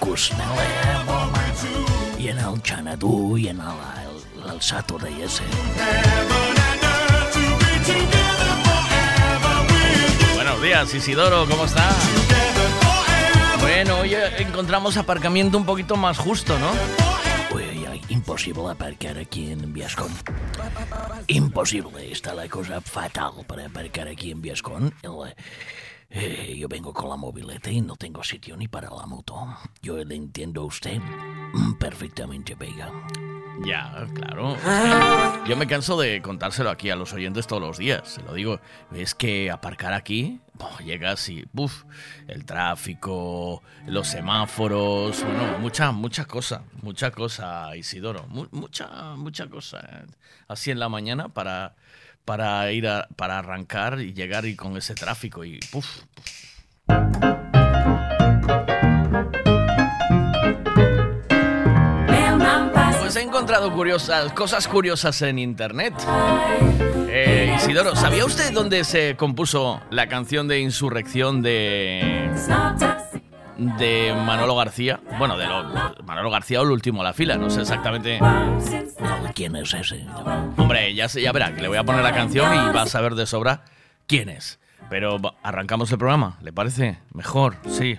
yo mucho en el Xanadu y en el, el, el Saturday ese. Buenos días, Isidoro, ¿cómo está? Bueno, hoy encontramos aparcamiento un poquito más justo, ¿no? Uy, imposible aparcar aquí en Viascon. Imposible, está la cosa fatal para aparcar aquí en Viascon. Eh, yo vengo con la mobileta y no tengo sitio ni para la moto. Yo le entiendo a usted perfectamente, Vega. Ya, claro. Yo me canso de contárselo aquí a los oyentes todos los días. Se lo digo. Es que aparcar aquí, oh, llegas y, ¡buf! El tráfico, los semáforos, bueno, mucha, mucha cosa, mucha cosa, Isidoro. mucha, mucha cosa. Así en la mañana para para ir a, para arrancar y llegar y con ese tráfico y puf, Pues he encontrado curiosas, cosas curiosas en internet. Eh, Isidoro, ¿sabía usted dónde se compuso la canción de insurrección de de Manolo García. Bueno, de Manolo García o el último a la fila, no sé exactamente quién es ese. Hombre, ya, ya verá, que le voy a poner la canción y va a saber de sobra quién es. Pero arrancamos el programa, ¿le parece? Mejor, sí.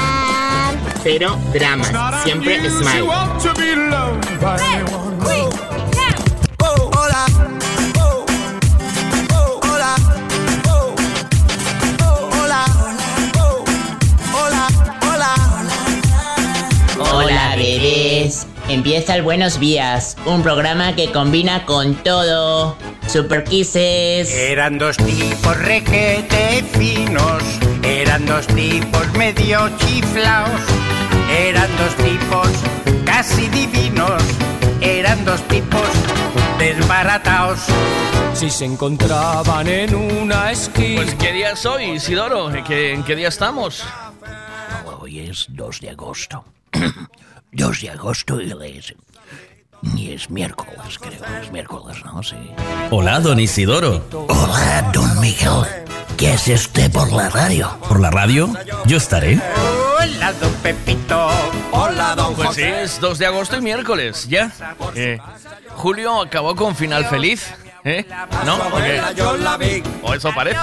pero dramas. Siempre smile. Hola bebés, empieza el Buenos Días, un programa que combina con todo. Super Kisses. Eran dos tipos requete finos, eran dos tipos medio chiflaos eran dos tipos casi divinos, eran dos tipos desbaratados. Si se encontraban en una esquina. Pues ¿qué día es hoy, Isidoro? ¿En qué, en qué día estamos? Hoy es 2 de agosto. 2 de agosto y les... Ni es miércoles, creo. Es miércoles, ¿no? Sí. Hola, don Isidoro. Hola, don Miguel. ¿Qué es usted por la radio? ¿Por la radio? Yo estaré. Hola, don Pepito. Hola, don Pues sí, es 2 de agosto y miércoles, ya. Eh, Julio acabó con final feliz. ¿Eh? ¿No? O eso parece.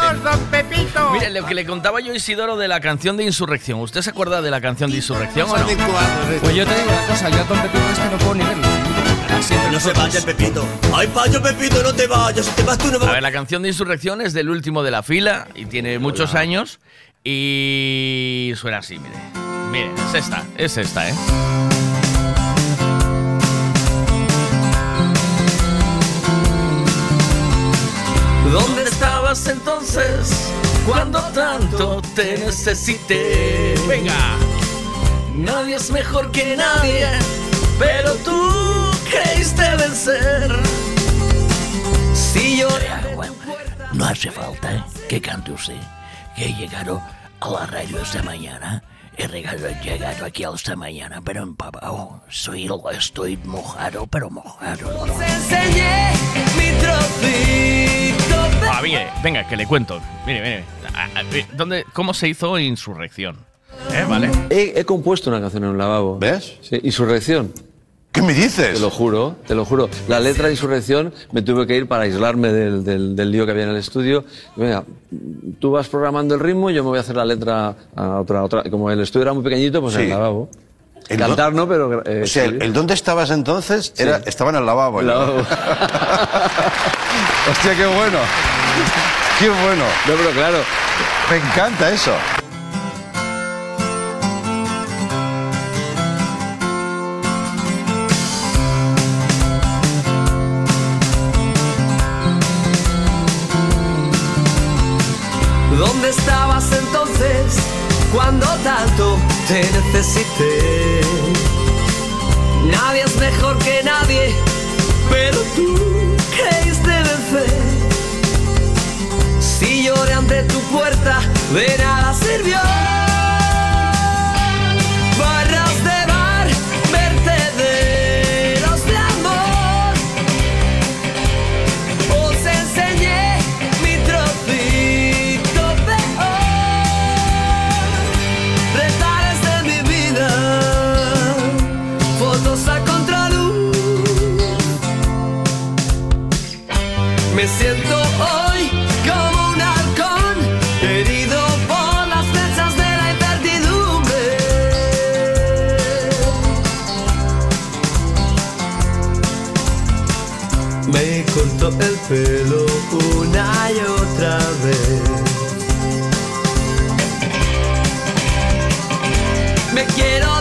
Mire, lo que le contaba yo a Isidoro de la canción de Insurrección. ¿Usted se acuerda de la canción de Insurrección o no? Pues yo te digo una cosa, yo a Don Pepito este no puedo ni verlo. No se vaya Pepito. Ay, payo Pepito, no te vayas. Si te vas tú no A ver, la canción de Insurrección es del último de la fila y tiene muchos años. Y suena así, mire. Mire, es esta, es esta, ¿eh? ¿Dónde estabas entonces cuando tanto te necesité? Venga. Nadie es mejor que nadie, pero tú creíste vencer. Si yo... No hace falta que cante usted que he llegado a la radio esta mañana. He llegado, aquí esta mañana, pero empapado. Soy, estoy mojado, pero mojado. Ah, mire, venga, que le cuento. Mire, mire. ¿Dónde, ¿Cómo se hizo Insurrección? ¿Eh? ¿Vale? He, he, compuesto una canción en un lavabo. ¿Ves? Sí, Insurrección. ¿Qué me dices? Te lo juro, te lo juro. La letra de Insurrección me tuve que ir para aislarme del, del, del lío que había en el estudio. Venga, tú vas programando el ritmo y yo me voy a hacer la letra a otra. otra. Como el estudio era muy pequeñito, pues sí. en el lavabo. El Cantar no, pero... Eh, o sea, el, el, dónde estabas entonces era, sí. estaba en el lavabo. El lavabo. Hostia, qué bueno. Qué bueno. No, pero claro. Me encanta eso. Te necesité? Nadie es mejor que nadie, pero tú creíste vencer. Si lloré ante tu puerta, de pelo una y otra vez. Me quiero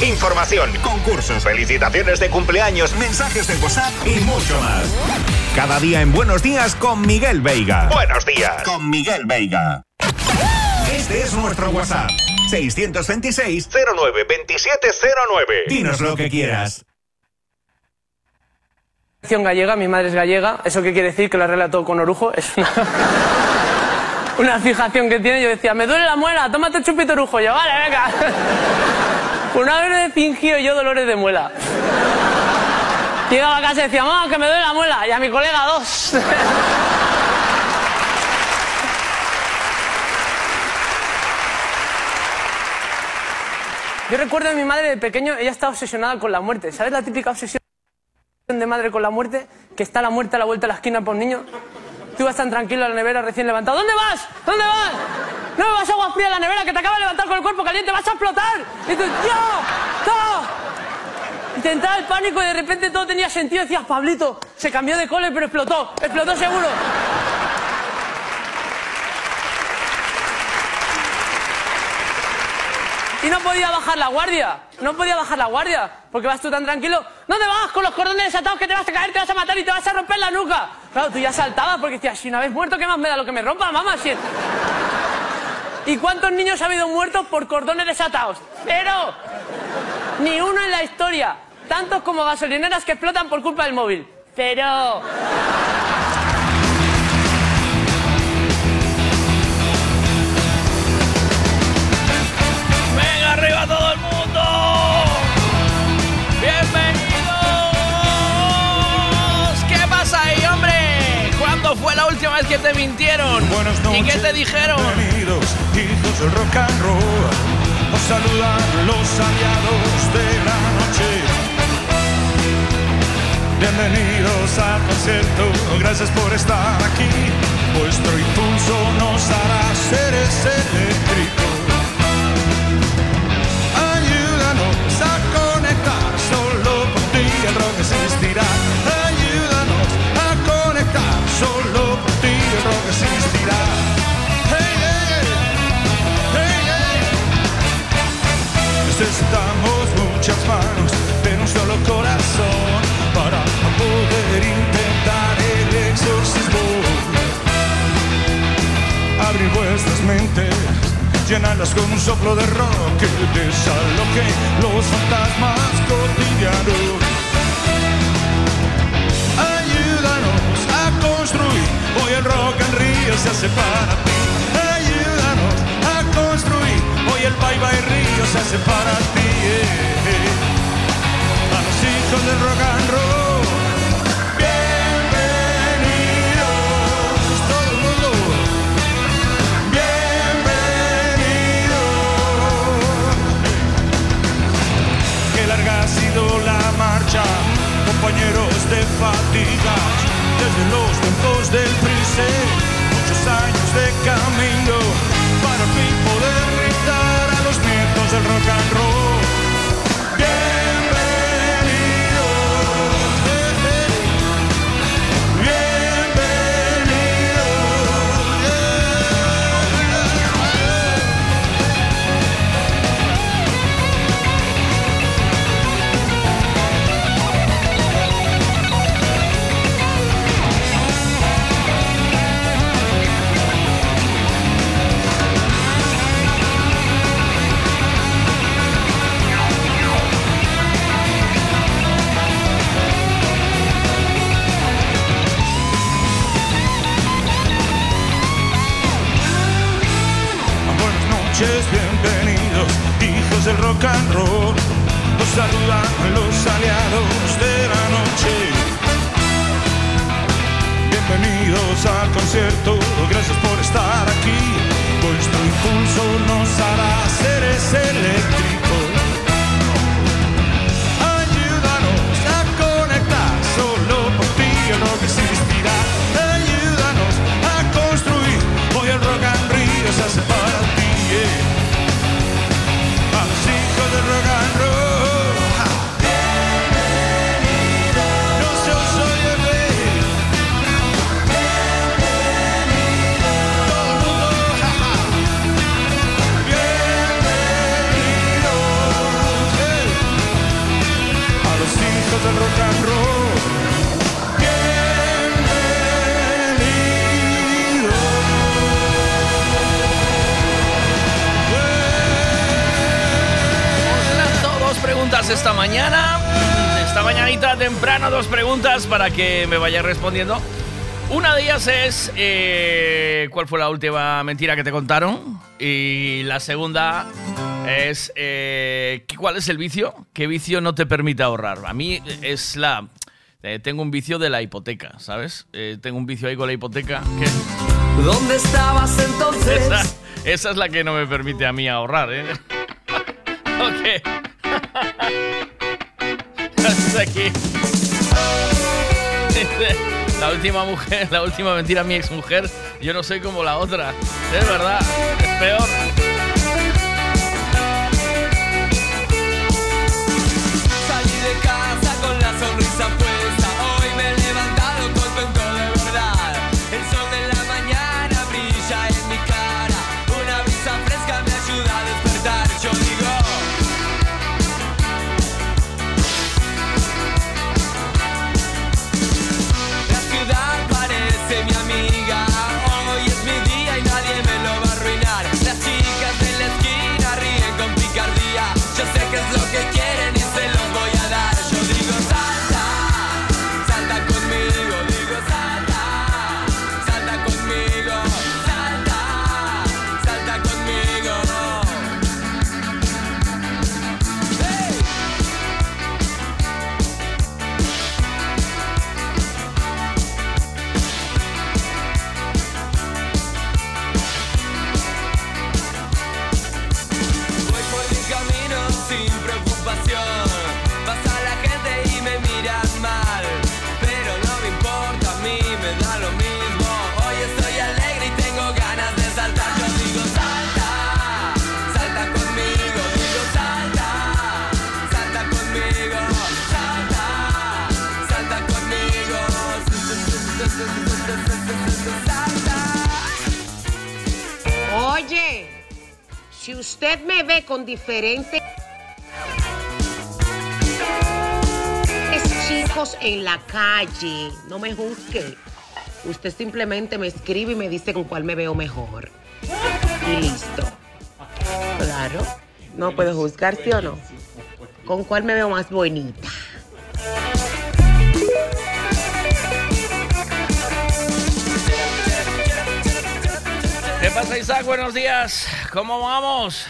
Información, concursos, felicitaciones de cumpleaños, mensajes de WhatsApp y mucho más. Cada día en Buenos Días con Miguel Veiga. Buenos días con Miguel Veiga. Este es nuestro WhatsApp. 626 09 2709. Dinos lo que quieras. Gallega, mi madre es gallega. ¿Eso qué quiere decir? Que lo arregla todo con orujo. Es una, una fijación que tiene. Yo decía, me duele la muela, tómate chupito orujo. Yo, vale, venga. Por una vez he fingido yo dolores de muela. Llegaba a casa y decía, mamá, que me duele la muela. Y a mi colega dos. Yo recuerdo a mi madre de pequeño, ella estaba obsesionada con la muerte. ¿Sabes la típica obsesión de madre con la muerte? Que está la muerte a la vuelta de la esquina por un niño. Tú vas tan tranquilo a la nevera recién levantado. ¿Dónde vas? ¿Dónde vas? No me vas agua fría a la nevera que te acaba de levantar con el cuerpo caliente, vas a explotar. Y tú, ¡yo! ¡No! Y te entraba el pánico y de repente todo tenía sentido. Decías, Pablito, se cambió de cole pero explotó. Explotó seguro. Y no podía bajar la guardia. No podía bajar la guardia. Porque vas tú tan tranquilo. ¿Dónde vas con los cordones desatados que te vas a caer, te vas a matar y te vas a romper la nuca? Claro, tú ya saltabas porque decías, si una vez muerto, ¿qué más me da lo que me rompa, mamá? Si es- ¿Y cuántos niños ha habido muertos por cordones desatados? ¡Cero! Ni uno en la historia. Tantos como gasolineras que explotan por culpa del móvil. ¡Cero! La última vez que te mintieron? ¿Y qué te dijeron? Bienvenidos, hijos del rock and roll. Os saludan los aliados de la noche. Bienvenidos al concierto, gracias por estar aquí. Vuestro impulso nos hará seres eléctricos. Ayúdanos a conectar, solo por ti el rock existirá. Llenarlas con un soplo de rock que desaloje los fantasmas cotidianos. Construir, hoy el rock en Río se hace para ti. Ayúdanos a construir, hoy el bye bye Río se hace para ti. A los hijos del rock and roll. Bienvenidos, todo el mundo. Bienvenidos. Qué larga ha sido la marcha, compañeros de fatigas, desde los tiempos del Prise, muchos años de camino, para fin poder gritar a los nietos del rock and roll. Bienvenidos, hijos del rock and roll. Os saludan los aliados de la noche. Bienvenidos al concierto, gracias por estar aquí. Vuestro impulso nos hará seres eléctricos. Del rock and roll. Os dos preguntas esta mañana. Esta mañanita temprano, dos preguntas para que me vayas respondiendo. Una de ellas es eh, ¿cuál fue la última mentira que te contaron? Y la segunda es eh, ¿cuál es el vicio? ¿Qué vicio no te permite ahorrar? A mí es la... eh, tengo un vicio de la hipoteca, ¿sabes? Eh, tengo un vicio ahí con la hipoteca. que- ¿Dónde estabas entonces? esa, esa es la que no me permite a mí ahorrar, ¿eh? ok. Hasta aquí. La última mujer, la última mentira, mi ex mujer, yo no soy como la otra. Es verdad, es peor. Si usted me ve con diferentes chicos en la calle, no me juzgue. Usted simplemente me escribe y me dice con cuál me veo mejor. Y listo. Claro. No puedo juzgar, ¿sí o no? ¿Con cuál me veo más bonita? ¿Qué pasa, Isaac? Buenos días. ¿Cómo vamos?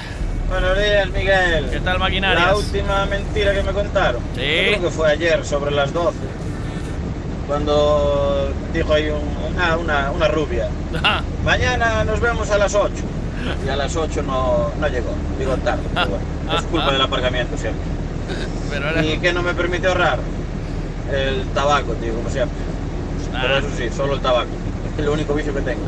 Buenos días, Miguel. ¿Qué tal, maquinarias? La última mentira que me contaron. Sí. Yo creo que fue ayer, sobre las 12. Cuando dijo ahí un- una, una, una rubia. Mañana nos vemos a las 8. Y a las 8 no, no llegó. Digo tarde. pero bueno, es culpa del aparcamiento siempre. Pero era- ¿Y qué no me permite ahorrar? El tabaco, tío, como siempre. Pero eso sí, solo el tabaco. Es lo único vicio que tengo.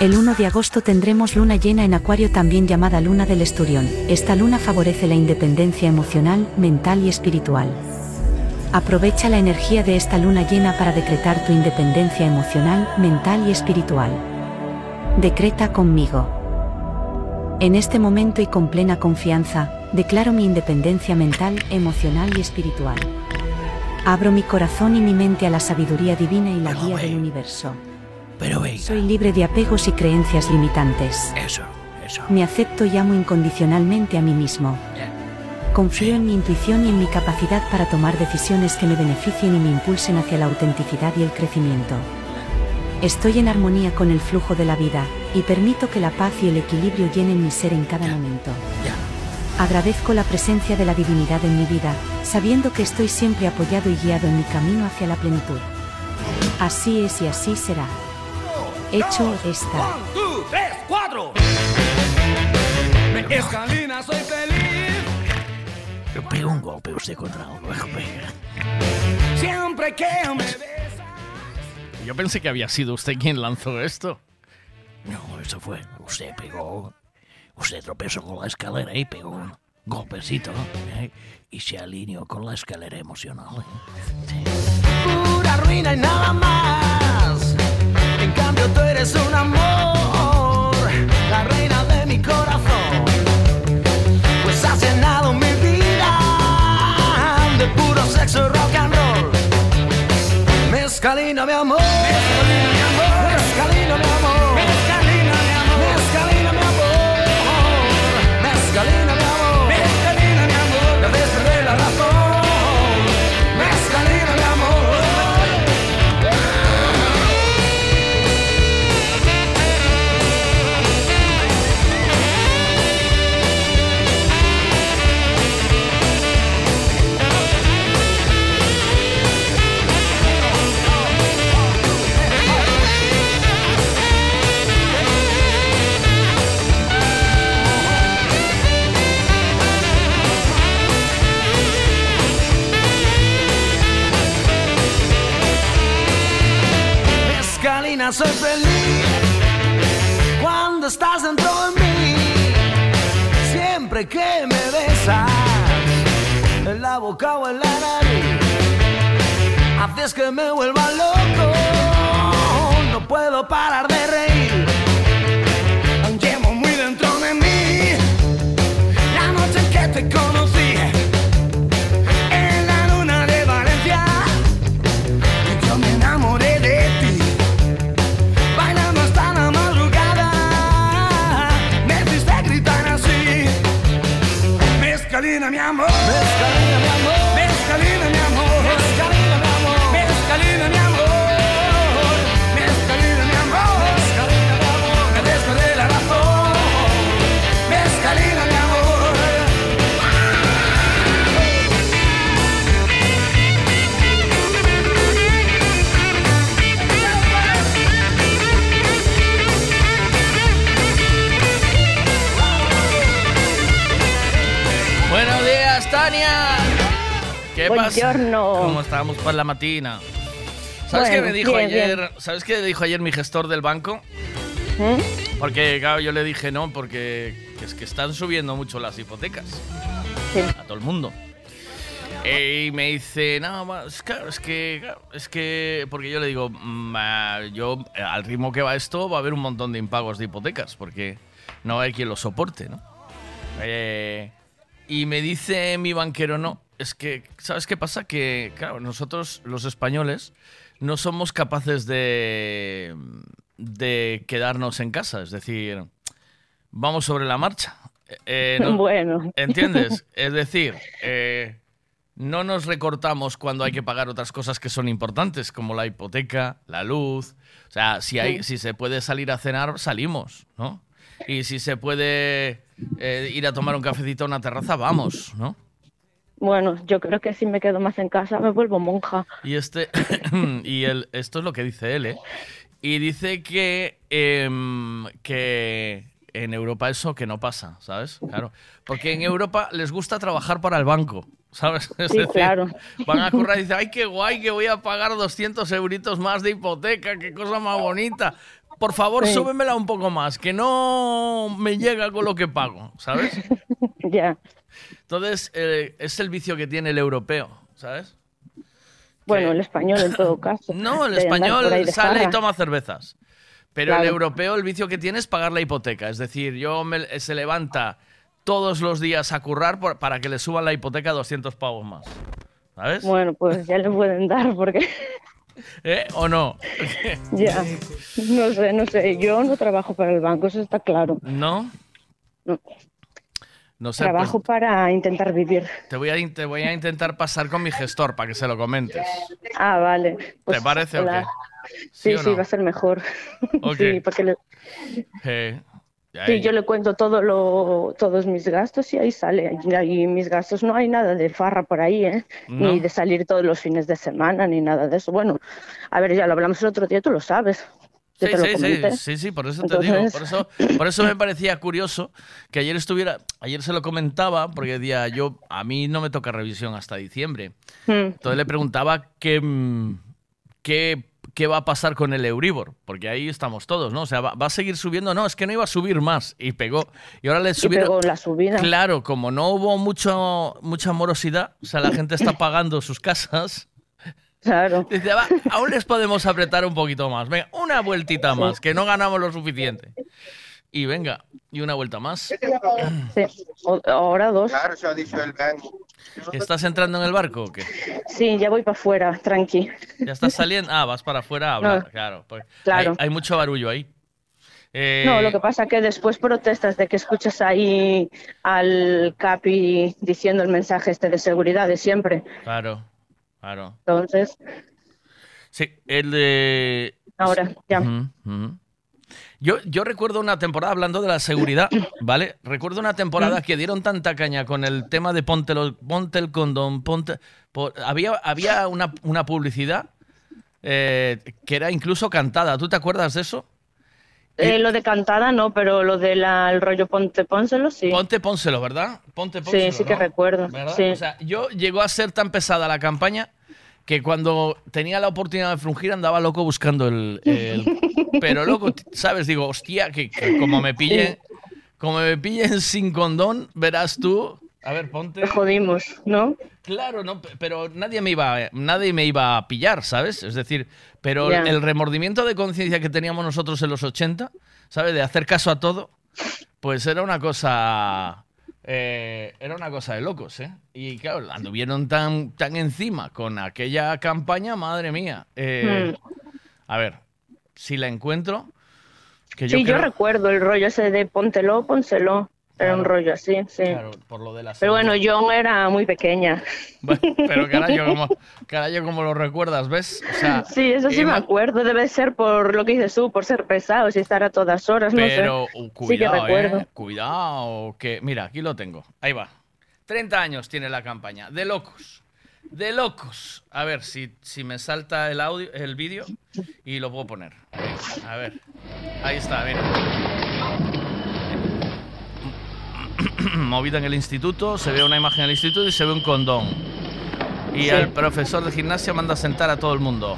El 1 de agosto tendremos luna llena en Acuario también llamada luna del esturión. Esta luna favorece la independencia emocional, mental y espiritual. Aprovecha la energía de esta luna llena para decretar tu independencia emocional, mental y espiritual. Decreta conmigo. En este momento y con plena confianza, declaro mi independencia mental, emocional y espiritual. Abro mi corazón y mi mente a la sabiduría divina y la guía del universo. Pero Soy libre de apegos y creencias limitantes. eso, eso. Me acepto y amo incondicionalmente a mí mismo. Confío en mi intuición y en mi capacidad para tomar decisiones que me beneficien y me impulsen hacia la autenticidad y el crecimiento. Estoy en armonía con el flujo de la vida, y permito que la paz y el equilibrio llenen mi ser en cada momento. Agradezco la presencia de la divinidad en mi vida, sabiendo que estoy siempre apoyado y guiado en mi camino hacia la plenitud. Así es y así será. Hecho está. ¡Tú, tres, cuatro! Me escalina, soy feliz. Pega un golpe usted contra. Pega. Siempre que me Yo pensé que había sido usted quien lanzó esto. No, eso fue. Usted pegó. Usted tropezó con la escalera y pegó un golpecito. ¿eh? Y se alineó con la escalera emocional. ¿eh? pura ruina y nada más. Tú eres un amor, la reina de mi corazón. Pues has llenado mi vida de puro sexo rock and roll. Mezcalina mi amor, mezcalina Soy feliz cuando estás dentro de mí. Siempre que me besas en la boca o en la nariz, haces que me vuelva loco. No puedo parar de reír. Llevo muy dentro de mí la noche en que te conocí. ¿Qué pasa? Buongiorno. ¿Cómo estamos por la matina? ¿Sabes qué Bueno, me dijo bien, ayer? bien. ¿Sabes qué dijo ayer mi gestor del banco? ¿Mm? Porque claro, yo le dije no, porque es que están subiendo mucho las hipotecas a todo el mundo. Eh, y me dice, no, es, claro, es que, claro, es que, porque yo le digo, "Mm, ah, yo al ritmo que va esto va a haber un montón de impagos de hipotecas, porque no hay quien lo soporte, ¿no? Eh, y me dice mi banquero, no, es que, ¿sabes qué pasa? Que, claro, nosotros los españoles no somos capaces de, de quedarnos en casa, es decir, vamos sobre la marcha. Eh, no- Bueno. ¿Entiendes? Es decir, eh, no nos recortamos cuando hay que pagar otras cosas que son importantes, como la hipoteca, la luz. O sea, si, hay, si se puede salir a cenar, salimos, ¿no? Y si se puede eh, ir a tomar un cafecito a una terraza, vamos, ¿no? Bueno, yo creo que si me quedo más en casa me vuelvo monja. Y este y el, esto es lo que dice él, ¿eh? Y dice que, em, que en Europa eso que no pasa, ¿sabes? Claro. Porque en Europa les gusta trabajar para el banco, ¿sabes? Es Sí, claro. van a currar y dicen, ay, qué guay que voy a pagar 200 euritos más de hipoteca, qué cosa más bonita. Por favor, Sí. súbemela un poco más, que no me llega con lo que pago, ¿sabes? Ya. Entonces, eh, es el vicio que tiene el europeo, ¿sabes? Bueno, el español en todo caso. No, el español sale y toma cervezas. Pero el Claro. europeo, el vicio que tiene es pagar la hipoteca. Es decir, yo me- se levanta todos los días a currar por- para que le suban la hipoteca 200 pavos más. ¿Sabes? Bueno, pues ya le pueden dar porque ¿Eh? ¿O no? ya. No sé, no sé. Yo no trabajo para el banco, eso está claro. ¿No? No. No sé, Trabajo pues para intentar vivir. te, voy a, te voy a intentar pasar con mi gestor para que se lo comentes. Ah, vale. Pues, ¿Te parece o qué? Sí, o sí, va a ser mejor. ¿O Sí, porque le- Eh, sí, yo le cuento todo lo, todos mis gastos y ahí sale. Y mis gastos no hay nada de farra por ahí, ¿eh? No. Ni de salir todos los fines de semana, ni nada de eso. Bueno, a ver, ya lo hablamos el otro día, tú lo sabes. Sí, te lo sí, sí, sí, sí, por eso te digo. Por eso, por eso me parecía curioso que ayer estuviera, ayer se lo comentaba, porque decía, yo, a mí no me toca revisión hasta diciembre. Mm, Entonces le preguntaba qué, qué, qué va a pasar con el Euribor, porque ahí estamos todos, ¿no? O sea, ¿va, va a seguir subiendo? No, es que no iba a subir más, y pegó. Y ahora le Y subieron... pegó la subida. Claro, como no hubo mucho, mucha morosidad, o sea, la gente está pagando sus casas. Claro. Dice, va, aún les podemos apretar un poquito más. Venga, una vueltita más, que no ganamos lo suficiente. Y venga, y una vuelta más. Sí, ahora dos. Claro, eso ha dicho el banco. ¿Estás entrando en el barco o qué? Sí, ya voy para afuera, tranqui. ¿Ya estás saliendo? Ah, vas para afuera a hablar, No. claro. pues Claro. Hay, hay mucho barullo ahí. Eh, No, lo que pasa que después protestas de que escuchas ahí al Capi diciendo el mensaje este de seguridad de siempre. Claro, claro. Entonces, Sí, el de... ahora ya. Yo, yo recuerdo una temporada, hablando de la seguridad, ¿vale? Recuerdo una temporada que dieron tanta caña con el tema de ponte, lo- ponte el condón, ponte... po- había había una, una publicidad eh, que era incluso cantada. ¿Tú te acuerdas de eso? Eh, lo de cantada no, pero lo del rollo ponte, pónselo, sí. Ponte, pónselo, ¿verdad? Ponte, Sí, pónselo, sí que ¿no? recuerdo. Sí. O sea, yo llegó a ser tan pesada la campaña que cuando tenía la oportunidad de frungir andaba loco buscando el... el- pero loco, ¿sabes? Digo, hostia, que, que como me pillen, como me pillen sin condón, verás tú... A ver, ponte... Jodimos, ¿no? Claro, no, pe- pero nadie me iba, nadie me iba a pillar, ¿sabes? Es decir, pero el remordimiento de conciencia que teníamos nosotros en los 80, ¿sabes? De hacer caso a todo, pues era una cosa, eh, era una cosa de locos, ¿eh? Y claro, anduvieron tan, tan encima con aquella campaña, madre mía. Eh, A ver, si la encuentro, que yo sí, yo recuerdo el rollo ese de póntelo, pónselo. Era un rollo así, sí. Claro, por lo de la Pero bueno, yo era muy pequeña. Bueno, pero carajo, como, carajo, como lo recuerdas, ¿ves? O sea, Sí, eso sí me acuerdo. Debe ser por lo que dices tú, por ser pesados y estar a todas horas, no Pero sé. uh, sí que cuidado, recuerdo. eh, cuidado, que mira, aquí lo tengo. Ahí va. 30 años tiene la campaña. De locos. De locos. A ver si, si me salta el audio, el vídeo y lo puedo poner. A ver. Ahí está, mira. movida en el instituto, se ve una imagen del instituto y se ve un condón. Y Sí. el profesor de gimnasia manda a sentar a todo el mundo.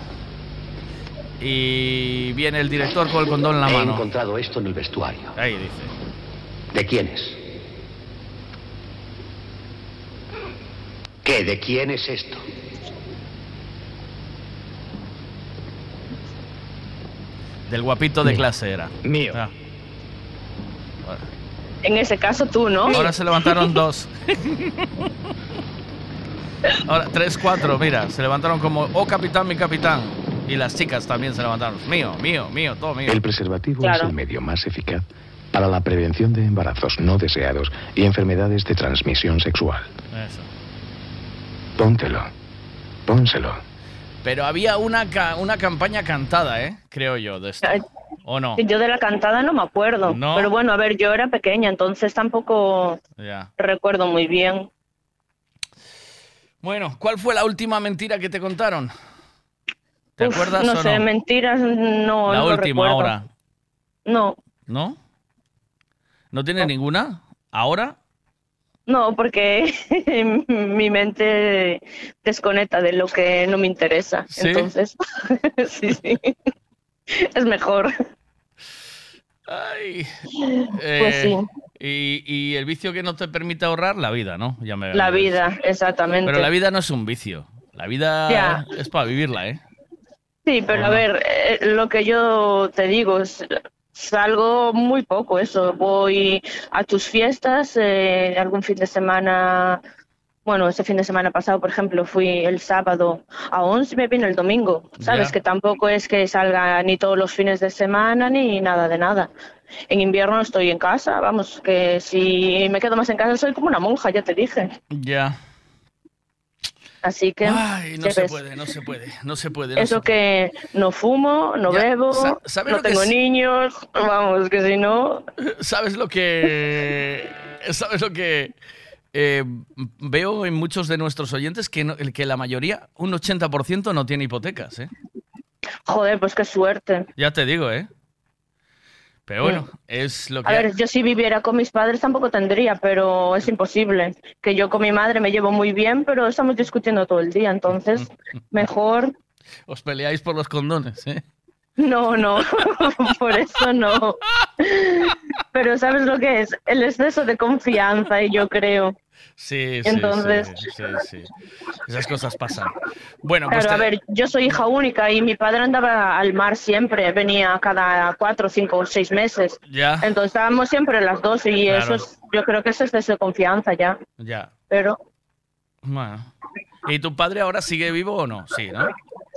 Y viene el director con el condón en la He mano. encontrado esto en el vestuario. Ahí dice. ¿De quién es? ¿Qué? ¿De quién es esto? Del guapito de clase era. Ah. En ese caso tú, ¿no? Ahora se levantaron dos. Ahora, tres, cuatro, mira, se levantaron como, oh capitán, mi capitán. Y las chicas también se levantaron. Mío, mío, mío, todo mío. El preservativo Claro. es el medio más eficaz para la prevención de embarazos no deseados y enfermedades de transmisión sexual. Eso. Póntelo. Pónselo. Pero había una, ca- una campaña cantada, ¿eh? Creo yo, de esto. ¿O no? Yo de la cantada no me acuerdo. No. Pero bueno, a ver, yo era pequeña, entonces tampoco recuerdo muy bien. Bueno, ¿cuál fue la última mentira que te contaron? ¿Te Uf, acuerdas no o sé, no? mentiras no, la no última recuerdo. ahora. No, ¿No? ¿No tiene ninguna? ¿Ahora? no, porque mi mente desconecta de lo que no me interesa. ¿Sí? Entonces, sí, sí. Es mejor. Ay. Pues sí. Y, y el vicio que no te permite ahorrar, la vida, ¿no? Ya me La vida, exactamente. Pero la vida no es un vicio. La vida es para vivirla, ¿eh? Sí, pero a ver, eh, lo que yo te digo es salgo muy poco eso. Voy a tus fiestas, eh, algún fin de semana. Bueno, ese fin de semana pasado, por ejemplo, fui el sábado a 11 y me vine el domingo. Sabes que tampoco es que salga ni todos los fines de semana ni nada de nada. En invierno estoy en casa, vamos, que si me quedo más en casa soy como una monja, ya te dije. Ya. Así que Ay, no se ves. puede, no se puede, no se puede. no Eso se que no fumo, no Ya, bebo, sa- ¿sabe no tengo es? niños, vamos, que si no... ¿Sabes lo que. ¿Sabes lo que.? Eh, veo en muchos de nuestros oyentes que, no- que la mayoría, un 80%, no tiene hipotecas, ¿eh? Joder, pues qué suerte. Ya te digo, ¿eh? Pero bueno, es lo que. A ver, yo si viviera con mis padres tampoco tendría, pero es imposible. Que yo con mi madre me llevo muy bien, pero estamos discutiendo todo el día, entonces mejor... Os peleáis por los condones, ¿eh? No, no, por eso no. Pero ¿sabes lo que es? El exceso de confianza, y yo creo. Sí, sí, Entonces- sí, sí, sí. Esas cosas pasan. Bueno, pues Claro, a te- ver, yo soy hija única y mi padre andaba al mar siempre, venía cada cuatro, cinco, seis meses. Ya. Entonces estábamos siempre las dos y Claro. eso es, yo creo que es exceso de confianza ya. Ya. Pero Bueno. ¿Y tu padre ahora sigue vivo o no? Sí, ¿no?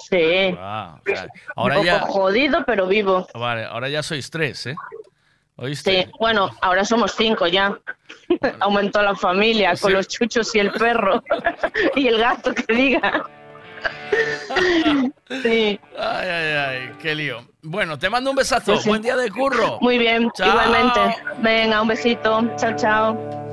sí, o sea, ahora un poco ya. jodido, pero vivo. Vale, ahora ya sois tres, ¿eh? ¿Oíste? Sí, bueno, ahora somos cinco ya. Aumentó la familia con Sí. los chuchos y el perro y el gato que diga. Sí. Ay, ay, ay, qué lío. Bueno, te mando un besazo. Sí, sí. Buen día de curro. Muy bien, Chao. igualmente. Venga, un besito. Chao, chao.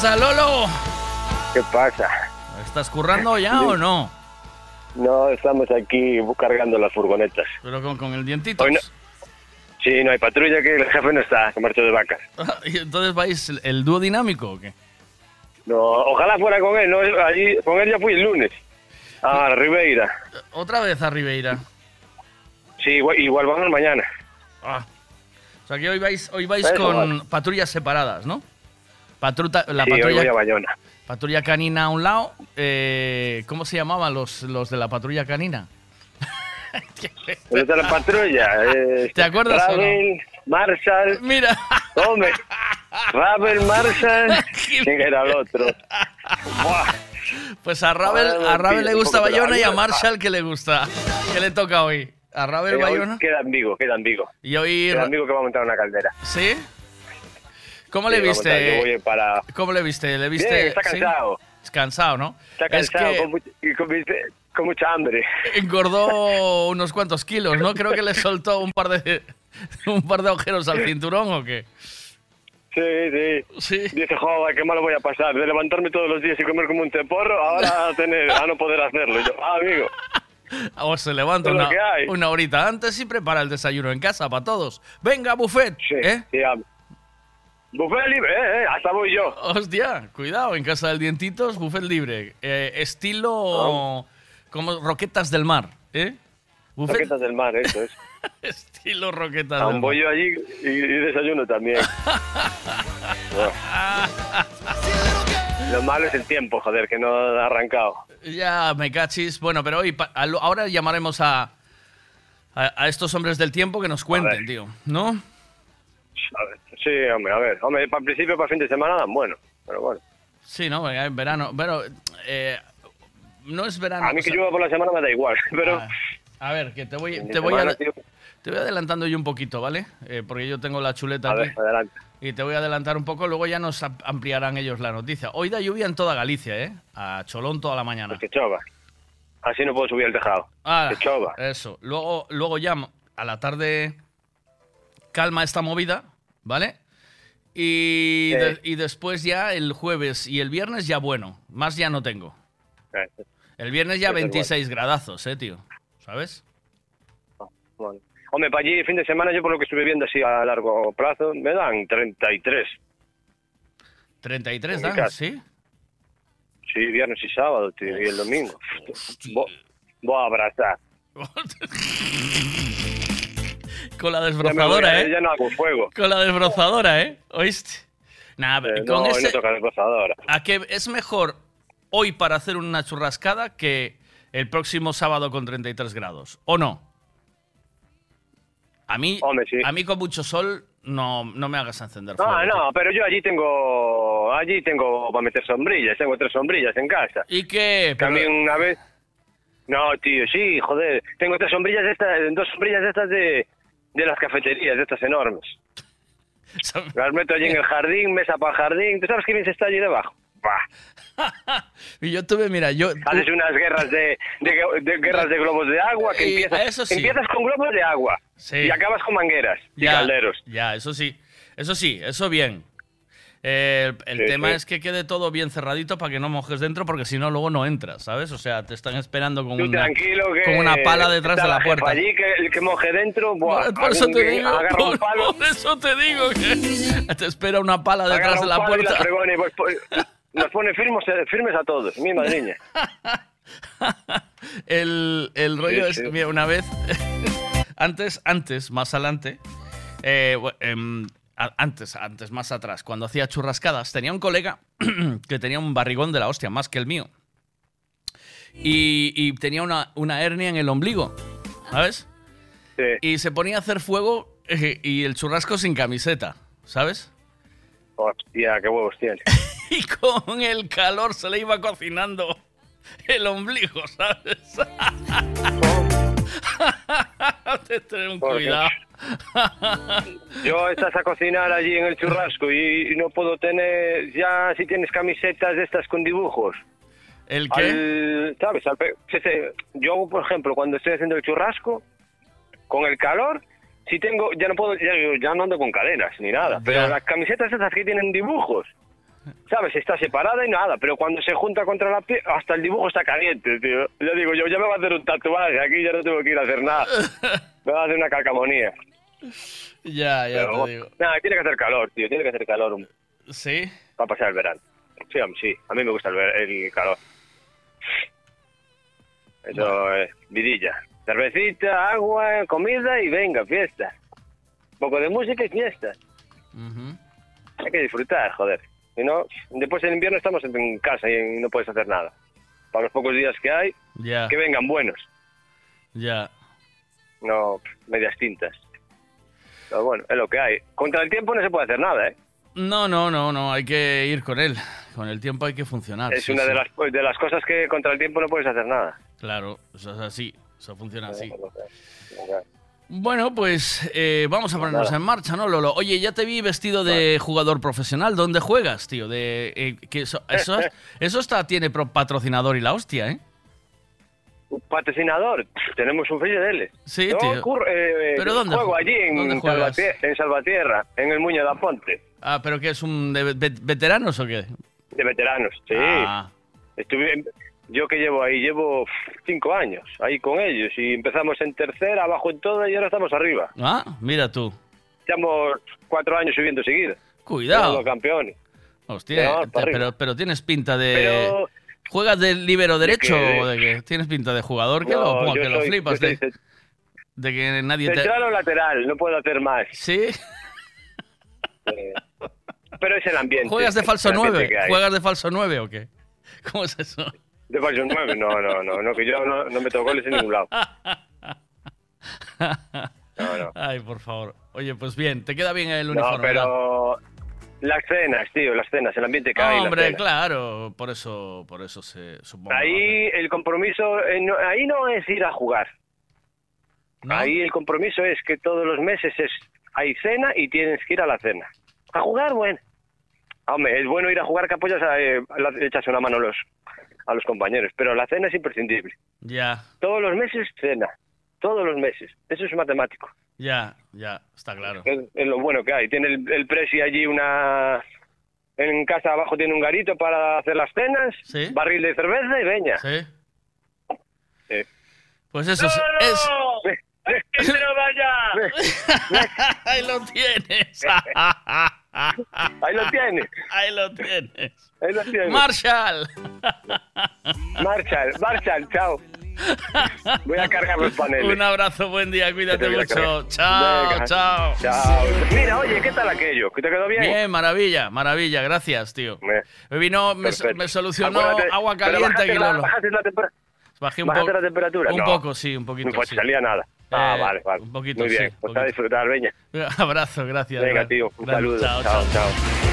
Pasa, Lolo? ¿Qué pasa? ¿Estás currando ya o no? No, estamos aquí cargando las furgonetas. Pero con, con el dientito. No- Sí, no hay patrulla que el jefe no está, marchó de vacas. ¿Y entonces vais el, el dúo dinámico o qué? No, ojalá fuera con él, no, allí, con él ya fui el lunes. A Ribeira. Otra vez a Ribeira. Sí, igual, igual vamos mañana. Ah. O sea que hoy vais, hoy vais Eso, con vale. patrullas separadas, ¿no? Patruta, la Sí, hoy patrulla, voy a Bayona. patrulla canina a un lado. eh, ¿Cómo se llamaban los, los de la patrulla canina? Los de la patrulla. eh, ¿Te acuerdas no? Ravel, Marshall. Mira. Hombre. Ravel, Marshall. ¿Quién era el otro? Buah. Pues a Ravel, Ahora a Ravel le gusta Bayona y a. Marshall que le gusta. ¿Qué le toca hoy? A Ravel Bayona. Queda en Vigo, queda en Vigo. Y hoy. Queda en Vigo que va a montar una caldera. ¿Sí? ¿Cómo Sí, le viste? Yo voy para... ¿Cómo le viste? ¿Le viste? Bien, está sí? cansado. Es cansado, ¿no? Está Es cansado que con, much- con, mucha hambre. engordó unos cuantos kilos, ¿no? Creo que le soltó un par de un par de agujeros al cinturón o qué. Sí, sí. Dice, joder, qué malo voy a pasar. De levantarme todos los días y comer como un teporro, ahora a, tener, a no poder hacerlo. Yo, ah, amigo. O se levanta Es una, horita antes y prepara el desayuno en casa para todos. Venga, buffet. ¿eh? Sí, Buffet libre, eh, eh, hasta voy yo. Hostia, cuidado, en casa del Dientitos, buffet libre. Eh, estilo como roquetas del mar, ¿eh? Buffet Roquetas del mar, eso es. estilo roquetas Aún del voy mar. yo allí y, y desayuno también. Lo malo es el tiempo, joder, que no ha arrancado. Ya, me cachis. Bueno, pero hoy, ahora llamaremos a, a, a estos hombres del tiempo que nos cuenten, tío, ¿no? A ver, sí, hombre, a ver. Hombre, para principio, para fin de semana, dan bueno. Pero bueno. Sí, ¿no? En verano. Pero eh, no es verano. A mí o que sea- llueva por la semana me da igual. Pero Ah, A ver, que te voy, te voy, semana, a- te voy adelantando yo un poquito, ¿vale? Eh, porque yo tengo la chuleta A aquí. ver, adelante. Y te voy a adelantar un poco, luego ya nos am- ampliarán ellos la noticia. Hoy da lluvia en toda Galicia, ¿eh? A Cholón toda la mañana. que chova. Así no puedo subir al tejado. Ah, que chova. Eso. Luego, luego ya a la tarde calma esta movida, ¿vale? Y, Sí. de- y después ya el jueves y el viernes ya bueno. Más ya no tengo. El viernes ya Eso es 26 gradazos, ¿eh, tío? ¿Sabes? bueno. Hombre, para allí fin de semana, yo por lo que estuve viendo así a largo plazo, me dan 33. 33 En mi dan. ¿sí? Sí, viernes y sábado, tío, y el domingo. Vo- Voy a abrazar. Con la Ya, me voy desbrozadora, ¿eh? ya no hago fuego. Con la desbrozadora, ¿eh? ¿Oíste? Nah, Eh, con no, hoy ese- no toca desbrozadora. ¿A qué es mejor hoy para hacer una churrascada que el próximo sábado con 33 grados? ¿O no? A mí, a mí con mucho sol no, no me hagas encender fuego. No, tío. no, pero yo allí tengo, allí tengo para meter sombrillas, tengo tres sombrillas en casa. ¿Y qué? Pero- También una vez. No, tío, sí, joder, tengo tres sombrillas estas, dos sombrillas estas de, de las cafeterías, de estas enormes. Las meto allí en el jardín, mesa para el jardín. ¿Tú sabes qué bien se está allí debajo? Bah. Y yo tuve, mira, yo... Haces unas guerras de, de, de guerras de globos de agua que Y empiezas, eso sí. empiezas con globos de agua Sí. y acabas con mangueras y Ya, calderos. Ya, eso sí. Eso sí, eso bien. Eh, el el Sí, tema sí. es que quede todo bien cerradito para que no mojes dentro, porque si no, luego no entras, ¿sabes? O sea, te están esperando con, una, con pala detrás de la puerta. allí que el que moje dentro, buah, Por eso te digo, por, por eso te digo que te espera una pala detrás de la y puerta. y pues, pues, nos pone firmes, firmes a todos, mi madriña. El, el rollo Sí, es, mira, una vez, antes, antes, más adelante, eh, em, antes, antes, más atrás, cuando hacía churrascadas, tenía un colega que tenía un barrigón de la hostia, más que el mío. Y, y tenía una, una hernia en el ombligo, ¿sabes? Y se ponía a hacer fuego eh, y el churrasco sin camiseta, ¿sabes? Hostia, qué huevos tiene. Y con el calor se le iba cocinando el ombligo, ¿sabes? Un cuidado. Yo estás a cocinar allí en el churrasco y, y no puedo tener, ya si tienes camisetas de estas con dibujos. ¿El qué? Al- ¿Sabes? Al pe-. Yo, por ejemplo, cuando estoy haciendo el churrasco, con el calor, si tengo, ya no puedo, ya, ya no ando con cadenas ni nada, pero Ya. las camisetas esas que tienen dibujos, ¿sabes? Está separada y nada, pero cuando se junta contra la piel, hasta el dibujo está caliente, tío. Ya digo, yo ya me voy a hacer un tatuaje, aquí ya no tengo que ir a hacer nada. Me voy a hacer una calcamonía. Ya, ya Pero, te digo. Nada, tiene que hacer calor, tío, tiene que hacer calor ¿Sí? para pasar el verano. Sí, sí, a mí me gusta el, ver- el calor. Eso es vidilla. Cervecita, agua, comida y venga, fiesta. Un poco de música y fiesta. Hay que disfrutar, joder. Si no, después en invierno estamos en casa y no puedes hacer nada. Para los pocos días que hay, que vengan buenos, ya. no medias tintas. Pero bueno, es lo que hay. Contra el tiempo no se puede hacer nada, ¿eh? No, no, no, no, hay que ir con él. Con el tiempo hay que funcionar. es sí, una sí. de las, de las cosas que contra el tiempo no puedes hacer nada. Claro, eso es así, eso funciona así. Bueno, pues eh, vamos a ponernos nada. en marcha, ¿no, Lolo? Oye, ya te vi vestido de jugador profesional. ¿Dónde juegas, tío? De, eh, que eso, eso, eso está, tiene pro- patrocinador y la hostia, ¿eh? Un patrocinador, tenemos un fillo de él. Sí, Yo tío. eh, ¿Pero dónde juego allí en, dónde juegas? Salvatie- en Salvatierra, en el Muño da Ponte, Ah, ¿pero qué es un de ve- veteranos o qué? de veteranos. Sí. Ah. Estuve, yo que llevo ahí, llevo cinco años ahí con ellos y empezamos en tercera, abajo en todo y ahora estamos arriba. Ah, mira tú. Llevamos cuatro años subiendo seguido. Cuidado. Somos campeones. Hostia, No, te- arriba. pero, pero tienes pinta de... Pero- ¿Juegas de libero derecho que- o de que tienes pinta de jugador que No, lo, que lo flipas? De, soy de que nadie te... Central o lateral, no puedo hacer más. ¿Sí? Eh, Pero es el ambiente. ¿Juegas de falso el ambiente 9? que hay. ¿Juegas de falso 9 o qué? ¿Cómo es eso? ¿De falso 9? No, no, no, no, que yo no, no meto goles en ningún lado. No, no. Ay, por favor. Oye, pues bien, te queda bien el No, uniforme. ¿verdad? pero las cenas, tío, las cenas, el ambiente que hay. Hombre, claro, por eso, por eso se supongo. Ahí el compromiso, eh, no- ahí no es ir a jugar. Ahí el compromiso es que todos los meses es hay cena y tienes que ir a la cena. A jugar, bueno. Hombre, es bueno ir a jugar que apoyas a, eh, le echas una mano a los, a los compañeros, pero la cena es imprescindible. Ya, Todos los meses cena, todos los meses. Eso es matemático. ya, ya, está claro. Es, es lo bueno que hay. Tiene el, el presi allí una... En casa abajo tiene un garito para hacer las cenas, Sí. barril de cerveza y veña. Sí. Sí. Pues eso es... es- ¡Que no vaya! Ahí lo tienes. Ahí lo tienes. Ahí lo tienes. Ahí lo tienes. Marshall. Marshall, Marshall, chao. Voy a cargar los paneles. Un abrazo, buen día, cuídate mucho. Chao, Venga. chao. Chao. Mira, oye, ¿qué tal aquello? ¿Que te quedó bien? Bien, maravilla, maravilla, gracias, tío. Me vino, me, solucionó Acuérdate, agua caliente bajaste aquí, la- Lolo. bajaste la tempera- Bajé un ¿Bajaste poco. la temperatura? Un No. poco, sí, un poquito. No sí. salía nada. Ah, Eh, vale, vale. un poquito, Muy bien. sí, Pues a disfrutar, veña. Abrazo, gracias. Venga, tío. Un gran- saludo. Chao, chao. chao. chao.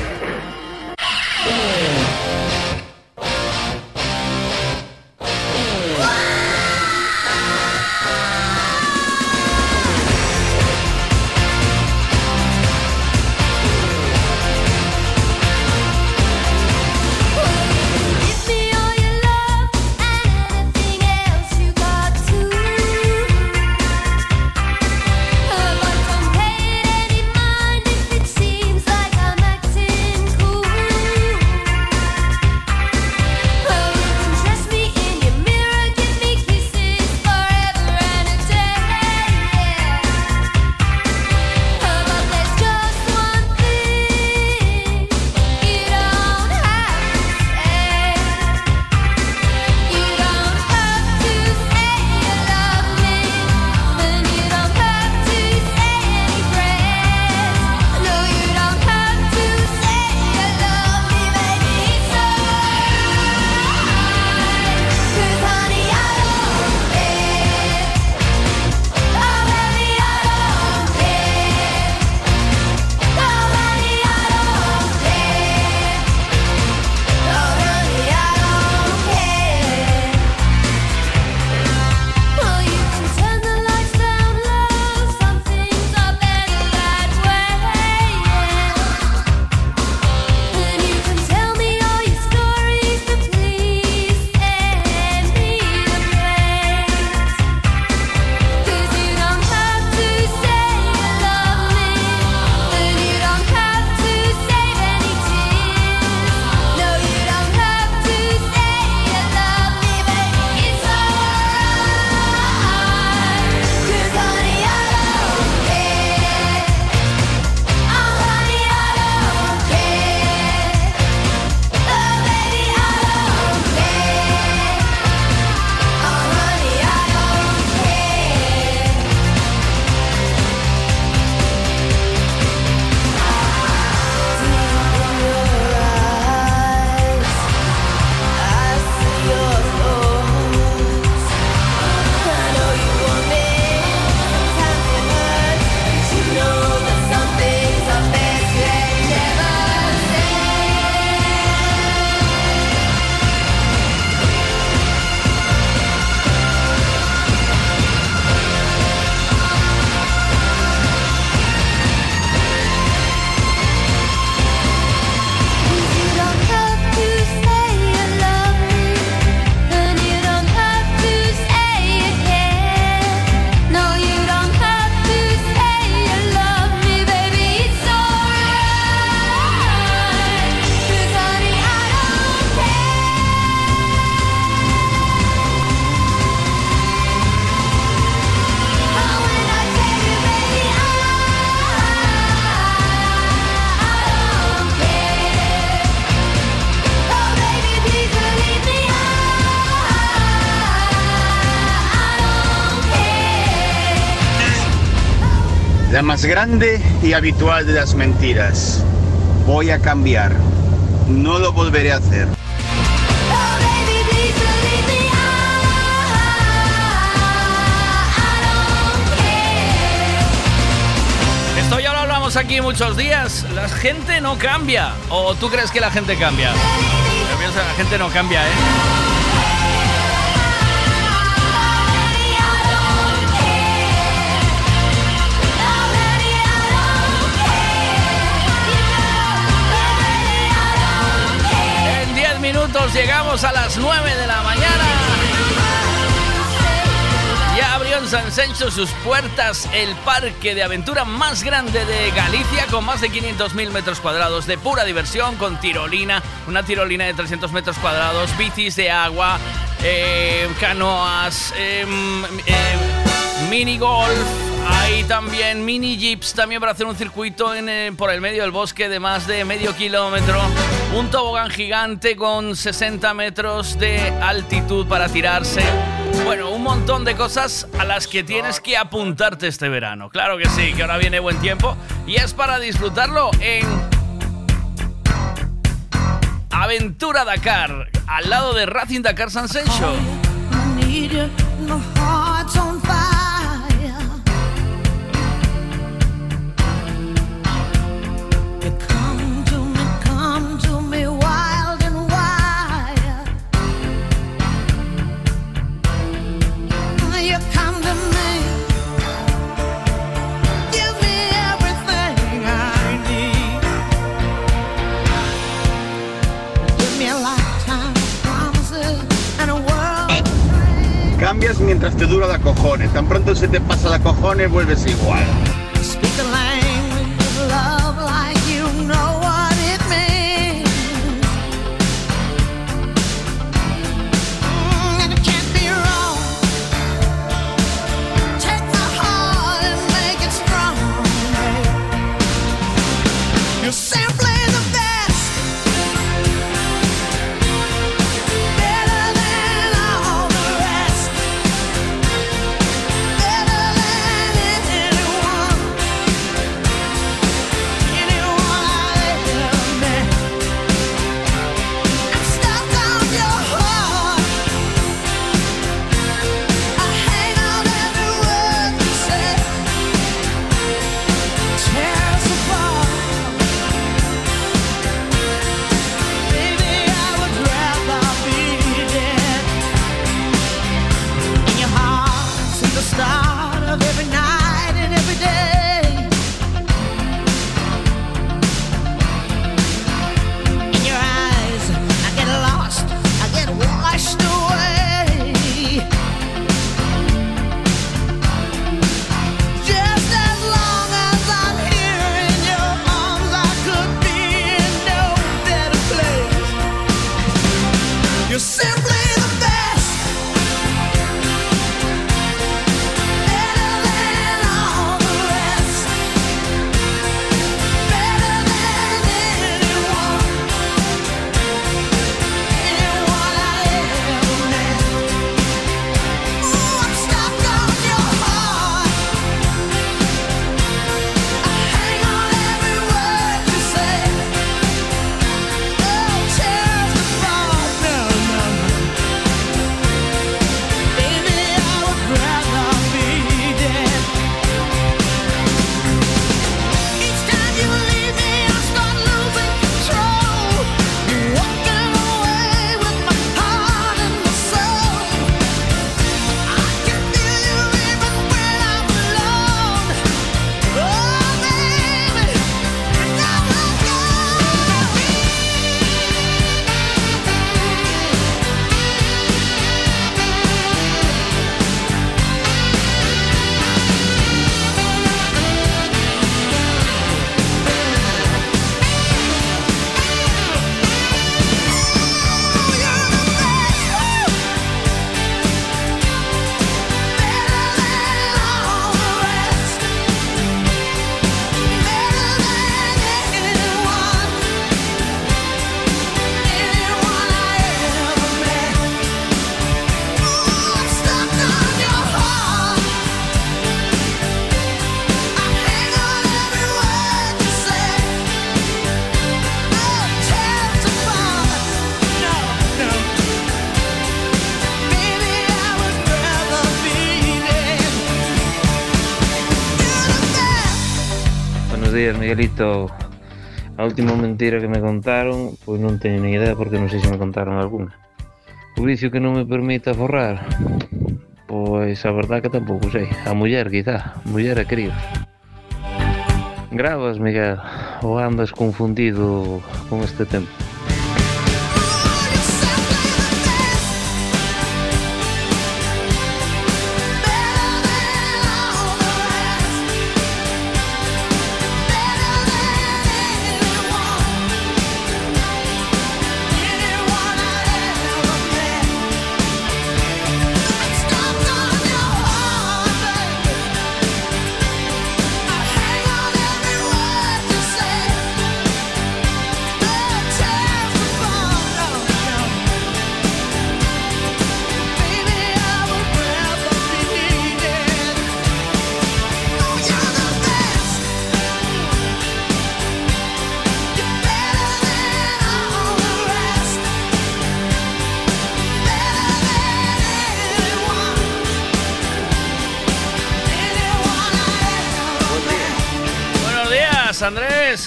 Más grande y habitual de las mentiras. Voy a cambiar. No lo volveré a hacer. Esto ya lo hablamos aquí muchos días. La gente no cambia. ¿O tú crees que la gente cambia? Yo pienso la gente no cambia, ¿eh? Llegamos a las 9 de la mañana. Ya abrió en San Sencho sus puertas el parque de aventura más grande de Galicia con más de 500.000 metros cuadrados de pura diversión con tirolina, una tirolina de 300 metros cuadrados, bicis de agua, eh, canoas, em, em, mini golf, hay también mini jeeps también para hacer un circuito eh, por el medio del bosque de más de medio kilómetro, un tobogán gigante con 60 metros de altitud para tirarse. Bueno, un montón de cosas a las que tienes que apuntarte este verano. Claro que sí, que ahora viene buen tiempo y es para disfrutarlo en Aventura Dakar, al lado de Racing Dakar San Sencho. Mientras te dura la cojones. Tan pronto se te pasa la cojones, vuelves igual. Miguelito, a última mentira que me contaron, pois non teño ni idea porque non sei se me contaron alguna. O vicio que non me permite forrar, pois a verdad que tampouco sei. A muller, quizá, muller e críos. Gravas, Miguel, ou andas confundido con este tempo?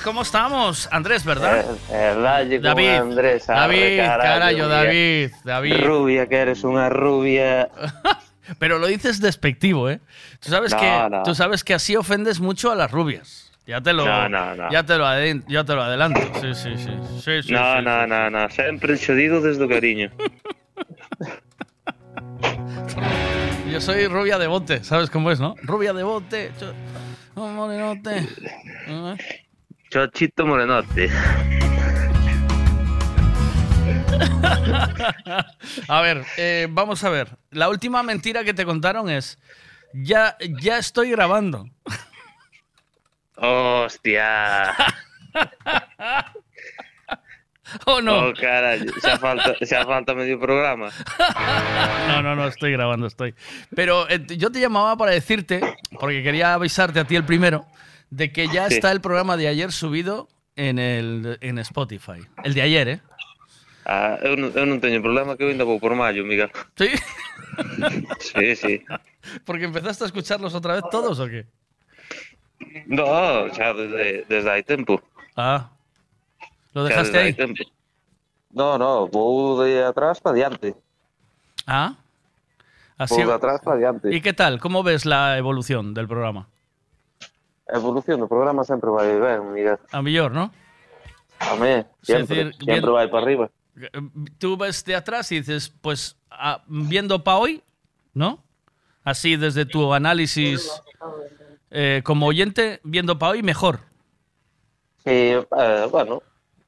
¿Cómo estamos? Andrés, ¿verdad? Eh, con David. Andrés, David, mira. David, David. Rubia, que eres una rubia. Pero lo dices despectivo, ¿eh? Tú sabes, No, que, no. tú sabes que así ofendes mucho a las rubias. Ya te lo, No, no, no. Ya te lo, ya te lo adelanto. Sí, sí, sí. sí, sí, no, sí, no, no, no, sempre xodido desde o cariño. Yo soy rubia de bote, ¿sabes cómo es, no? Rubia de bote. cho- oh, morenote. Chochito morenote. a ver, eh, vamos a ver. La última mentira que te contaron es, ya, ya estoy grabando. Hostia. ¿O no? Oh, xa falta, xa falta medio programa. No, no, no, estoy grabando, estoy. Pero eh, yo te llamaba para decirte, porque quería avisarte a ti el primero, de que ya Sí. está el programa de ayer subido en, el, en Spotify. El de ayer, ¿eh? Ah, eu, non, eu non teño problema que eu ainda vou por maio, Miguel. ¿Sí? Sí, sí. Porque empezaste a escucharlos otra vez todos o qué? No, xa desde, desde hai tempo. Ah, ¿lo dejaste ahí? tempo. No, no, vou de atrás para diante. Ah, así. Vou de atrás para diante. ¿Y qué tal? ¿Cómo ves la evolución del programa? A evolución do programa sempre vai ben, Miguel. A millor, ¿no? A Sí, sempre, decir, sempre vai para arriba. Tú ves de atrás y dices, pues ah, viendo para hoy, ¿no? Así desde tu análisis eh, como oyente, viendo para hoy, mejor. Sí, eh, bueno,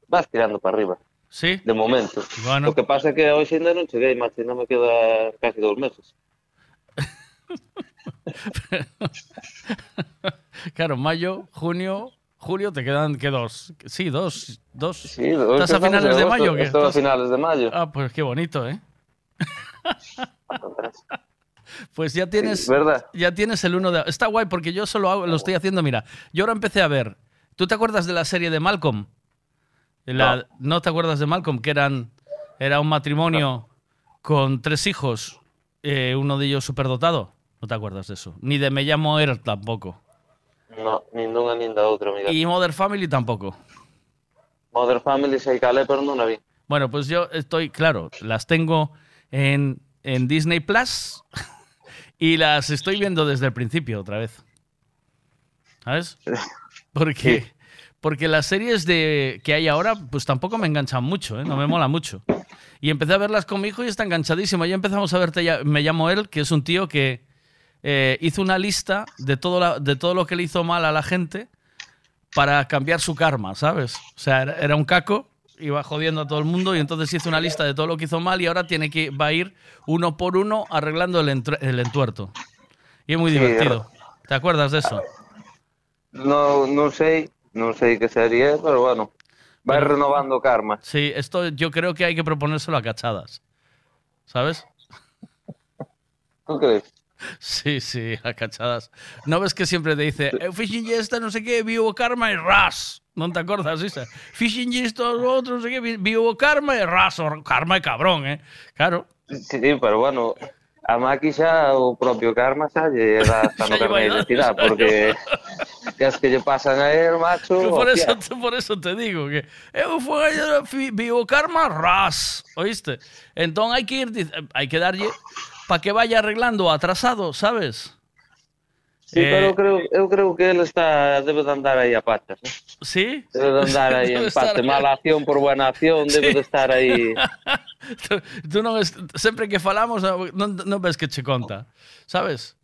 vas tirando para arriba. Sí. De momento. Bueno. O que pasa é que hoxe ainda non cheguei, macho, ainda me queda casi dous meses. Claro, mayo, junio, julio, te quedan, ¿qué dos? Sí, dos. dos. Sí, hoxe ¿Estás a finales de mayo? qué? Estou a ¿Estás- finales de mayo. Ah, pues qué bonito, ¿eh? Pues ya tienes, ¿Verdad? ya tienes el uno de... Está guay porque yo solo hago- lo estoy haciendo, mira, yo ahora empecé a ver, ¿tú te acuerdas de la serie de Malcolm? La- no. te acuerdas de Malcolm? Que eran, era un matrimonio con tres hijos, eh, uno de ellos superdotado. No te acuerdas de eso. Ni de Me llamo Er tampoco. No, nin dunha nin da outra, Miguel. Y Mother Family tampoco. Mother Family sei cal é, pero non a vi. Bueno, pues yo estoy, claro, las tengo en, en Disney Plus y las estoy viendo desde el principio otra vez. ¿Sabes? Porque, porque las series de, que hay ahora, pues tampoco me enganchan mucho, ¿eh? no me mola mucho. Y empecé a verlas con mi hijo y está enganchadísimo. Ya empezamos a ver Te lla- Me llamo él, que es un tío que eh, hizo una lista de todo, la- de todo lo que le hizo mal a la gente para cambiar su karma, ¿sabes? O sea, era, era un caco, iba jodiendo a todo el mundo y entonces hizo una lista de todo lo que hizo mal y ahora tiene que va a ir uno por uno arreglando el, el entuerto. Y es muy Sí, divertido. ¿Te acuerdas de eso? No, non sei, non sei que serie é, pero bueno, vai renovando o karma. Sí, esto yo creo que hay que proponérselo a cachadas. ¿Sabes? ¿Tú crees? Sí, sí, acachadas. ¿No ves que siempre te dice, eh, eu fixinlle esta non sei que, viu karma y ras. ¿No te acuerdas? isa? Fixinlle isto aos outros, non sei que, viu karma y ras. O karma é cabrón, eh? Claro. Sí, sí, pero bueno, a Maki xa o propio karma xa lle dá hasta no carne de identidad, porque as que lle pasan a él, macho... Que por, hostia. eso, por eso te digo que eh, eu foi eh, vivo karma ras, oíste? Entón hai que ir, hai que darlle para que vaya arreglando atrasado, sabes? Sí, eh, pero eu creo, eu creo que ele está debe de andar aí a patas, ¿eh? Sí? Debe de andar aí en parte, mala acción por buena acción, sí. debe de estar aí. tú, tú non es, sempre que falamos non, non ves que che conta, sabes?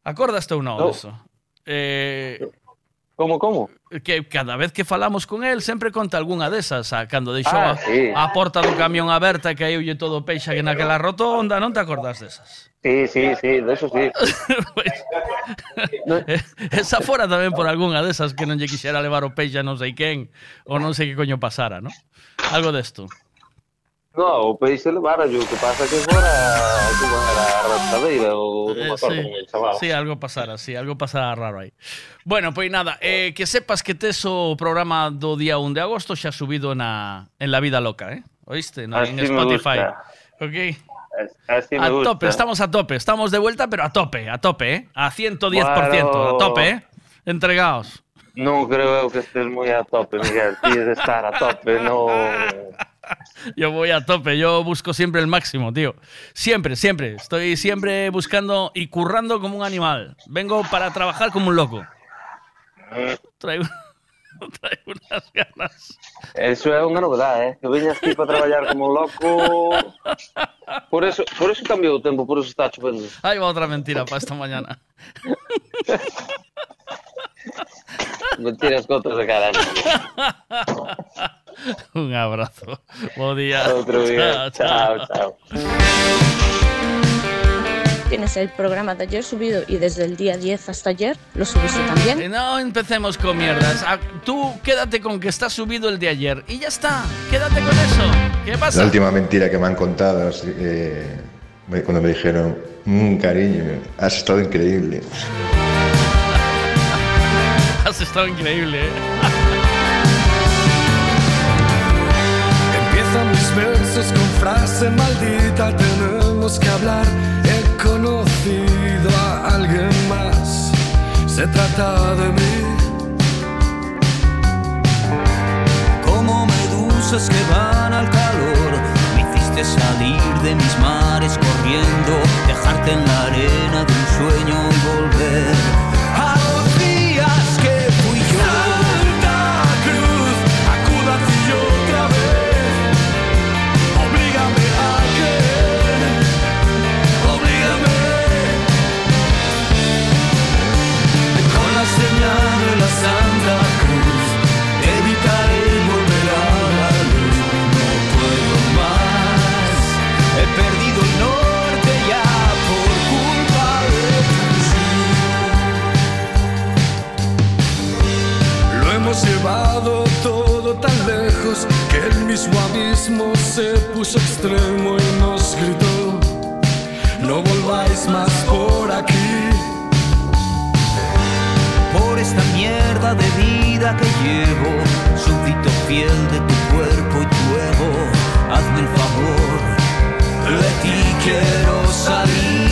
Acordaste ou non no. disso? Eh, como, como? que cada vez que falamos con el sempre conta algunha desas, a cando deixou ah, a, sí. a porta do camión aberta e caíulle todo o peixe que naquela rotonda, non te acordas desas? Sí, sí, sí, de eso sí. pues, pois, esa fora tamén por algunha desas que non lle quixera levar o peixe a non sei quen, ou non sei que coño pasara, non? Algo desto. De No, o peixe levara yo, o que pasa que fora como era a rastadeira ou non me Eh, acordo sí, el chaval. sí, algo pasara, sí, algo pasara raro aí. Bueno, pois nada, eh, que sepas que tes o programa do día 1 de agosto xa subido na, en La Vida Loca, eh? Oíste? No, en Así me Spotify. Ok. Así me a gusta. tope, estamos a tope, estamos de vuelta, pero a tope, a tope, ¿eh? A 110%, Bueno. a tope, ¿eh? Entregaos. Non creo que estés moi a tope, Miguel. Tienes de estar a tope, no... Yo voy a tope, yo busco siempre el máximo, tío. Siempre, siempre. Estoy siempre buscando y currando como un animal. Vengo para trabajar como un loco. Traigo, traigo unas ganas. Eso é unha novedade, eh? Que veñas aquí para traballar como un loco... Por eso, por eso cambiou o tempo, por eso está chovendo. Ahí va otra mentira para esta mañana. Mentiras cotas de caralho. Un abrazo. Buen día. Outro día. Chao, chao. Tienes el programa de ayer subido y desde el día 10 hasta ayer lo subiste también. Eh, No empecemos con mierdas. Ah, Tú quédate con que está subido el de ayer. Y ya está. Quédate con eso. ¿Qué pasa? La última mentira que me han contado, que, me- cuando me dijeron, "Mm, cariño, has estado increíble. Has estado increíble, ¿eh? Empiezan mis versos con frase maldita, tenemos que hablar. He conocido a alguien más, se trata de mí. como medusas que van al calor. Hiciste salir de mis mares corriendo, dejarte en la arena de un sueño y volver llevado todo tan lejos que el mismo abismo se puso extremo y nos gritó, no volváis más por aquí. por esta mierda de vida que llevo, súbdito fiel de tu cuerpo y tu ego, hazme el favor, de ti quiero salir.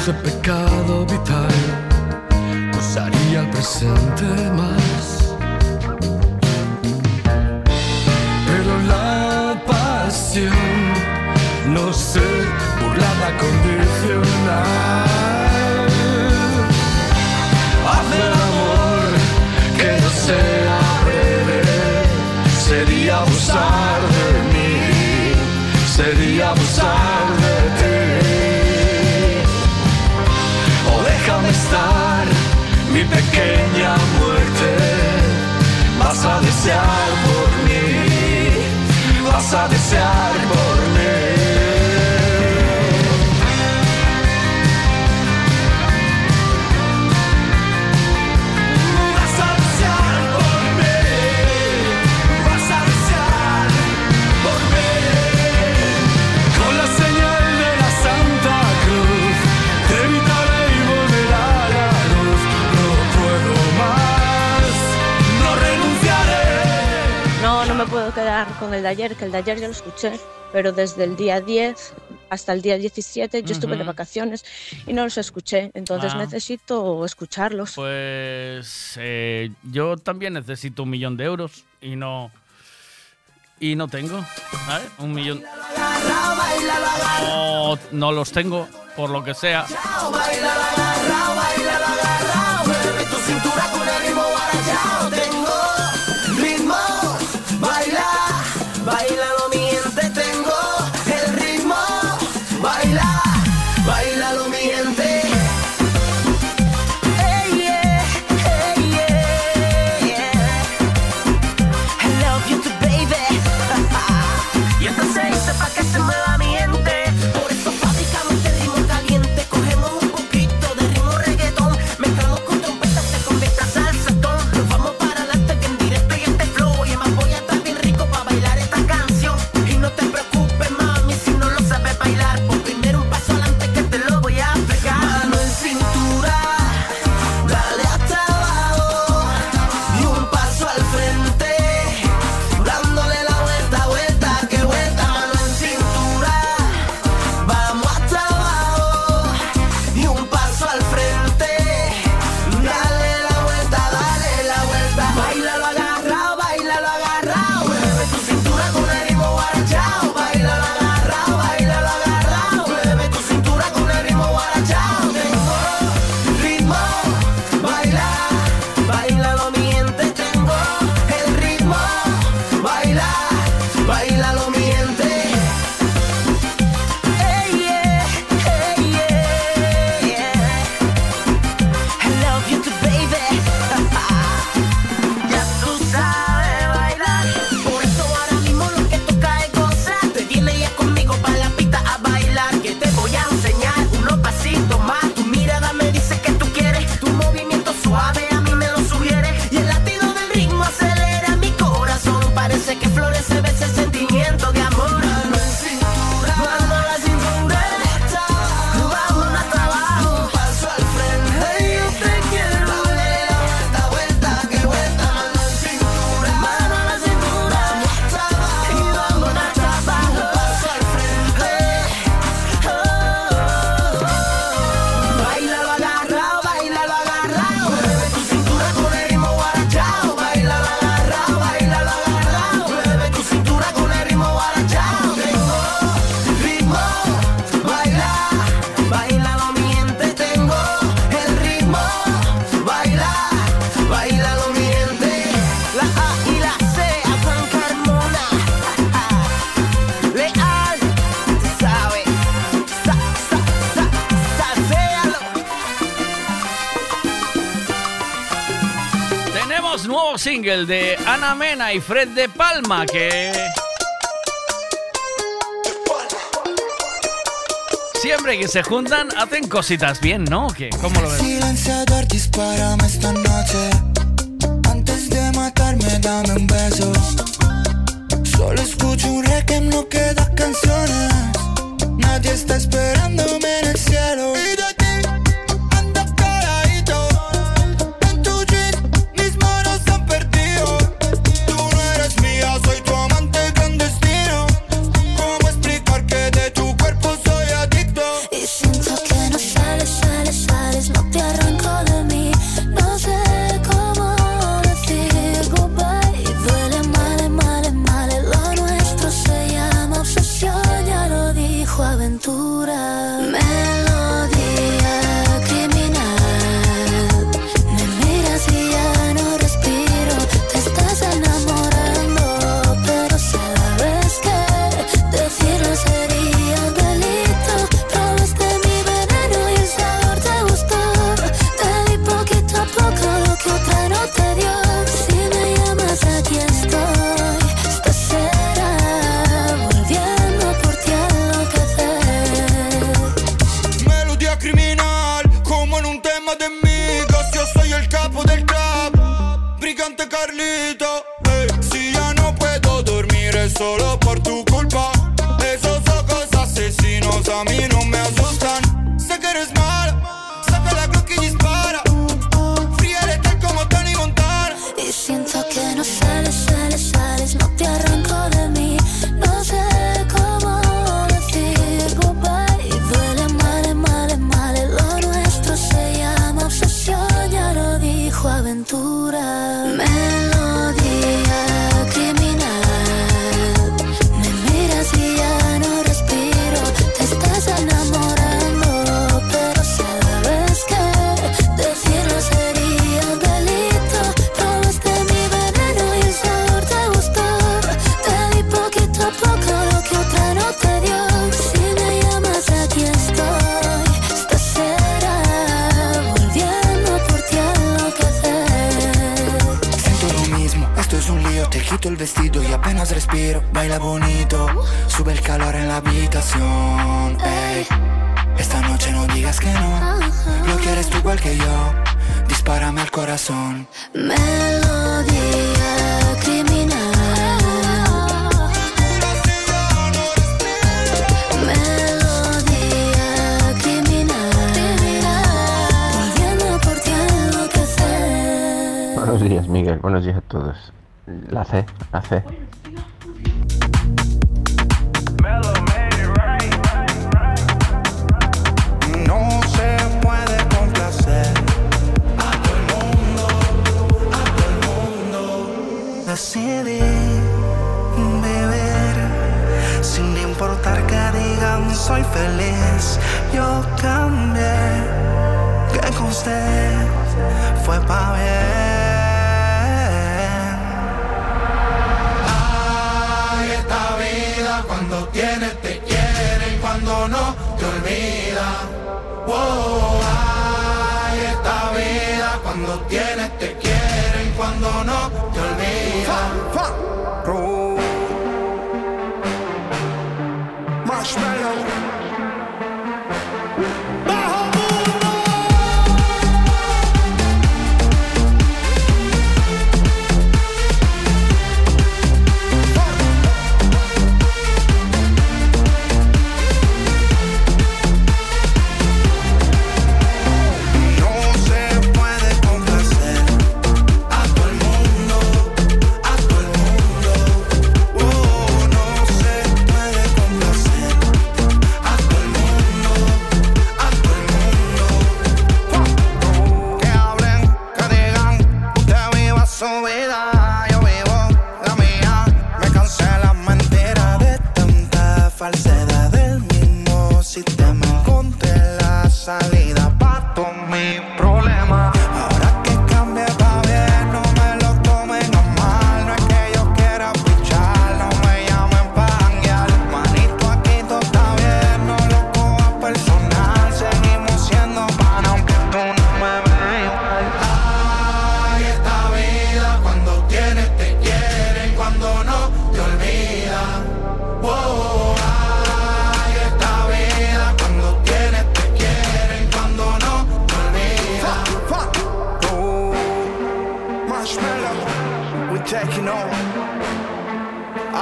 ese pecado vital nos haría el presente más. Pero la pasión no se burlaba condicional. desear por mí, vas a desear por mí. con el de ayer, que el de ayer ya lo escuché, pero desde el día 10 hasta el día 17 yo estuve de vacaciones y no los escuché, entonces ah. necesito escucharlos. Pues eh, yo también necesito un millón de euros y no... Y no tengo. Un millón. No, no los tengo, por lo que sea. single de Ana Mena y Fred de Palma que... Siempre que se juntan hacen cositas bien, ¿no? ¿Qué? ¿Cómo lo ves? Silenciador, dispárame esta noche. Antes de matarme, dame un beso. Solo escucho un reggae, no queda canciones. Nadie está esperándome en el cielo.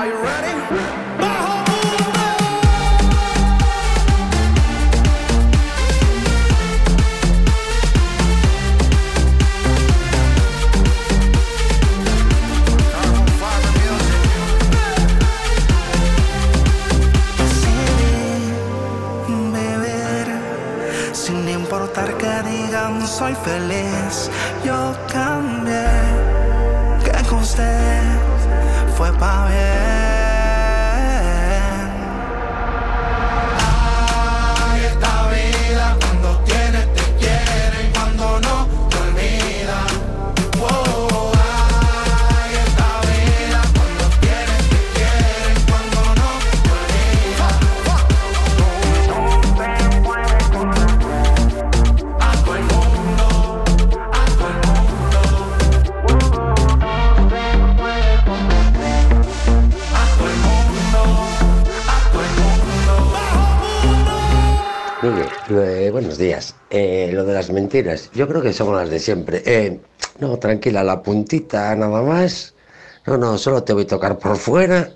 You ready? Yo creo que son las de siempre. Eh, no, tranquila, la puntita nada más. No, no, solo te voy a tocar por fuera.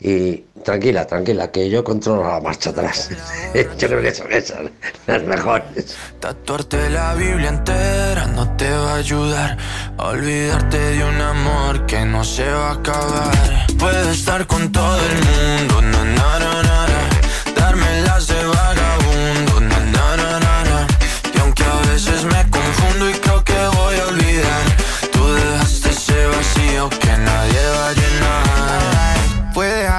Y tranquila, tranquila, que yo controlo la marcha atrás. yo creo que son esas las mejores. Tatuarte la Biblia entera no te va a ayudar a olvidarte de un amor que no se va a acabar. Puedes estar con todo el mundo, na na na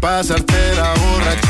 pasarte la borrachera,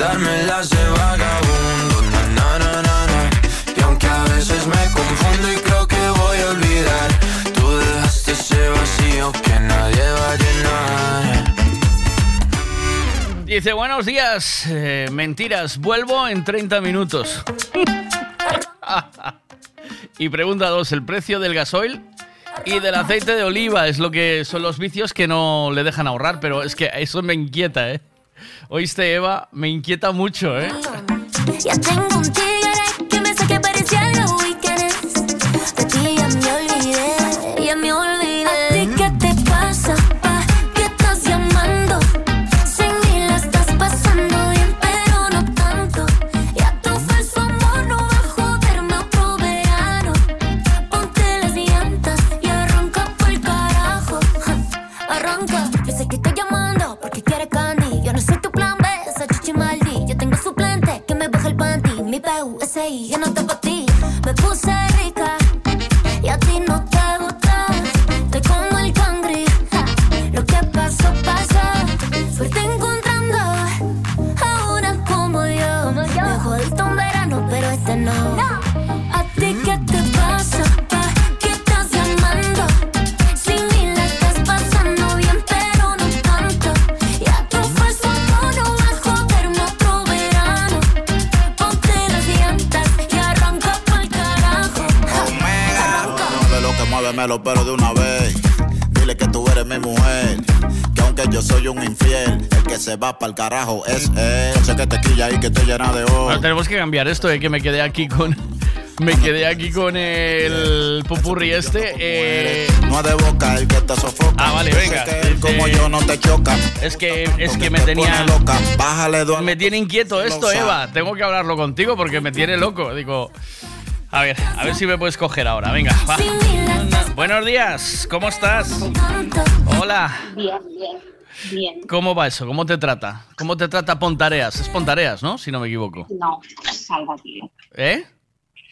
na. darme las de vagabundo, na na na na na. Y aunque a veces me confundo y creo que voy a olvidar, tú dejaste ese vacío que nadie va a llenar. Dice, buenos días, eh, mentiras, vuelvo en 30 minutos. y pregunta dos, ¿el precio del gasoil y del aceite de oliva es lo que son los vicios que no le dejan ahorrar? Pero es que eso me inquieta, ¿eh? Oíste, Eva, me inquieta mucho, ¿eh? Ya tengo un tigre 6, ya no está para ti. Me puse dímelo pero de una vez. Dile que tú eres mi mujer. Que aunque yo soy un infiel, el que se va para el carajo es él. Sé que te quilla y que te llena de oro. Bueno, tenemos que cambiar esto de que me quedé aquí con. Me quedé aquí con el pupurri este. eh, No de boca el que te sofoca. Ah, vale, venga. como Eh, yo no te choca. Es que, es que me tenía. Bájale. Me tiene inquieto esto. Eva. Tengo que hablarlo contigo porque me tiene loco. Digo. A ver, a ver si me puedes coger ahora. Venga, va. Buenos días, ¿cómo estás? Hola. Bien, bien, bien. ¿Cómo va eso? ¿Cómo te trata? ¿Cómo te trata Pontareas? Es Pontareas, ¿no? Si no me equivoco. No, salva, tío. ¿Eh?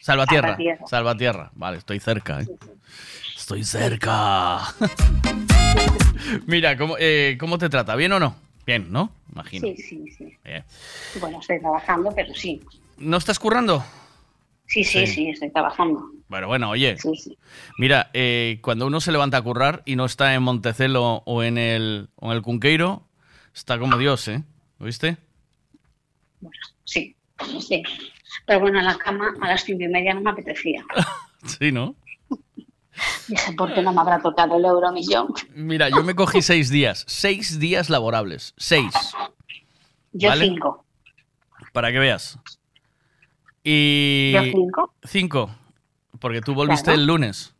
Salvatierra. Salvatierra. Salvatierra. Vale, estoy cerca. ¿eh? Estoy cerca. Mira, ¿cómo, eh, ¿cómo te trata? ¿Bien o no? Bien, ¿no? Imagino. Sí, sí, sí. Bien. Bueno, estoy trabajando, pero sí. ¿No estás currando? Sí, sí, Sí. sí, estoy trabajando. Bueno, bueno, oye. Sí, sí. Mira, eh, cuando uno se levanta a currar y no está en Montecelo o en el, o en el Cunqueiro, está como Dios, ¿eh? ¿Oíste? Sí, sí. Pero bueno, en la cama a las cinco y media no me apetecía. Sí, ¿no? Dije, ¿por qué no me habrá tocado el euro millón? Mira, yo me cogí seis días. Seis días laborables. Seis. Yo ¿Vale? cinco. Para que veas. Y... ¿Yo cinco? Cinco. Porque tú volviste Claro. el lunes.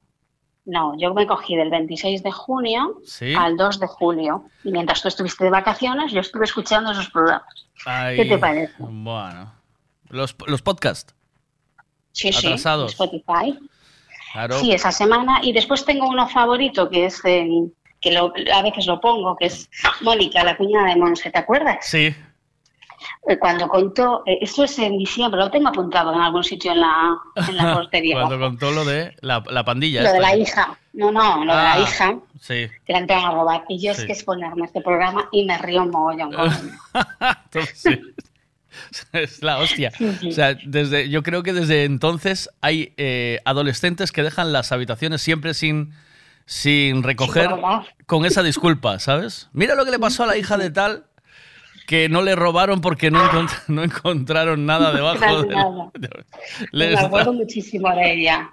No, yo me cogí del 26 de junio Sí. al 2 de julio. Y mientras tú estuviste de vacaciones, yo estuve escuchando esos programas. Ay, ¿Qué te parece? Bueno. Los, los podcasts. Sí, sí. Spotify. Claro. Sí, esa semana. Y después tengo uno favorito que es, eh, que lo- a veces lo pongo, que es Mónica, la cuñada de Monse, ¿te acuerdas? Sí. Eh, Cuando contó, eh, esto es en diciembre, lo tengo apuntado en algún sitio en la, en la portería. Cuando contó lo de la, la pandilla. lo de la hija. No, no, lo de la Ah, hija, Sí. que la entraron a robar. Y yo Sí. es que es ponerme este programa y me río un mogollón. Sí. Es la hostia. O sea, desde, yo creo que desde entonces hay eh, adolescentes que dejan las habitaciones siempre sin, sin recoger con esa disculpa, ¿sabes? Mira lo que le pasó a la hija de tal que no le robaron porque no, encont- no encontraron nada debajo Nada, del- nada. Les- Me acuerdo muchísimo de ella.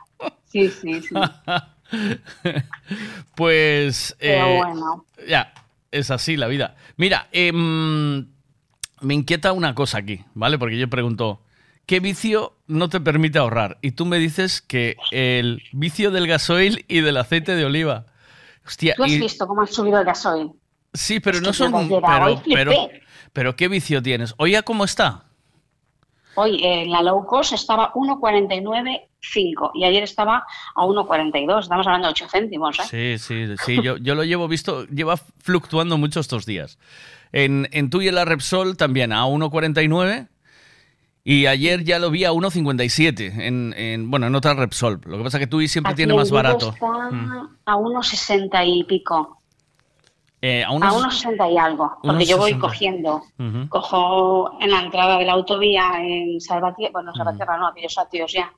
Sí, sí, sí. Pues. Pero eh, bueno. Ya, es así la vida. Mira, em, me inquieta una cosa aquí, ¿vale? Porque yo pregunto, ¿qué vicio no te permite ahorrar? Y tú me dices que el vicio del gasoil y del aceite de oliva. Hostia, ¿Tú has y- visto cómo ha subido el gasoil? sí, pero Es no son. Pero, pero, pero, ¿qué vicio tienes? Oye, ¿cómo está? Hoy en la low cost estaba 1,49,5 y ayer estaba a 1,42. Estamos hablando de 8 céntimos, ¿eh? Sí, sí, sí, yo, yo lo llevo visto, lleva fluctuando mucho estos días. En, en tú y en la Repsol también a 1,49 y ayer ya lo vi a 1,57 en, en, bueno, en otra Repsol. Lo que pasa es que TUI siempre Aquí tiene en más barato. Está Mm. a 1,60 y pico. Eh, a A unos, 1,60 y algo. Porque yo voy 1,60. cogiendo. Cojo en la entrada de la autovía en Salvatierra, bueno, Salvatierra no, aquellos satios ya.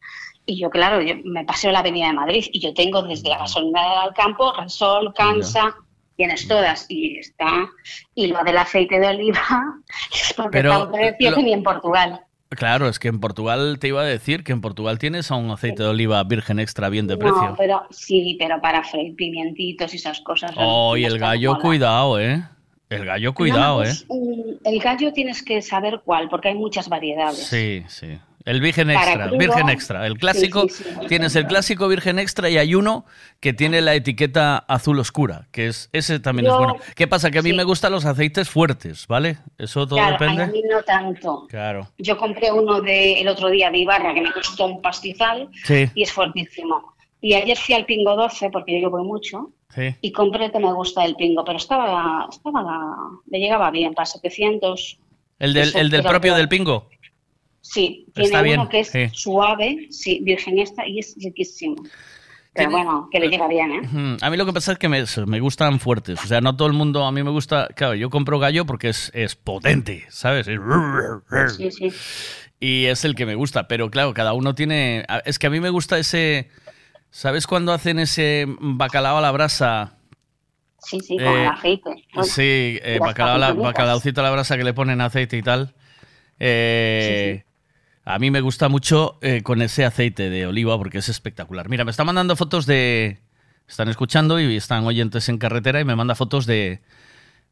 Y yo, claro, yo me paseo la avenida de Madrid y yo tengo desde la gasolinera del campo, Resol, Cansa, tienes todas. Y está. Y lo del aceite de oliva, es porque Pero, un precio que ni en Portugal. Claro, es que en Portugal te iba a decir que en Portugal tienes a un aceite de oliva virgen extra bien de No, precio. pero sí, pero para freír pimientitos y esas cosas. Oh, y el gallo, cuidado, ¿eh? El gallo, cuidado, No, ¿eh? pues, mm, El gallo tienes que saber cuál, porque hay muchas variedades. Sí, sí. El virgen extra, crudo, virgen extra. El clásico, sí, sí, sí. tienes el clásico virgen extra y hay uno que tiene la etiqueta azul oscura, que es ese también Yo- es bueno. ¿Qué pasa? Que a mí me gustan los aceites fuertes, ¿vale? Eso todo Claro, depende. a mí no tanto. Claro. Yo compré uno de, el otro día de Ibarra que me costó un pastizal y es fuertísimo. Y ayer fui al Pingo 12 porque yo voy mucho Sí. y compré el que me gusta del Pingo, pero estaba, estaba, le llegaba bien, para 700. El del, el del propio del pingo. Sí, tiene Está uno bien, que es sí. suave, sí, virgen esta y es riquísimo. Pero bueno, que le llega bien, ¿eh? A mí lo que pasa es que me, me gustan fuertes. O sea, no todo el mundo, a mí me gusta, claro, yo compro gallo porque es, es potente, ¿sabes? Es- Sí, sí. Y es el que me gusta, pero claro, cada uno tiene... Es que a mí me gusta ese... ¿Sabes cuando hacen ese bacalao a la brasa? Sí, sí, con Eh, el aceite. Sí, eh, bacalao a la- bacalaocito a la brasa que le ponen aceite y tal. Eh, A mí me gusta mucho eh, con ese aceite de oliva porque es espectacular. Mira, me está mandando fotos de, están escuchando y están oyentes en carretera y me manda fotos de,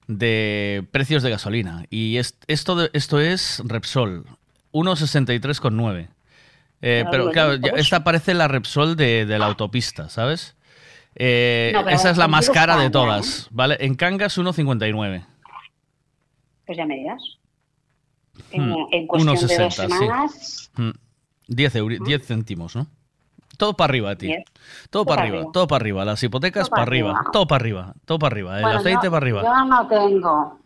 de precios de gasolina. Y es- esto, esto es Repsol, 1,63,9. Eh, Pero pero claro, ya- esta parece la Repsol de, de la autopista, ¿sabes? Eh, No, esa es la más cara de todas, ¿vale? En Cangas 1,59. Pues ya me dirás. En, Hmm, en cuestión de dos 1,60, sí. semanas, Mm, 10, euri- 10 céntimos, ¿no? Todo para arriba, tío. Todo Todo para arriba, arriba. todo para arriba. Las hipotecas Todo para arriba, arriba. todo para arriba, todo para arriba. El Bueno, aceite yo- para arriba. Yo no tengo,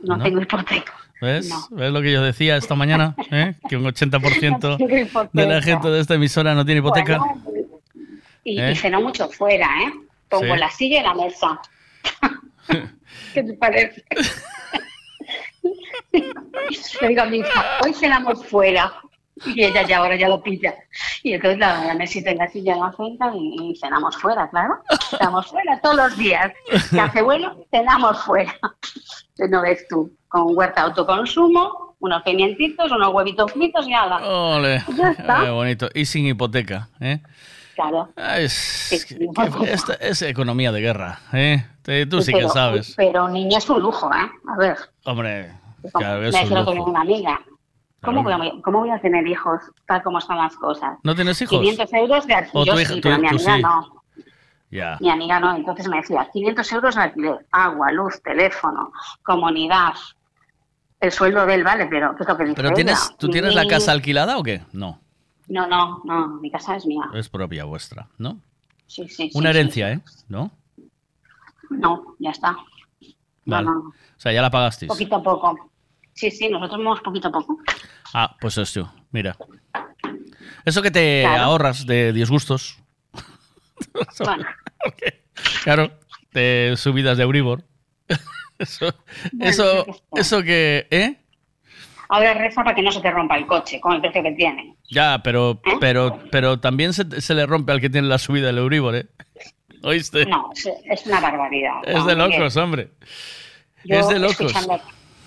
no, ¿No? tengo hipoteca. ¿Ves? no. ¿Ves lo que yo decía esta mañana? ¿Eh? Que un 80% No de la gente de esta emisora no tiene hipoteca. Bueno, y, ¿Eh? y ceno mucho fuera, ¿eh? Pongo Sí. la silla y la mesa. ¿Qué te parece? Le digo a mi hija, hoy cenamos fuera. Y ella ya ahora ya lo pilla. Y entonces la, la mesita y la silla en la cinta y, y cenamos fuera, claro. Cenamos fuera todos los días. Que hace bueno, cenamos fuera. No ves tú, con huerta de autoconsumo, unos pimientitos, unos huevitos fritos y nada. Ole, Ya está. eh, bonito. Y sin hipoteca, ¿eh? Claro. Es, que- que- esta es economía de guerra, ¿eh? Tú sí que Pero- sabes. Pero un niño es un lujo, ¿eh? A ver, Hombre, claro, es decía un otro día lujo. una amiga. ¿Cómo, Claro. voy a, ¿Cómo voy a tener hijos tal como están las cosas? ¿No tienes hijos? 500 euros de alquiler. Yo sí, pero tú- mi amiga sí. no. Mi amiga no. Entonces me decía, 500 euros de alquiler, agua, luz, teléfono, comunidad. El sueldo de él vale, pero ¿qué es lo que dice ¿Pero ella? tienes, tú tienes la casa alquilada o qué? No, No, no, no, mi casa es mía. es propia vuestra, ¿no? Sí, sí, Una sí. herencia, ¿eh? ¿No? No, ya está. Vale. No, no, O sea, ya la pagasteis. poquito a poco. Sí, sí, nosotros vamos poquito a poco. Ah, pues eso, mira. Eso que te Claro. ahorras de disgustos. Bueno, Claro, de subidas de Euribor. Eso, eso, eso que, ¿eh? ahora reza para que no se te rompa el coche con el precio que tiene. Ya, pero, ¿Eh? pero, pero también se, se le rompe al que tiene la subida del Euribor, ¿eh? ¿Oíste? No, es, una barbaridad. es de que locos, hombre. Yo, es de locos. escuchando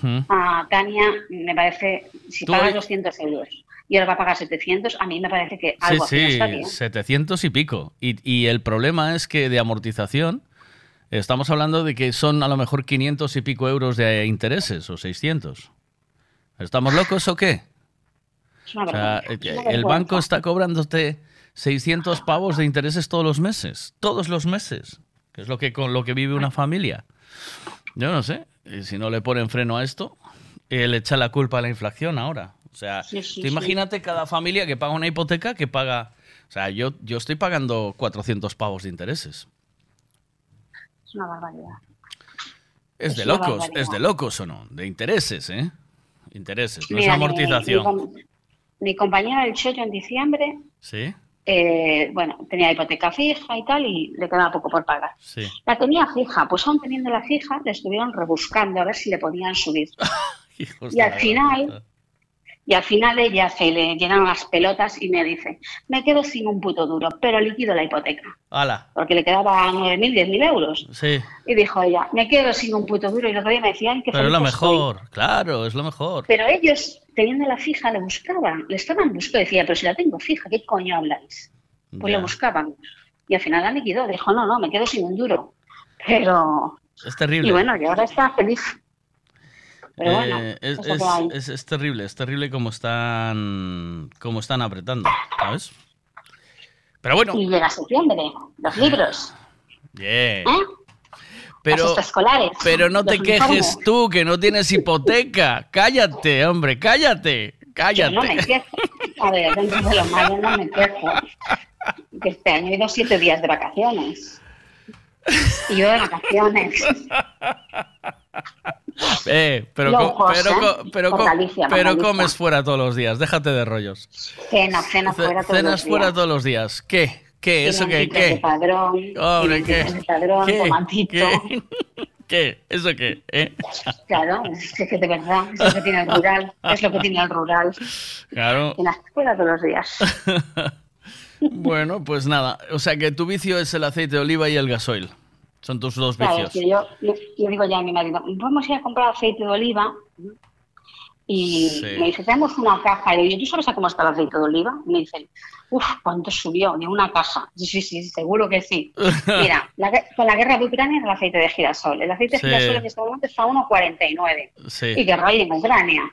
Mm. A Tania, me parece, si pagas hoy- 200 euros y ahora va a pagar 700, a mí me parece que Sí, algo así sí, está bien. 700 y pico. Y, y el problema es que de amortización estamos hablando de que son a lo mejor 500 y pico euros de intereses o 600. ¿Estamos locos o qué? Es una O sea, eh, el banco está cobrándote 600 pavos de intereses todos los meses. Todos los meses. Que es lo que, con lo que vive una familia. Yo no sé. Y si no le ponen freno a esto, eh, le echa la culpa a la inflación ahora. O sea, Sí, sí, tú sí. imagínate cada familia que paga una hipoteca que paga... O sea, yo, yo estoy pagando 400 pavos de intereses. Es una barbaridad. Es Es de locos, barbaridad. es de locos o no. De intereses, ¿eh? Intereses, no Mira, es mi- amortización. Mi, mi compañera del chollo en diciembre, ¿Sí? Eh, bueno, tenía hipoteca fija y tal, y le quedaba poco por pagar. Sí. La tenía fija, pues aún teniendo la fija, le estuvieron rebuscando a ver si le podían subir. Y al final, y al final ella se le llenaron las pelotas y me dice, me quedo sin un puto duro, pero liquido la hipoteca, ¡Hala! porque le quedaba 9.000, 10.000 euros. Sí. Y dijo ella, me quedo sin un puto duro, y otro día me decían que Pero es lo estoy. mejor, claro, es lo mejor. Pero ellos, teniendo la fija, le buscaban, le estaban buscando, decía, pero si la tengo fija, ¿qué coño habláis? Pues Ya. le buscaban. Y al final la liquidó, dijo, no, no, me quedo sin un duro. Pero, Es terrible. y bueno, y ahora está feliz. Pero bueno, Eh, es, es es- es- es terrible, es terrible como están, como están apretando, ¿sabes? Pero bueno, Y llega septiembre, los libros, yeah. ¿eh? Pero, pero no te quejes uniformes. tú que no tienes hipoteca. Cállate, hombre, cállate, cállate. Yo no me quejo. A ver, dentro de lo malo no me quejo. Que este año he ido siete días de vacaciones. Y yo de vacaciones. Eh, pero, cost, pero, ¿eh? pero, Galicia, pero comes fuera todos los días, déjate de rollos. Cena, cena fuera todos Cenas los fuera días. todos los días. ¿Qué? ¿Qué? ¿Eso qué? De ¿Qué? padrón, ¿qué? de padrón, ¿Qué? tomatito. ¿Qué? ¿Qué? ¿Eso qué? ¿Eh? Claro, es que de verdad, es lo que tiene el rural, es lo que tiene el rural. Claro. Cenas fuera todos los días. Bueno, pues nada. O sea que tu vicio es el aceite de oliva y el gasoil. Son tus dos Claro, vicios. que yo, yo, yo digo ya a mi marido, vamos a ir a comprar aceite de oliva Y Sí. me dice, tenemos una caja. Y yo, ¿tú sabes a cómo está el aceite de oliva? Y me dice, uff, ¿cuánto subió? Ni una caja. Sí, sí, sí, seguro que sí. Mira, la con la guerra de Ucrania el aceite de girasol. El aceite Sí. de girasol en este momento está a 1,49. Sí. Y guerra hay en Ucrania.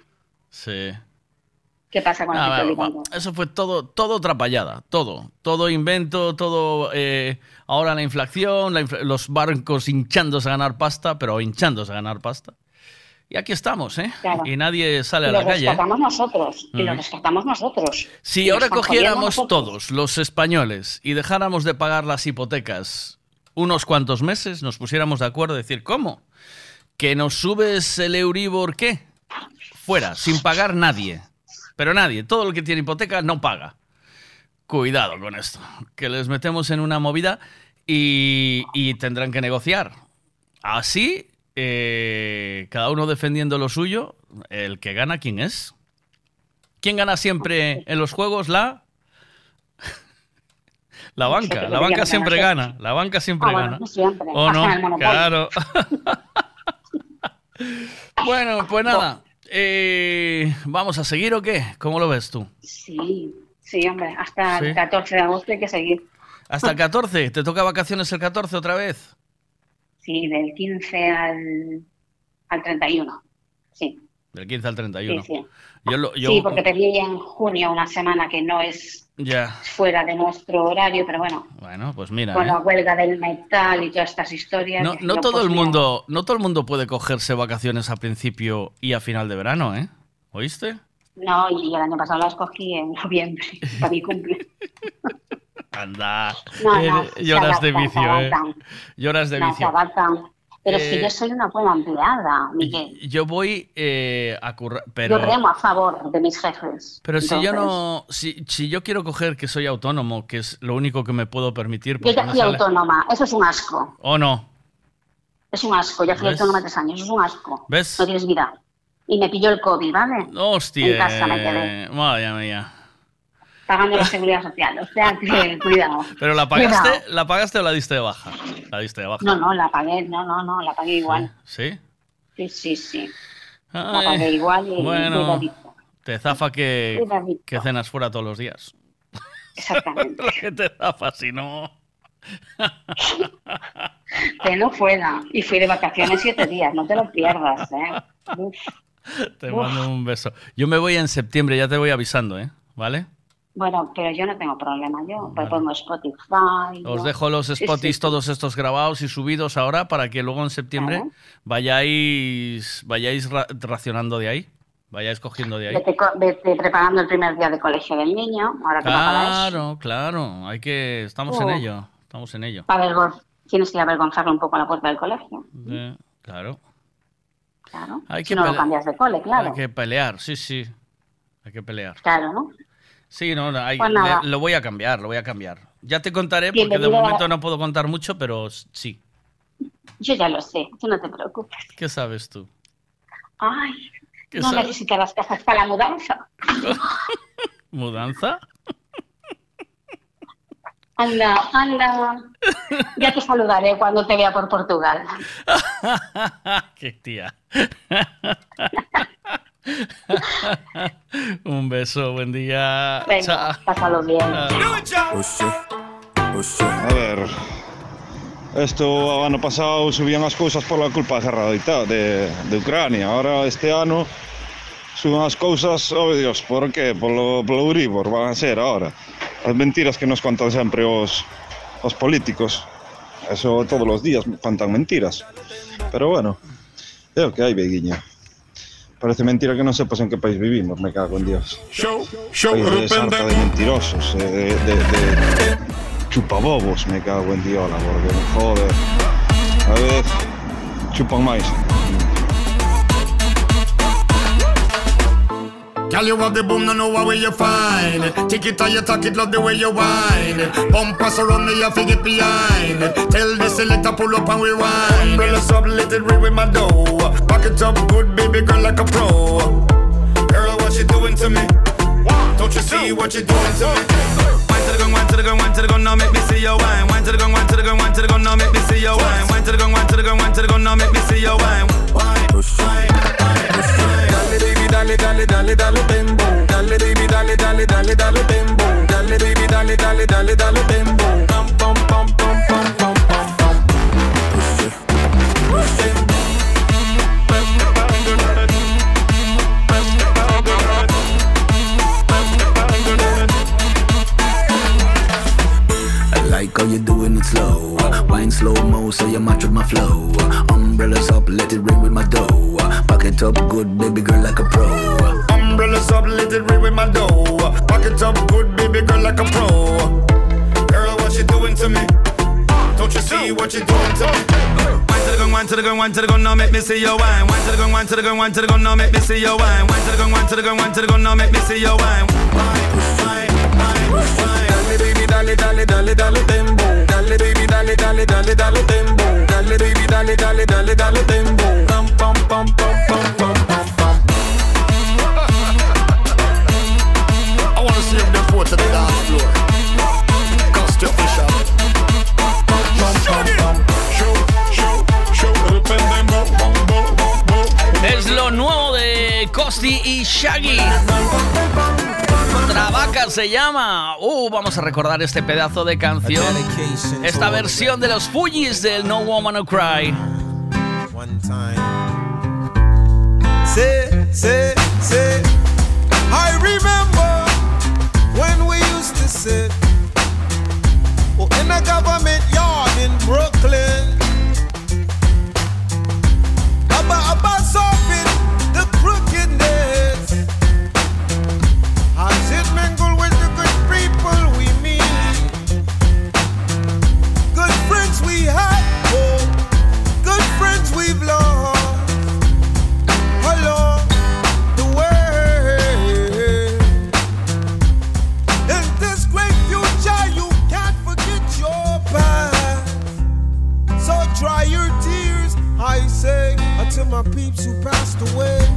Sí. ¿Qué pasa con el Ah, aceite de oliva? eso fue todo, todo otra payada, todo, todo invento, todo. eh, ahora la inflación, la infla- los barcos hinchándose a ganar pasta, pero hinchándose a ganar pasta. Y aquí estamos, ¿eh? Claro. Y nadie sale Y a lo la calle. ¿eh? rescatamos nosotros. Y lo Ujú. rescatamos nosotros. Si ahora cogiéramos todos los españoles y dejáramos de pagar las hipotecas unos cuantos meses, nos pusiéramos de acuerdo y decir, ¿cómo? ¿Que nos subes el Euribor qué? Fuera, sin pagar nadie. Pero nadie, todo el que tiene hipoteca no paga. Cuidado con esto, que les metemos en una movida y, y tendrán que negociar. Así, eh, cada uno defendiendo lo suyo, el que gana, ¿quién es? ¿Quién gana siempre en los juegos? La. La banca. La banca siempre gana. La banca siempre Ah, bueno, gana. no siempre. ¿O no? Claro. bueno, pues nada. Eh, ¿Vamos a seguir o qué? ¿Cómo lo ves tú? Sí, sí, hombre. Hasta Sí. el 14 de agosto hay que seguir. Hasta el 14. ¿Te toca vacaciones el 14 otra vez? Sí, del 15 al, al 31. Sí, Del 15 al 31. sí, sí. Yo lo- yo- Sí, porque pedí en junio una semana que no es Ya. fuera de nuestro horario, pero bueno, Bueno, pues mira. con ¿eh? la huelga del metal y todas estas historias. No, no todo el mundo, no todo el mundo puede cogerse vacaciones a principio y a final de verano, ¿eh? ¿Oíste? No, y el año pasado la escogí en noviembre, para mi cumple. Anda. No, Eh, no, se lloras de vicio, ¿eh? Lloras de vicio. Pero es Eh, que yo soy una buena empleada, Miguel. Yo voy eh, a currar, pero... Yo remo a favor de mis jefes. Pero si yo Entonces, no, si, si yo quiero coger que soy autónomo, que es lo único que me puedo permitir, Yo porque ya fui sale- autónoma, eso es un asco. ¿O no? Es un asco, ya fui ¿Ves? autónoma tres años, es un asco. ¿Ves? No tienes vida. Y me pilló el COVID, ¿vale? Hostia. En casa me quedé, Madre mía. Pagando la seguridad social. O sea que, cuidado. ¿Pero la pagaste, Cuidado. la pagaste o la diste de baja? La diste de baja. No, no, la pagué, no, no, no, la pagué igual. ¿Sí? Sí, sí, sí. La pagué igual y bueno, te zafa que, que cenas fuera todos los días. Exactamente. Que te zafa, si no... Que no fuera. Y fui de vacaciones siete días, no te lo pierdas, ¿eh? Uf. Te Uf. mando un beso. Yo me voy en septiembre, ya te voy avisando, ¿eh? ¿Vale? Bueno, pero yo no tengo problema. Yo pues pongo Spotify. Os dejo los sí, sí. todos estos grabados y subidos ahora para que luego en septiembre vayáis vayáis ra- racionando de ahí, vayáis cogiendo de ahí. Vete, preparando el primer día de colegio del niño. Ahora que. Claro, claro, hay que estamos en Oh. ello, estamos en ello. Tienes que avergonzarlo un poco a la puerta del colegio. Eh, claro. Claro. Hay si que no lo cambias de cole, claro. Hay que pelear, sí, sí. Hay que pelear. Claro, ¿no? Sí, no, no, hay- Pues nada. le- lo voy a cambiar, lo voy a cambiar. Ya te contaré porque de a- momento no puedo contar mucho, pero sí. Yo ya lo sé, tú no te preocupes. ¿Qué sabes tú? Ay, ¿Qué no sabes? necesitas las cajas para la mudanza. ¿Mudanza? Anda, anda. Ya te saludaré cuando te vea por Portugal. ¡Qué tía! Un beso, buen día. Venga, Chao. pásalo bien. A ver, esto ano pasado subían as cousas pola culpa da guerra de, Ucrania. Ahora este ano suben as cousas, oh Dios, por que? Polo, polo Euribor van a ser ahora. As mentiras que nos contan sempre os, os políticos. Eso todos os días contan mentiras. Pero bueno, é o que hai, veguiña. Parece mentira que non sepas en que país vivimos, me cago en Dios. Show, show, País de de mentirosos, eh, de, de, de chupabobos, me cago en Diola, porque joder. A ver, chupan máis. Girl, you have the boom, no know where you find. Take it or you talk it, love the way you whine it. Bump us around me, you figure behind. Tell the selector pull up and rewind. Umbrellas up, let it rain with my dough. Back it up good, baby girl, like a pro. Girl, what you doing to me? Don't you see what you're doing to me? Wine to the gun, wine to the gun, wine to the gun, now make me see your wine. Wine to the gun, wine to the gun, wine to the gun, now make me see your wine. Wine to the gun, wine to the gun, wine to the gun, now make me see your wine. Wine, wine, dale, dale, dale, dale tempo. Dale baby, dale, dale, dale, dale tempo. Dale baby, dale, dale, dale, dale tempo. Pam pam pam pam pam pam pam pam. Like how you doing it slow, wine slow mo, so you match with my flow. Umbrellas up, let it rain with my dough. Back it up good, baby girl, like a pro. Umbrellas up, let it rain with my dough. Back it up good, baby girl, like a pro. Girl, what you doing to me? Don't you see what you're doing to me? Wine to the gun, wine to the gun, wine to the gun, now make me see your wine. Wine to the gun, wine to the gun, wine to the gun, now make me see your wine. Wine to the gun, wine to the gun, wine to the gun, now make me see your wine. Wine, wine, wine, wine. Dale baby, dale, dale, dale, dale tembo. Dale baby, dale, dale, dale, dale tembo. Dale baby, dale, dale, dale, dale tembo. Pam, pam, pam, pam, pam, pam, Costi y Shaggy. Trabaca se llama. Uh, vamos a recordar este pedazo de canción. Esta versión de los Fujis del No Woman No Cry. One time. Say, say, say. I remember when we used to sit oh, in a government yard in Brooklyn. About, about my peeps who passed away.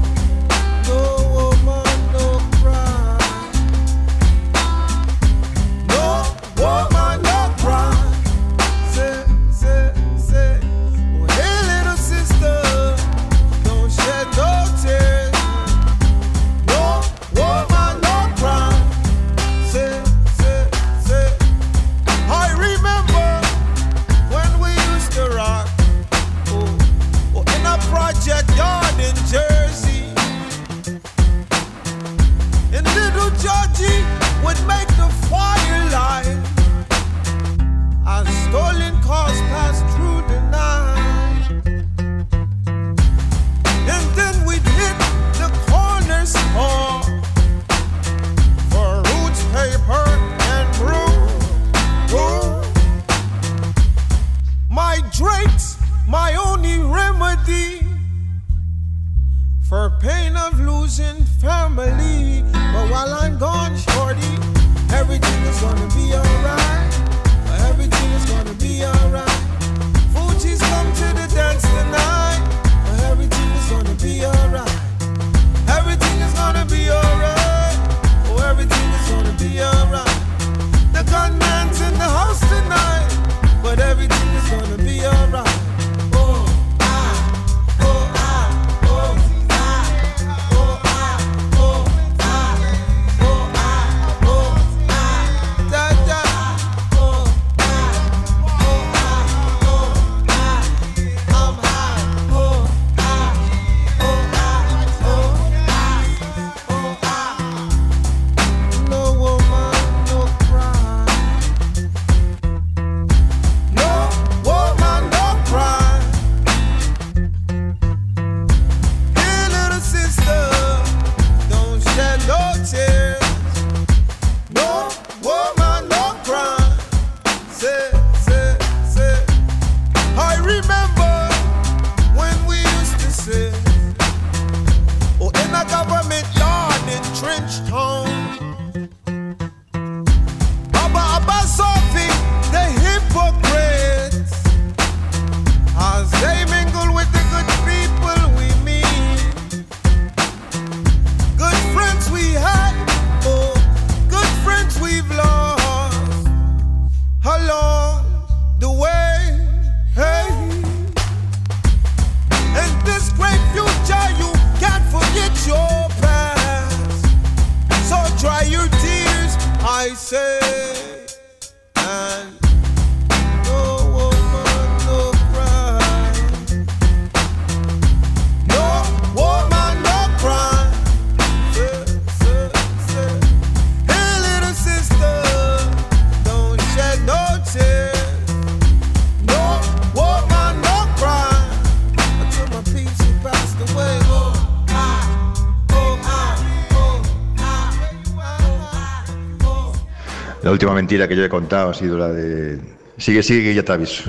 La última mentira que yo he contado ha sido la de... Sigue, sigue, ya te aviso.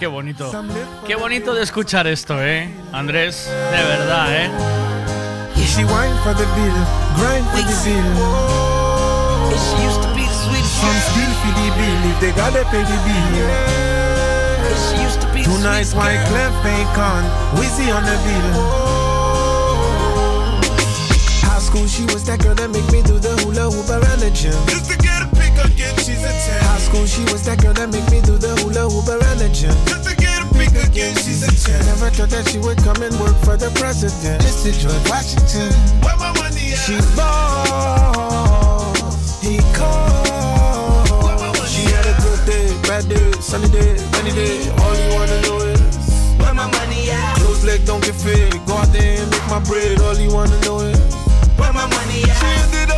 Qué bonito. Qué bonito de escuchar esto, ¿eh? Andrés, de verdad, ¿eh? Tonight, white clef ain't con, Wizzy on the bill. school, She was that girl that make me do the hula hoop around the gym. Just to get a pick again, she's a 10. High school, she was that girl that make me do the hula hoop around the gym. Just to get a pick again, she's a 10. Never thought that she would come and work for the president. Just to George Washington. Where my money at? She balls, he calls. She had a good day, bad day, sunny day, rainy day. All you wanna know is where my money at? Close leg, don't get fit. Go out there and make my bread. All you wanna know is yeah. She did up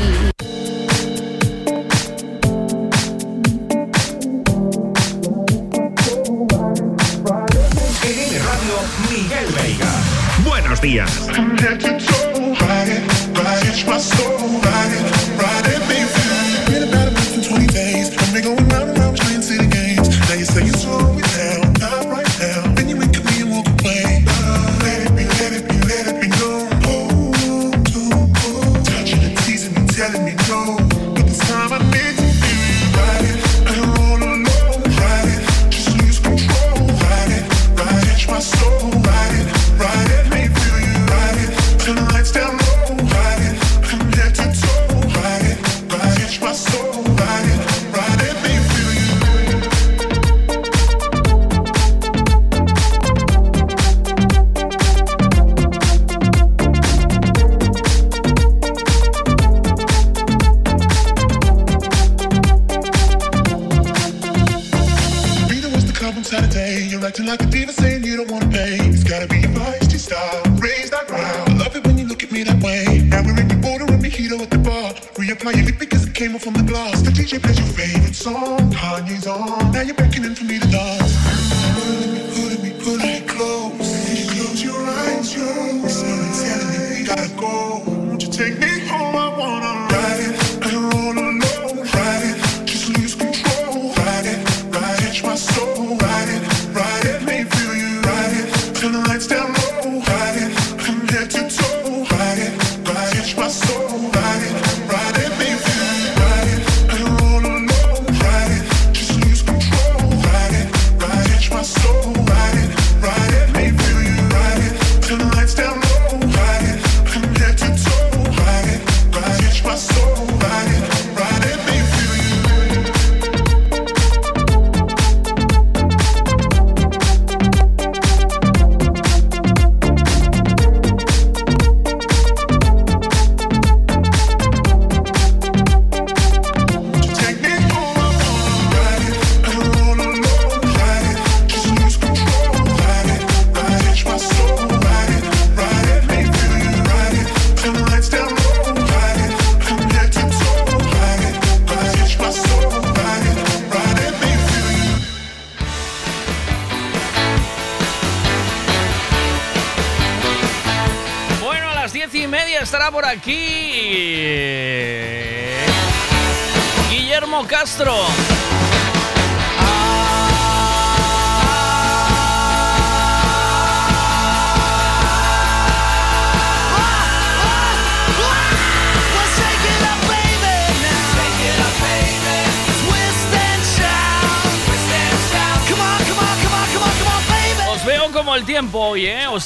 Utopía.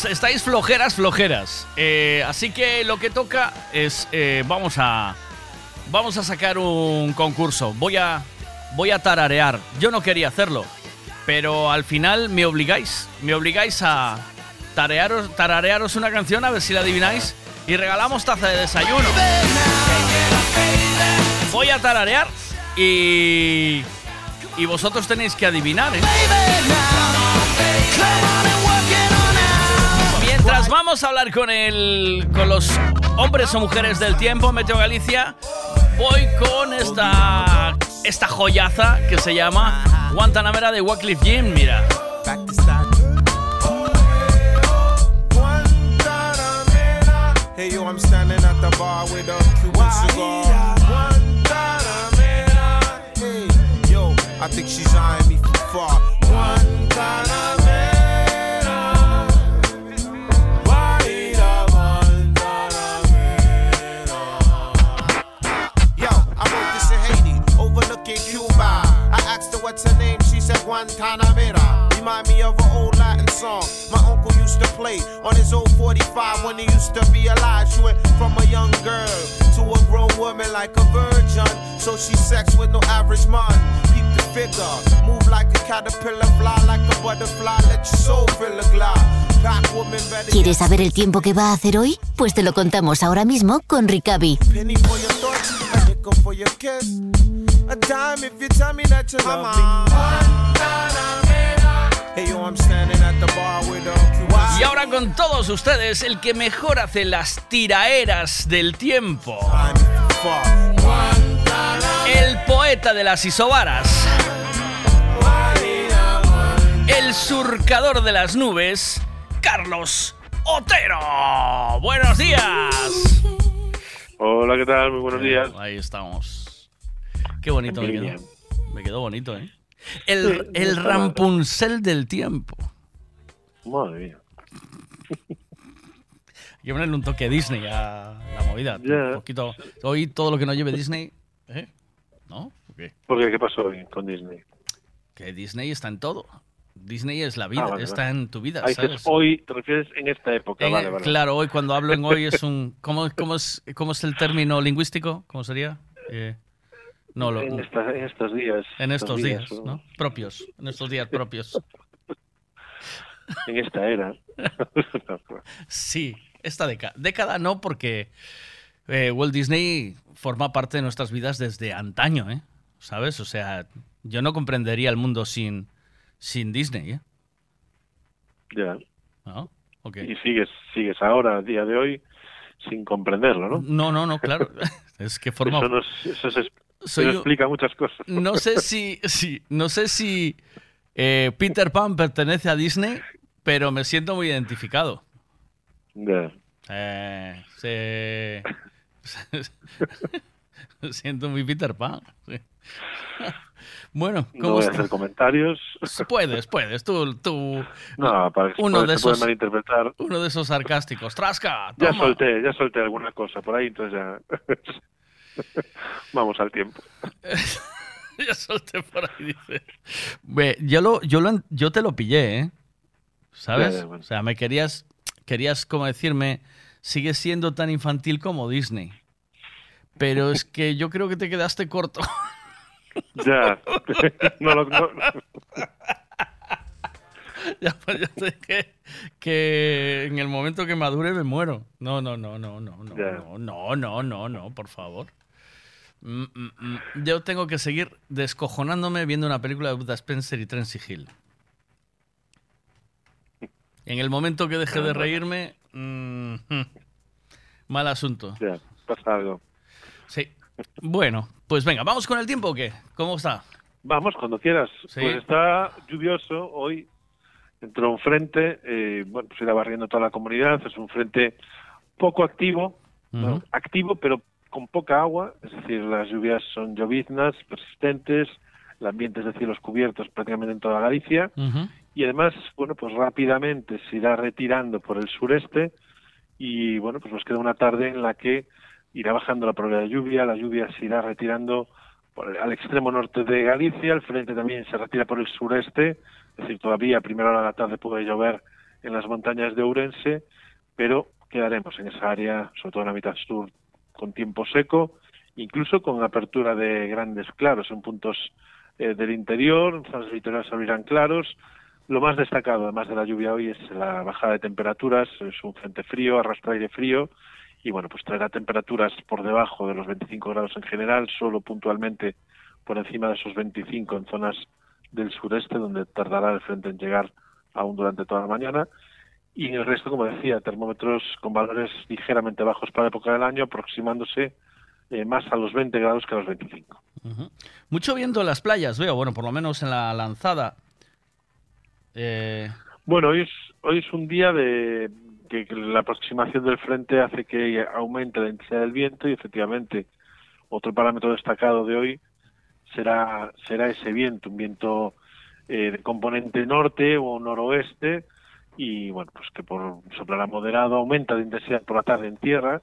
Estáis flojeras, flojeras. Eh, así que lo que toca es, eh, vamos a, vamos a sacar un concurso. Voy a, voy a tararear. Yo no quería hacerlo, pero al final me obligáis, me obligáis a tararearos, tararearos una canción a ver si la adivináis y regalamos taza de desayuno. Voy a tararear y y vosotros tenéis que adivinar. ¿eh? Mientras vamos a hablar con el, con los hombres o mujeres del tiempo, Meteo Galicia, voy con esta, esta joyaza que se llama Guantanamera de Wycliffe Jim, mira. ¿Quieres saber el tiempo que va a hacer hoy? Pues te lo contamos ahora mismo con Ricavi. Y ahora con todos ustedes, el que mejor hace las tiraeras del tiempo. El poeta de las isobaras. El surcador de las nubes, Carlos Otero. Buenos días. Hola, ¿qué tal? Muy buenos días. Ahí estamos. Qué bonito me quedó. Me quedó bonito, ¿eh? El, el rampuncel del tiempo. Madre mía. Hay que ponerle un toque Disney a la movida. Un poquito. Hoy todo lo que no lleve Disney. ¿eh? ¿No? ¿Por qué? ¿Por qué? ¿Qué pasó hoy con Disney? Que Disney está en todo. Disney es la vida, Ah, vale, está vale. en tu vida. Ah, hoy, te refieres en esta época, En- vale, vale. Claro, hoy cuando hablo en hoy es un. ¿Cómo, cómo es, cómo es el término lingüístico? ¿Cómo sería? Eh, no, lo, en, esta- en estos días. en estos días, ¿no? Propios. En estos días propios. En esta era. Sí, esta década. Década no, porque eh, Walt Disney forma parte de nuestras vidas desde antaño, ¿eh? ¿Sabes? O sea, yo no comprendería el mundo sin, sin Disney, ¿eh? ya. ¿No? Ok. Y sigues, sigues ahora, a día de hoy, sin comprenderlo, ¿no? No, no, no, claro. Es que forma. Eso, nos- eso se- Soy eso un- explica muchas cosas. No sé si, si no sé si eh, Peter Pan pertenece a Disney, pero me siento muy identificado. Ya. Eh, se- me siento muy Peter Pan. Bueno, No ¿cómo voy a hacer comentarios. Puedes, puedes. Tú, tú No, para que uno se de puede esos, malinterpretar. uno de esos sarcásticos. Trasca, Ya solté, ya solté alguna cosa por ahí, entonces ya. Vamos al tiempo. ya solté por ahí, dice. Ve, yo, lo, yo, lo, yo te lo pillé, ¿eh? ¿Sabes? Ya, ya, bueno. O sea, me querías, querías como decirme, sigues siendo tan infantil como Disney. Pero es que yo creo que te quedaste corto. Ya. no, lo- no- ya, pues ya sé que, que en el momento que madure me muero. No, no, no, no, no, no, Ya. no, no, no, no, no, por favor. Mm, mm, mm. Yo tengo que seguir descojonándome viendo una película de Buda Spencer y Tracy Hill. En el momento que deje de reírme, mm, mal asunto. Ya, pasa algo. Sí. Bueno, pues venga, ¿vamos con el tiempo o qué? ¿Cómo está? Vamos, cuando quieras. Sí. Pues está lluvioso hoy. Entró un frente, eh, bueno, pues irá barriendo toda la comunidad. Es un frente poco activo, ¿no? activo, pero con poca agua. Es decir, las lluvias son lloviznas, persistentes. El ambiente es de cielos cubiertos prácticamente en toda Galicia. Y además, bueno, pues rápidamente se irá retirando por el sureste y bueno, pues nos queda una tarde en la que irá bajando la probabilidad de lluvia, la lluvia se irá retirando por al extremo norte de Galicia, el frente también se retira por el sureste, es decir, todavía a primera hora de la tarde puede llover en las montañas de Ourense, pero quedaremos en esa área, sobre todo en la mitad sur, con tiempo seco, incluso con apertura de grandes claros en puntos eh, del interior, en zonas del litoral se abrirán claros. Lo más destacado, además de la lluvia hoy, es la bajada de temperaturas, es un frente frío, arrastra aire frío, y bueno, pues traerá temperaturas por debajo de los 25 grados en general, solo puntualmente por encima de esos 25 en zonas del sureste, donde tardará el frente en llegar aún durante toda la mañana. Y en el resto, como decía, termómetros con valores ligeramente bajos para la época del año, aproximándose eh, más a los 20 grados que a los 25. Ujú. Mucho viento en las playas, veo, bueno, por lo menos en la lanzada. Eh, Bueno, hoy es, hoy es un día de que, la aproximación del frente hace que aumente la intensidad del viento y efectivamente otro parámetro destacado de hoy será será ese viento, un viento eh, de componente norte o noroeste y bueno, pues que por soplará moderado, aumenta de intensidad por la tarde en tierra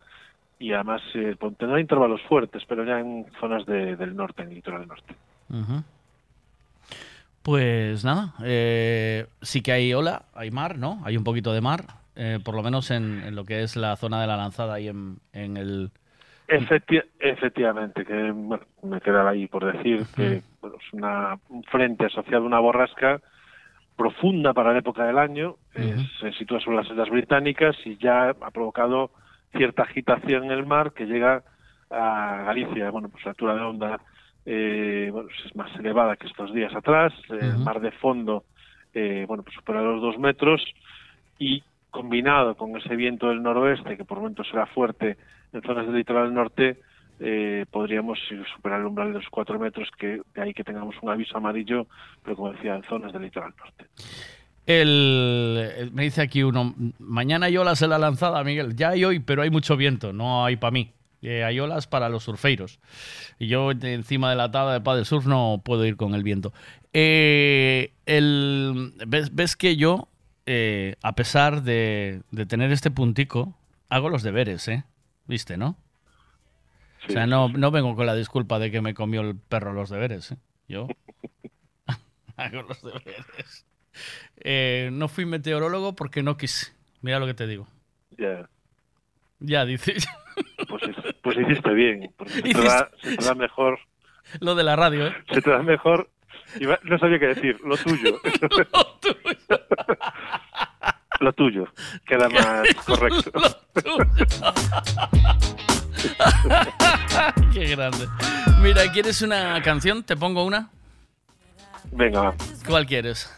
y además eh, tendrá intervalos fuertes, pero ya en zonas de- del norte, en el litoral norte. Pues nada, eh, sí que hay ola, hay mar, ¿no? Hay un poquito de mar, eh, por lo menos en, en lo que es la zona de la lanzada y en, en el... Efecti- efectivamente, que bueno, me quedaba ahí por decir que bueno, es una, un frente asociado a una borrasca profunda para la época del año, eh, se sitúa sobre las islas británicas y ya ha provocado cierta agitación en el mar que llega a Galicia. Bueno, pues la altura de onda eh, bueno, pues es más elevada que estos días atrás, el mar de fondo eh, bueno, pues supera los dos metros y combinado con ese viento del noroeste, que por momentos será fuerte en zonas del litoral norte, eh, podríamos superar el umbral de los cuatro metros, que de ahí que tengamos un aviso amarillo, pero como decía, en zonas del litoral norte. El, el- me dice aquí uno, mañana hay olas en la lanzada, Miguel. Ya hay hoy, pero hay mucho viento, no hay para mí. Eh, hay olas para los surfeiros. Y yo encima de la tabla de paddle surf no puedo ir con el viento. Eh, el, ¿ves, ves que yo, eh, a pesar de, de tener este puntico, hago los deberes, ¿eh? ¿Viste, no? o sea, no, no vengo con la disculpa de que me comió el perro los deberes, ¿eh? Yo hago los deberes. Eh, no fui meteorólogo porque no quise. Mira lo que te digo. Ya, Ya, dice. pues, es- pues hiciste bien, porque se te, da, se te da mejor, Lo de la radio, ¿eh? se te da mejor, iba- no sabía qué decir, lo tuyo. lo tuyo, queda más correcto. Qué grande. Mira, ¿quieres una canción? ¿Te pongo una? Venga. ¿Cuál quieres?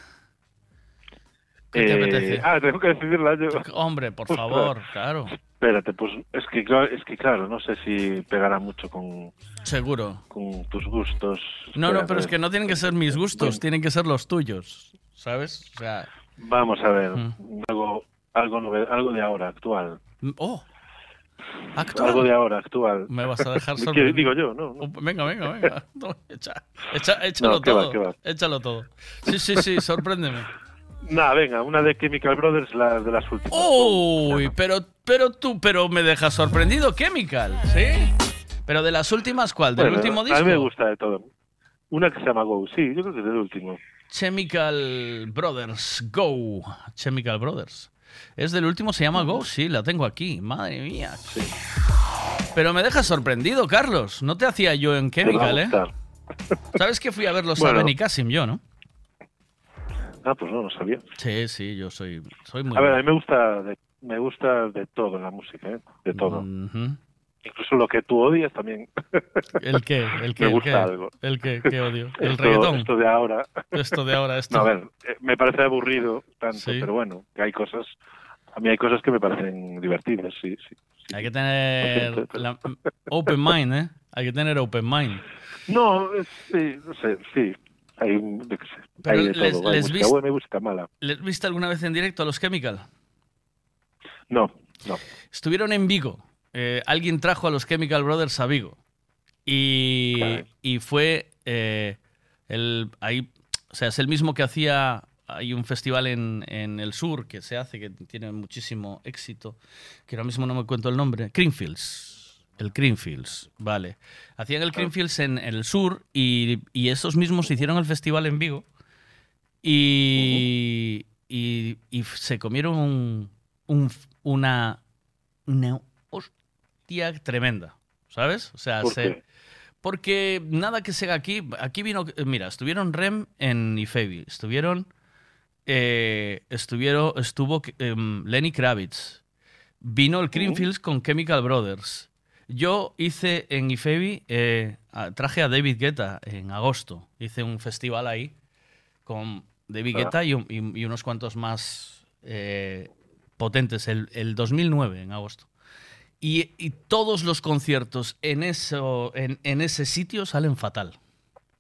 ¿Qué te Eh, apetece? ah, tengo que decidirla yo. Hombre, por Ostras. favor, claro. Espérate, pues es que, claro- es que claro, no sé si pegará mucho con, Seguro. con tus gustos. No, no, Espera, pero es que no tienen que ser mis gustos, tienen que ser los tuyos. ¿Sabes? O sea. Vamos a ver, Mm. algo, algo, algo de ahora, actual. Oh, actual. Algo de ahora, actual. Me vas a dejar ¿Qué sorprendido. Digo yo, ¿no? no. Venga, venga, venga. No, echa- echa- échalo No, va, todo. qué va. Échalo todo. Sí, sí, sí, sorpréndeme. Nada, venga, una de Chemical Brothers, la de las últimas. Uy, pero, pero tú, pero me dejas sorprendido, Chemical, ¿sí? Pero de las últimas, ¿cuál? ¿Del Bueno, último disco? A mí me gusta de todo. Una que se llama Go, sí, yo creo que es del último. Chemical Brothers, Go. Chemical Brothers. Es del último, se llama Go, sí, la tengo aquí. Madre mía. Pero me dejas sorprendido, Carlos. No te hacía yo en Chemical, ¿eh? ¿Sabes que fui a verlos Bueno. a Benicassim yo, no? Ah, pues no, no sabía. Sí, sí, yo soy, soy muy... A ver, a mí me gusta de, me gusta de todo la música, ¿eh? De todo. Incluso lo que tú odias también. ¿El qué? ¿El qué? Me ¿El qué? algo. ¿El qué? ¿Qué odio? ¿El esto, reggaetón? Esto de ahora. Esto de ahora, esto... No, a ver, eh, me parece aburrido tanto, Sí. pero bueno, que hay cosas. A mí hay cosas que me parecen divertidas, sí, sí. Hay que tener la- open mind, ¿eh? Hay que tener open mind. No, es- sí, no sé, sí. Hay, un- yo qué sé, Pero hay de les- todo. Hay les música vis- buena y música mala. ¿Les viste alguna vez en directo a los Chemical? No, no. Estuvieron en Vigo. Eh, alguien trajo a los Chemical Brothers a Vigo. Y, y fue eh, el ahí, o sea, es el mismo que hacía. Hay un festival en, en el sur que se hace, que tiene muchísimo éxito, que ahora mismo no me cuento el nombre. Creamfields. El Creamfields, vale. Hacían el Creamfields en, en el sur y, y esos mismos hicieron el festival en Vigo. Y, y, y se comieron un- un- una, una hostia tremenda, ¿sabes? O sea, ¿Por se- qué? porque nada que se haga aquí, aquí vino, mira, estuvieron Rem en Ifebi, estuvieron, eh, estuvieron, estuvo em, Lenny Kravitz, vino el Creamfields con Chemical Brothers. Yo hice en Ifebi, eh, traje a David Guetta en agosto, hice un festival ahí con David Ah. Guetta y, un- y- y unos cuantos más eh, potentes, el, el 2009 en agosto. Y, y todos los conciertos en, eso, en, en ese sitio salen fatal.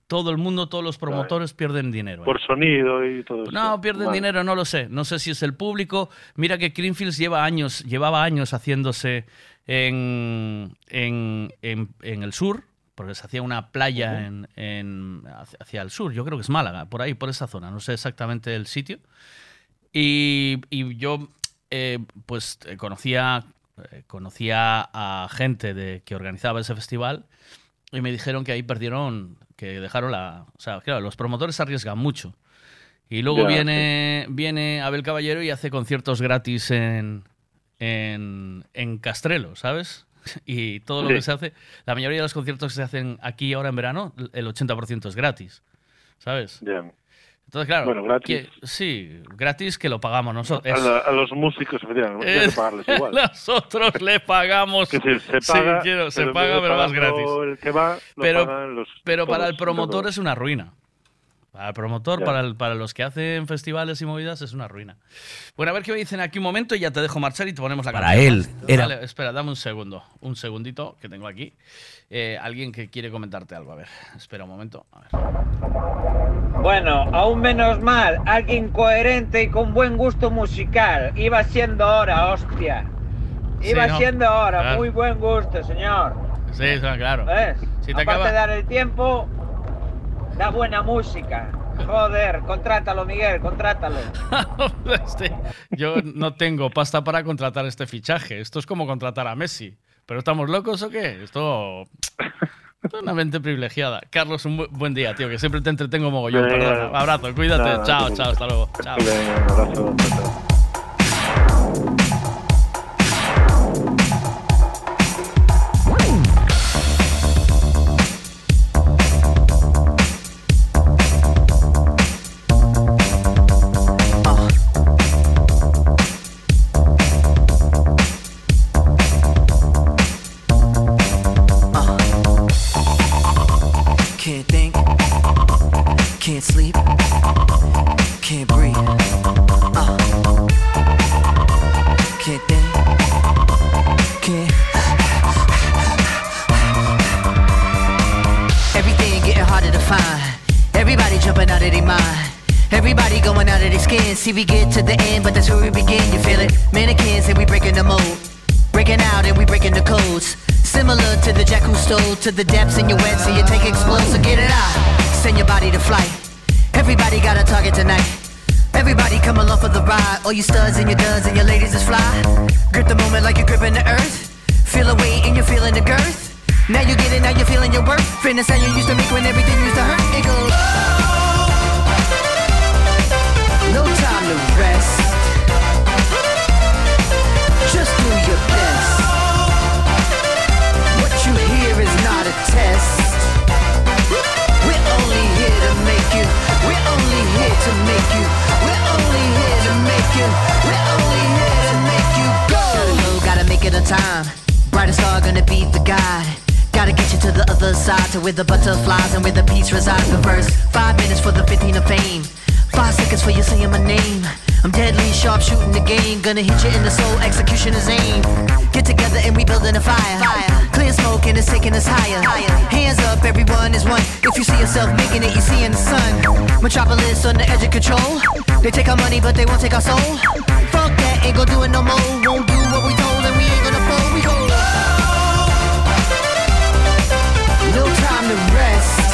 Todo el mundo, todos los promotores pierden dinero. ¿eh? Por sonido y todo eso. No, pierden dinero, no lo sé. No sé si es el público. Mira que Creamfields lleva años, llevaba años haciéndose en, en, en- en el sur, porque se hacía una playa en, en- hacia- el sur. Yo creo que es Málaga, por ahí, por esa zona. No sé exactamente el sitio. Y, y yo, eh, pues, eh, conocía, eh, conocía a gente de, que organizaba ese festival y me dijeron que ahí perdieron, que dejaron la... O sea, claro, los promotores arriesgan mucho. Y luego viene, viene Abel Caballero y hace conciertos gratis en, en, en Castrelo, ¿sabes? y todo lo Sí. que se hace, la mayoría de los conciertos que se hacen aquí ahora en verano, el 80% es gratis, ¿sabes? Entonces, claro, Bueno, gratis. que- sí, gratis que lo pagamos nosotros. A, la- a los músicos, efectivamente, hay que pagarles igual. Nosotros le pagamos. Que se, Sí, paga, quiero- se paga, pero más gratis. El que va, lo Pero, pagan los, pero para el promotor es una ruina. Para el promotor, para, el- para los que hacen festivales y movidas, es una ruina. Bueno, a ver qué me dicen aquí un momento y ya te dejo marchar y te ponemos la Para canción. él, era- Vale, espera, dame un segundo. Un segundito que tengo aquí. Eh, alguien que quiere comentarte algo. A ver, espera un momento. A ver. Bueno, aún menos mal, alguien coherente y con buen gusto musical. Iba siendo hora, hostia. Iba Sí, ¿no? siendo hora, Claro. muy buen gusto, señor. Sí, sí, claro. ¿Ves? Si te Aparte acaba- de dar el tiempo, da buena música. Joder, contrátalo, Miguel, contrátalo. Este, yo no tengo pasta para contratar este fichaje. Esto es como contratar a Messi. ¿Pero estamos locos o qué? Esto. esto es una mente privilegiada. Carlos, un bu- buen día, tío, que siempre te entretengo mogollón. Perdona. Abrazo, cuídate. Nada, chao, no chao, hasta luego. Chao. Abrazo. chao, to the depths in your wet, so you take explode, so get it out. Send your body to flight. Everybody got a target tonight. Everybody come along for the ride. All you studs and your duds and your ladies is fly. Grip the moment like you're gripping the earth. Feel the weight and you're feeling the girth. Now you get it, now you're feeling your worth. Fitness how you used to make when everything used to hurt. It goes. No to make you. We're only here to make you. We're only here to make you go. Gotta go, gotta make it on time. Brightest star gonna be the guide. Gotta get you to the other side, to where the butterflies and where the peace resides. But first, five minutes for the 15 of fame. Five seconds for you saying my name. I'm deadly sharp shooting the game. Gonna hit you in the soul, execution is aim. Get together and we building a fire. Clear smoke and it's taking us higher. Hands up, everyone is one. If you see yourself making it, you see in the sun. Metropolis on the edge of control. They take our money, but they won't take our soul. Fuck that, ain't gonna do it no more. Won't do what we told, and we ain't gonna fold. We go. No time to rest.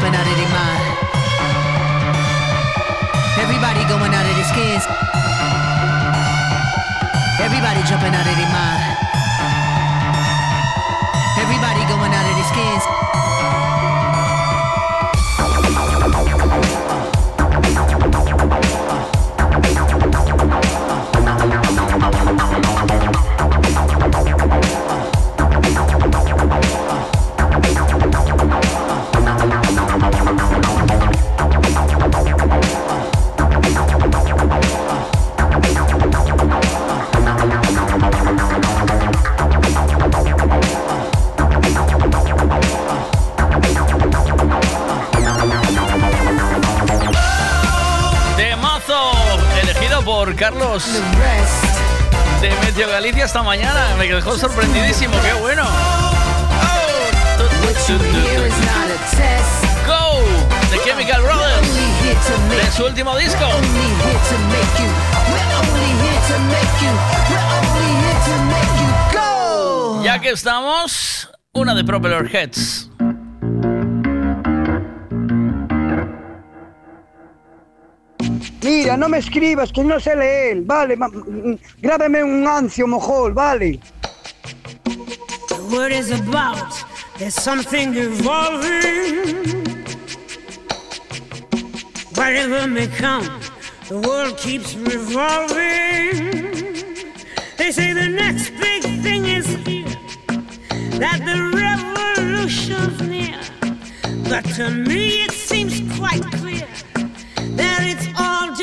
Jumping out of their mind. Everybody going out of their skins. Everybody jumping out of their mind. De Meteo Galicia esta mañana. Me dejó sorprendidísimo, qué bueno. Go de Chemical Brothers de su último disco. Ya que estamos, una de Propeller Heads. No me escribas, que no sé leer, vale, mm, grábame un ancio mojol, vale. The is about, there's something evolving. Whatever may come, the world keeps revolving. They say the next big thing is here, that the revolution's near. But to me it seems quite clear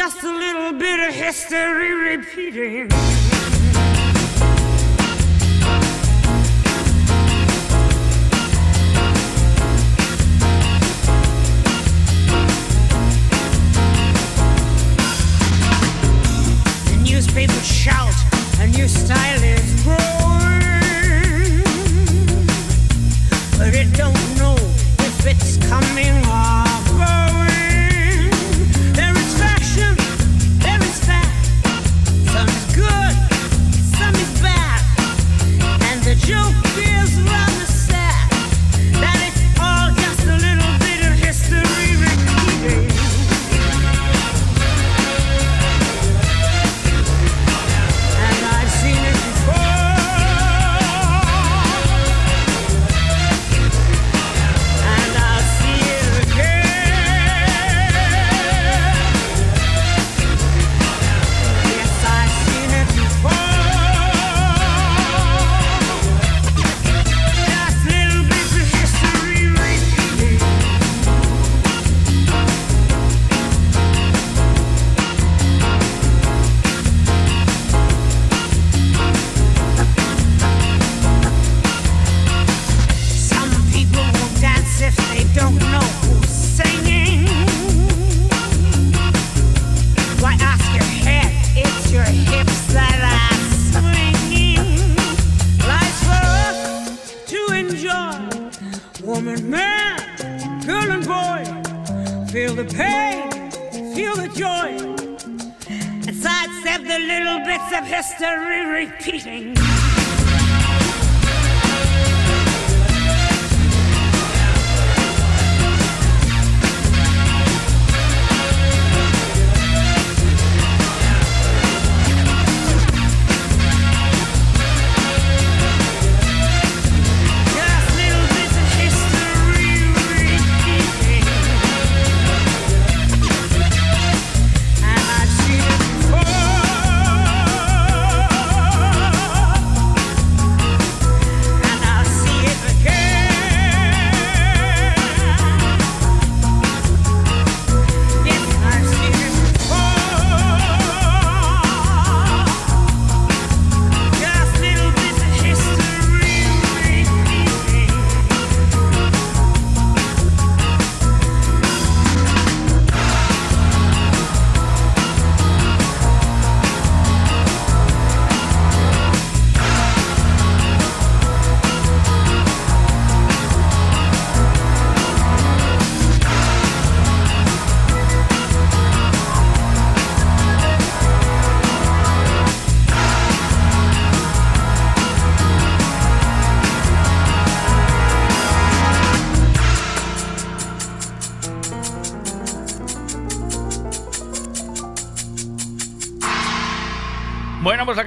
just a little bit of history repeating. The newspapers shout, a new style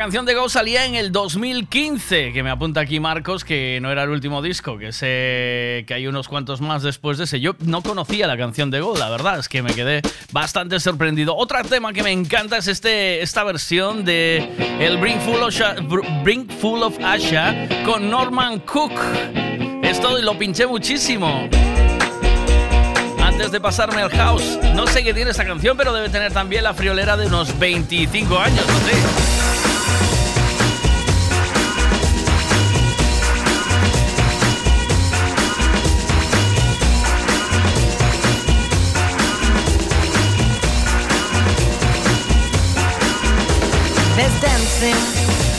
canción de Go salía en el 2015, que me apunta aquí Marcos, que no era el último disco, que sé que hay unos cuantos más después de ese. Yo no conocía la canción de Go, la verdad, es que me quedé bastante sorprendido. Otro tema que me encanta es este, esta versión de el Bring Full of, Bring Full of Asha con Norman Cook. Esto lo pinché muchísimo. Antes de pasarme al house, no sé qué tiene esta canción, pero debe tener también la friolera de unos 25 años, no sé. dancing.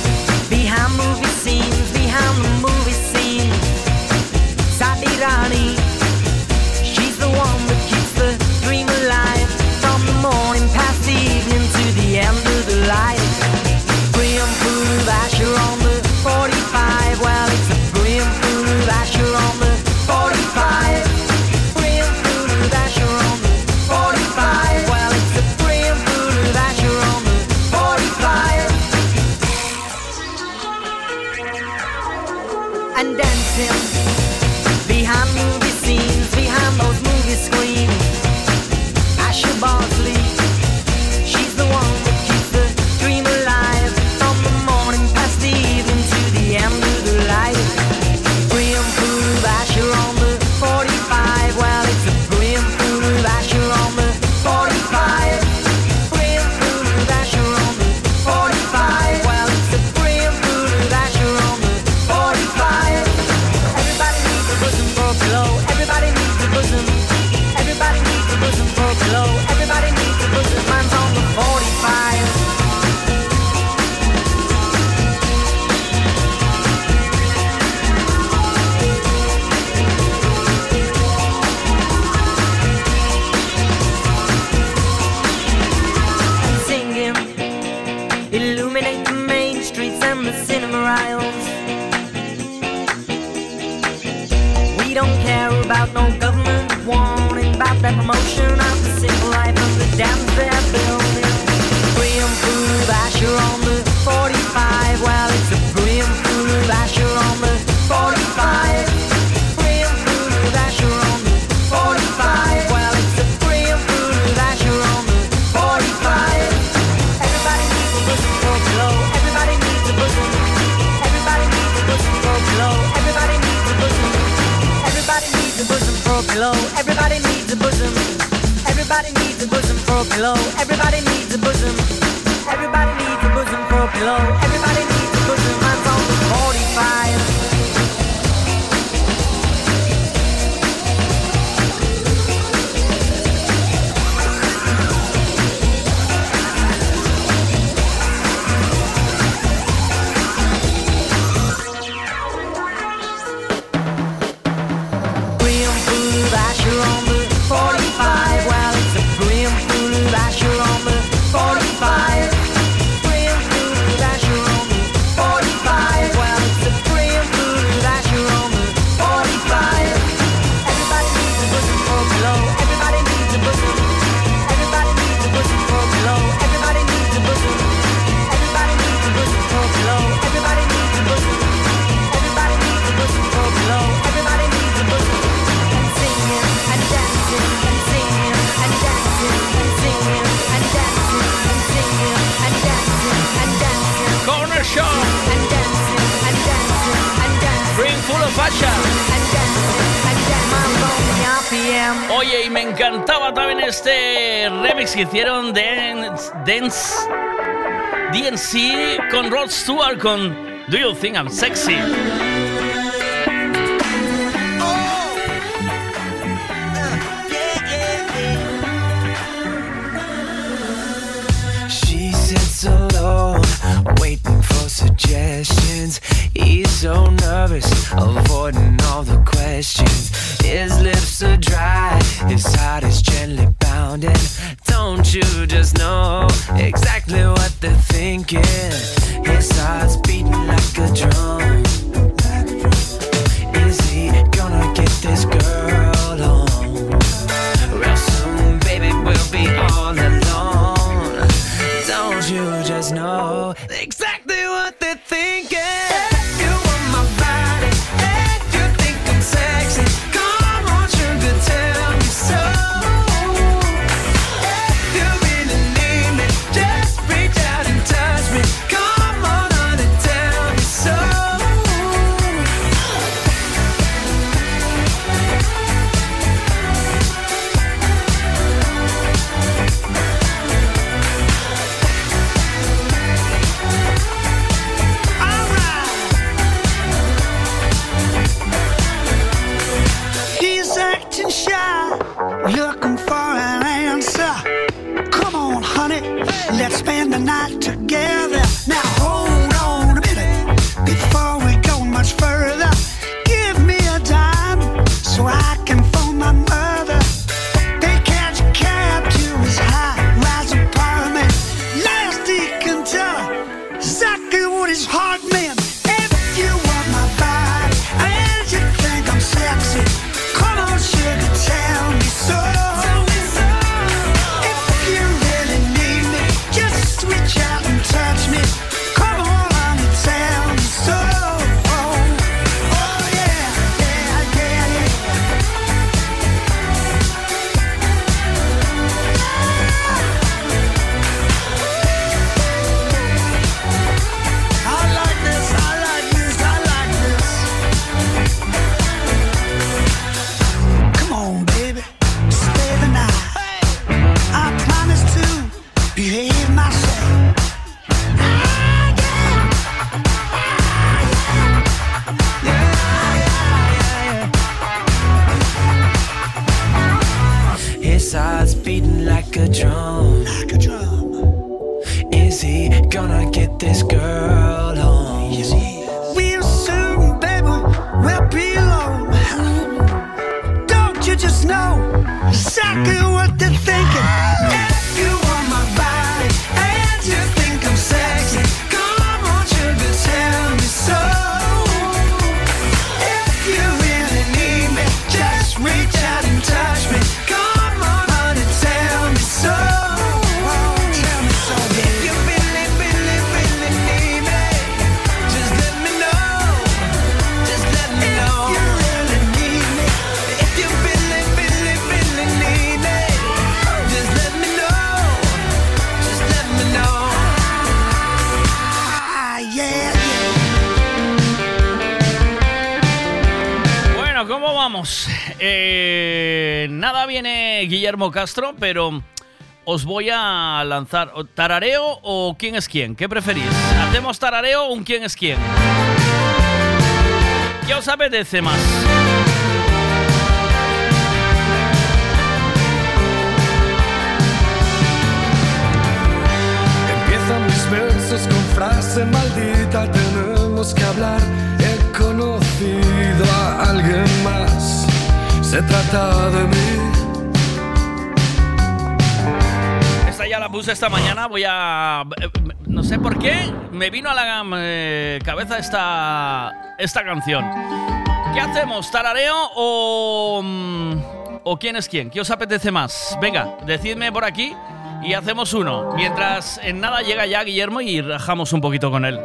Rod Stewart con Do You Think I'm Sexy? Castro, pero os voy a lanzar ¿o tarareo o quién es quién. ¿Qué preferís? ¿Hacemos tarareo o un quién es quién? ¿Qué os apetece más? Empiezan mis versos con frase maldita, tenemos que hablar. He conocido a alguien más, se trata de mí. La puse esta mañana, voy a... eh, No sé por qué, me vino a la eh, cabeza esta, esta canción. ¿Qué hacemos? ¿Tarareo o... mm, o quién es quién? ¿Qué os apetece más? Venga, decidme por aquí y hacemos uno. Mientras en nada llega ya Guillermo y rajamos un poquito con él.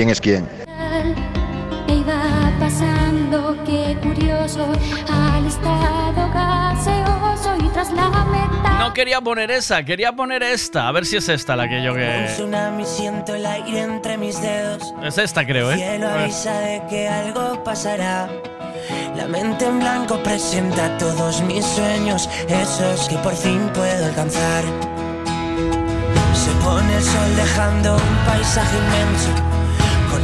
¿Quién es quién? tal. Iba pasando, qué curioso, al estado gaseoso y tras la meta. No quería poner esa, quería poner esta. A ver si es esta la que yo que... tsunami siento el aire entre mis dedos. Es esta creo, ¿eh? cielo avisa de que algo pasará. La mente en blanco presenta todos mis sueños, esos que por fin puedo alcanzar. Se pone el sol dejando un paisaje inmenso,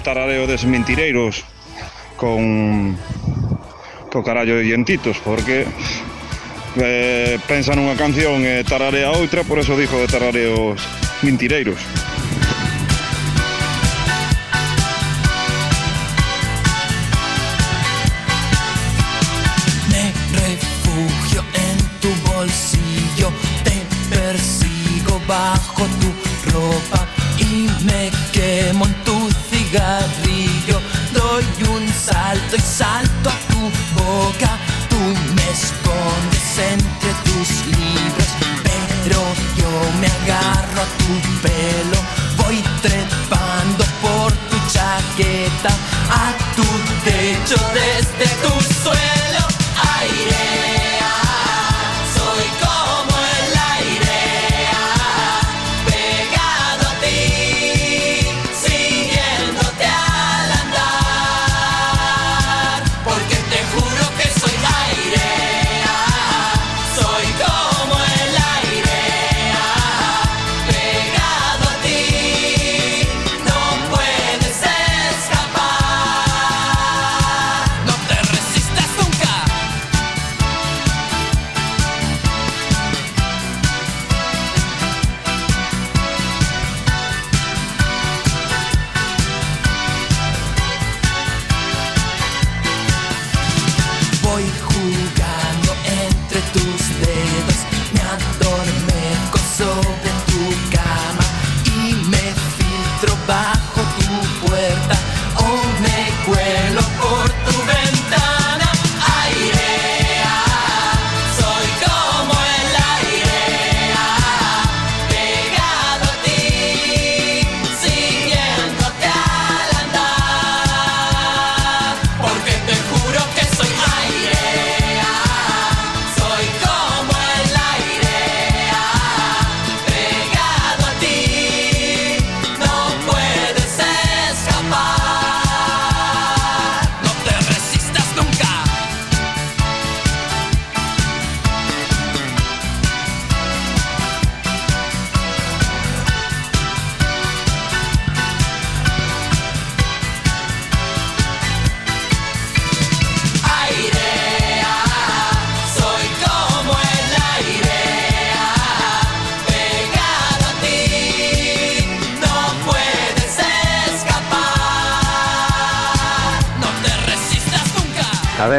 un tarareo des mentireiros con co carallo de dientitos porque eh, pensa nunha canción e tararea outra por eso dixo de tarareos mentireiros. Bajo tu puerta o me cuelo por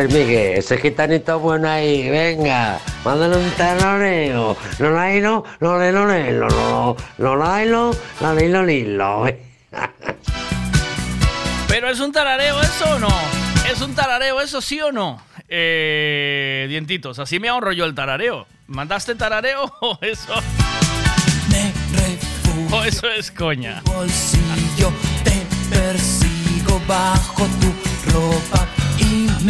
ver, Miguel, ese gitanito bueno ahí, venga, mándale un tarareo. No la no, no le no le no no no la no, la ni lo ni lo. Pero es un tarareo eso o no? ¿Es un tarareo eso sí o no? Eh, dientitos, así me ahorro yo el tarareo. ¿Mandaste tarareo o eso? O eso es coña. bolsillo te persigo bajo tu ropa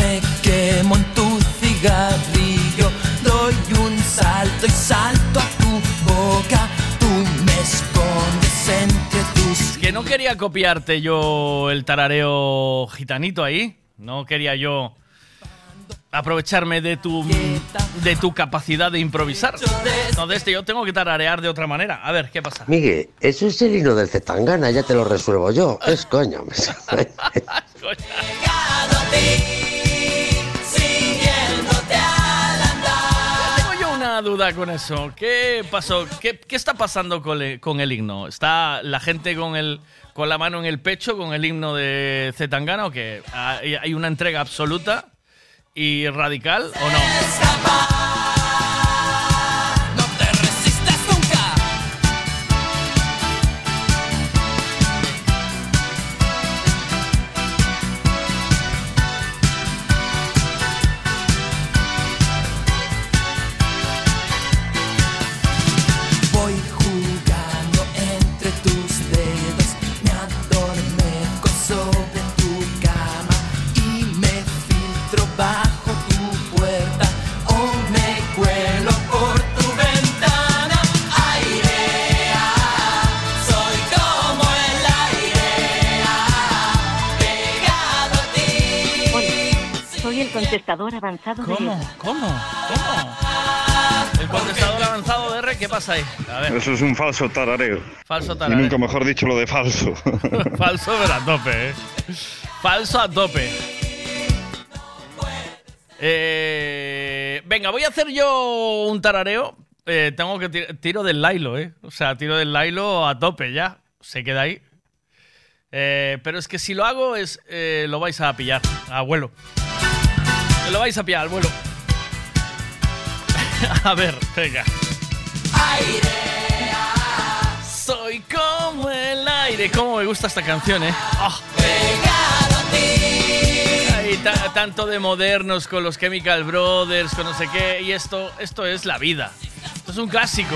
me quemo en tu cigarrillo doy un salto y salto a tu boca tú me escondes entre tus Que no quería copiarte yo el tarareo gitanito ahí. No quería yo aprovecharme de tu de tu capacidad de improvisar. Entonces yo tengo que tararear de otra manera. A ver, ¿qué pasa? Miguel, eso es el hino del Zetangana, ya te lo resuelvo yo. Es coño. duda con eso. ¿Qué pasó? ¿Qué, qué está pasando con el, con el himno? ¿Está la gente con el con la mano en el pecho con el himno de Zetangana o que hay una entrega absoluta y radical o no? Contestador avanzado de ¿Cómo? ¿Cómo? ¿Cómo? El contestador avanzado de R, ¿qué pasa ahí? A ver, Eso es un falso tarareo. falso Y tarareo. nunca mejor dicho lo de falso. Falso, pero a tope, ¿eh? Falso a tope. Eh, venga, voy a hacer yo un tarareo. Eh, tengo que tir- tiro del Lailo, ¿eh? O sea, tiro del Lailo a tope ya. Se queda ahí. Eh, pero es que si lo hago, es eh, lo vais a pillar, abuelo. Lo vais a pillar al vuelo. a ver, venga. Soy como el aire. Cómo me gusta esta canción, ¿eh? Ta- tanto de modernos con los Chemical Brothers, con no sé qué. Y esto, esto es la vida. Esto es un clásico.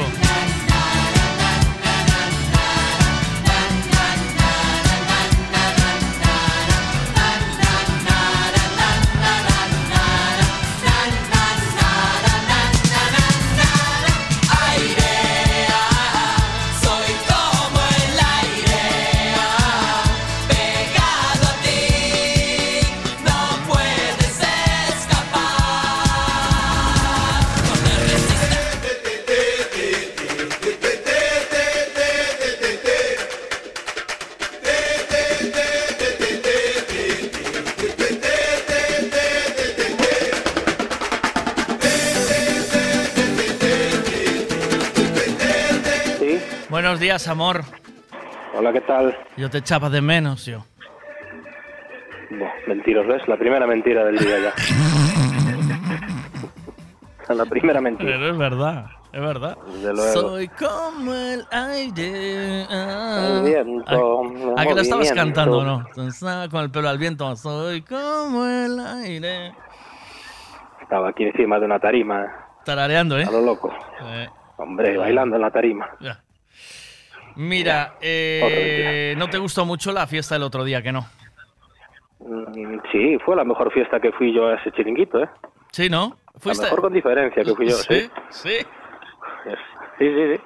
Buenos días, amor. Hola, ¿qué tal? Yo te echaba de menos, yo. Buah, mentiros, ¿ves? La primera mentira del día ya. La primera mentira. Pero es verdad, es verdad. Desde luego. Soy como el aire. ah. El viento, ¿A, lo estabas cantando no? Con el pelo al viento. Soy como el aire. Estaba aquí encima de una tarima, Tarareando, ¿eh? a lo loco. Eh, Hombre, bailando en la tarima. ya. Mira, eh, ¿no te gustó mucho la fiesta del otro día, que no? Mm, Sí, fue la mejor fiesta que fui yo a ese chiringuito, ¿eh? Sí, ¿no? La mejor con diferencia que fui yo, sí. Sí, sí. Sí, sí, sí.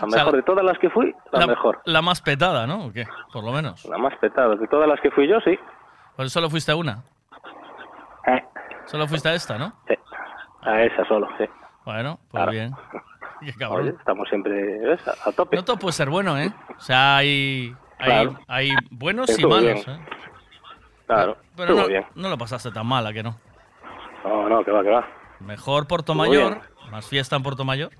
La O sea, mejor de todas las que fui, la, mejor. La más petada, ¿no? ¿O qué? Por lo menos. La más petada. De todas las que fui yo, sí. Pues solo fuiste a una. Eh. Solo fuiste a esta, ¿no? Sí. A esa solo, sí. Bueno, pues Claro. bien. Oye, estamos siempre ¿ves? a, a tope. No todo puede ser bueno, ¿eh? O sea, hay, hay, Claro. hay buenos y malos, bien. ¿eh? Claro, Pero estuvo no, bien. no lo pasaste tan mal, ¿a que no? No, no, que va, que va. Mejor Puerto Estuvo Mayor, más fiesta en Puerto Mayor.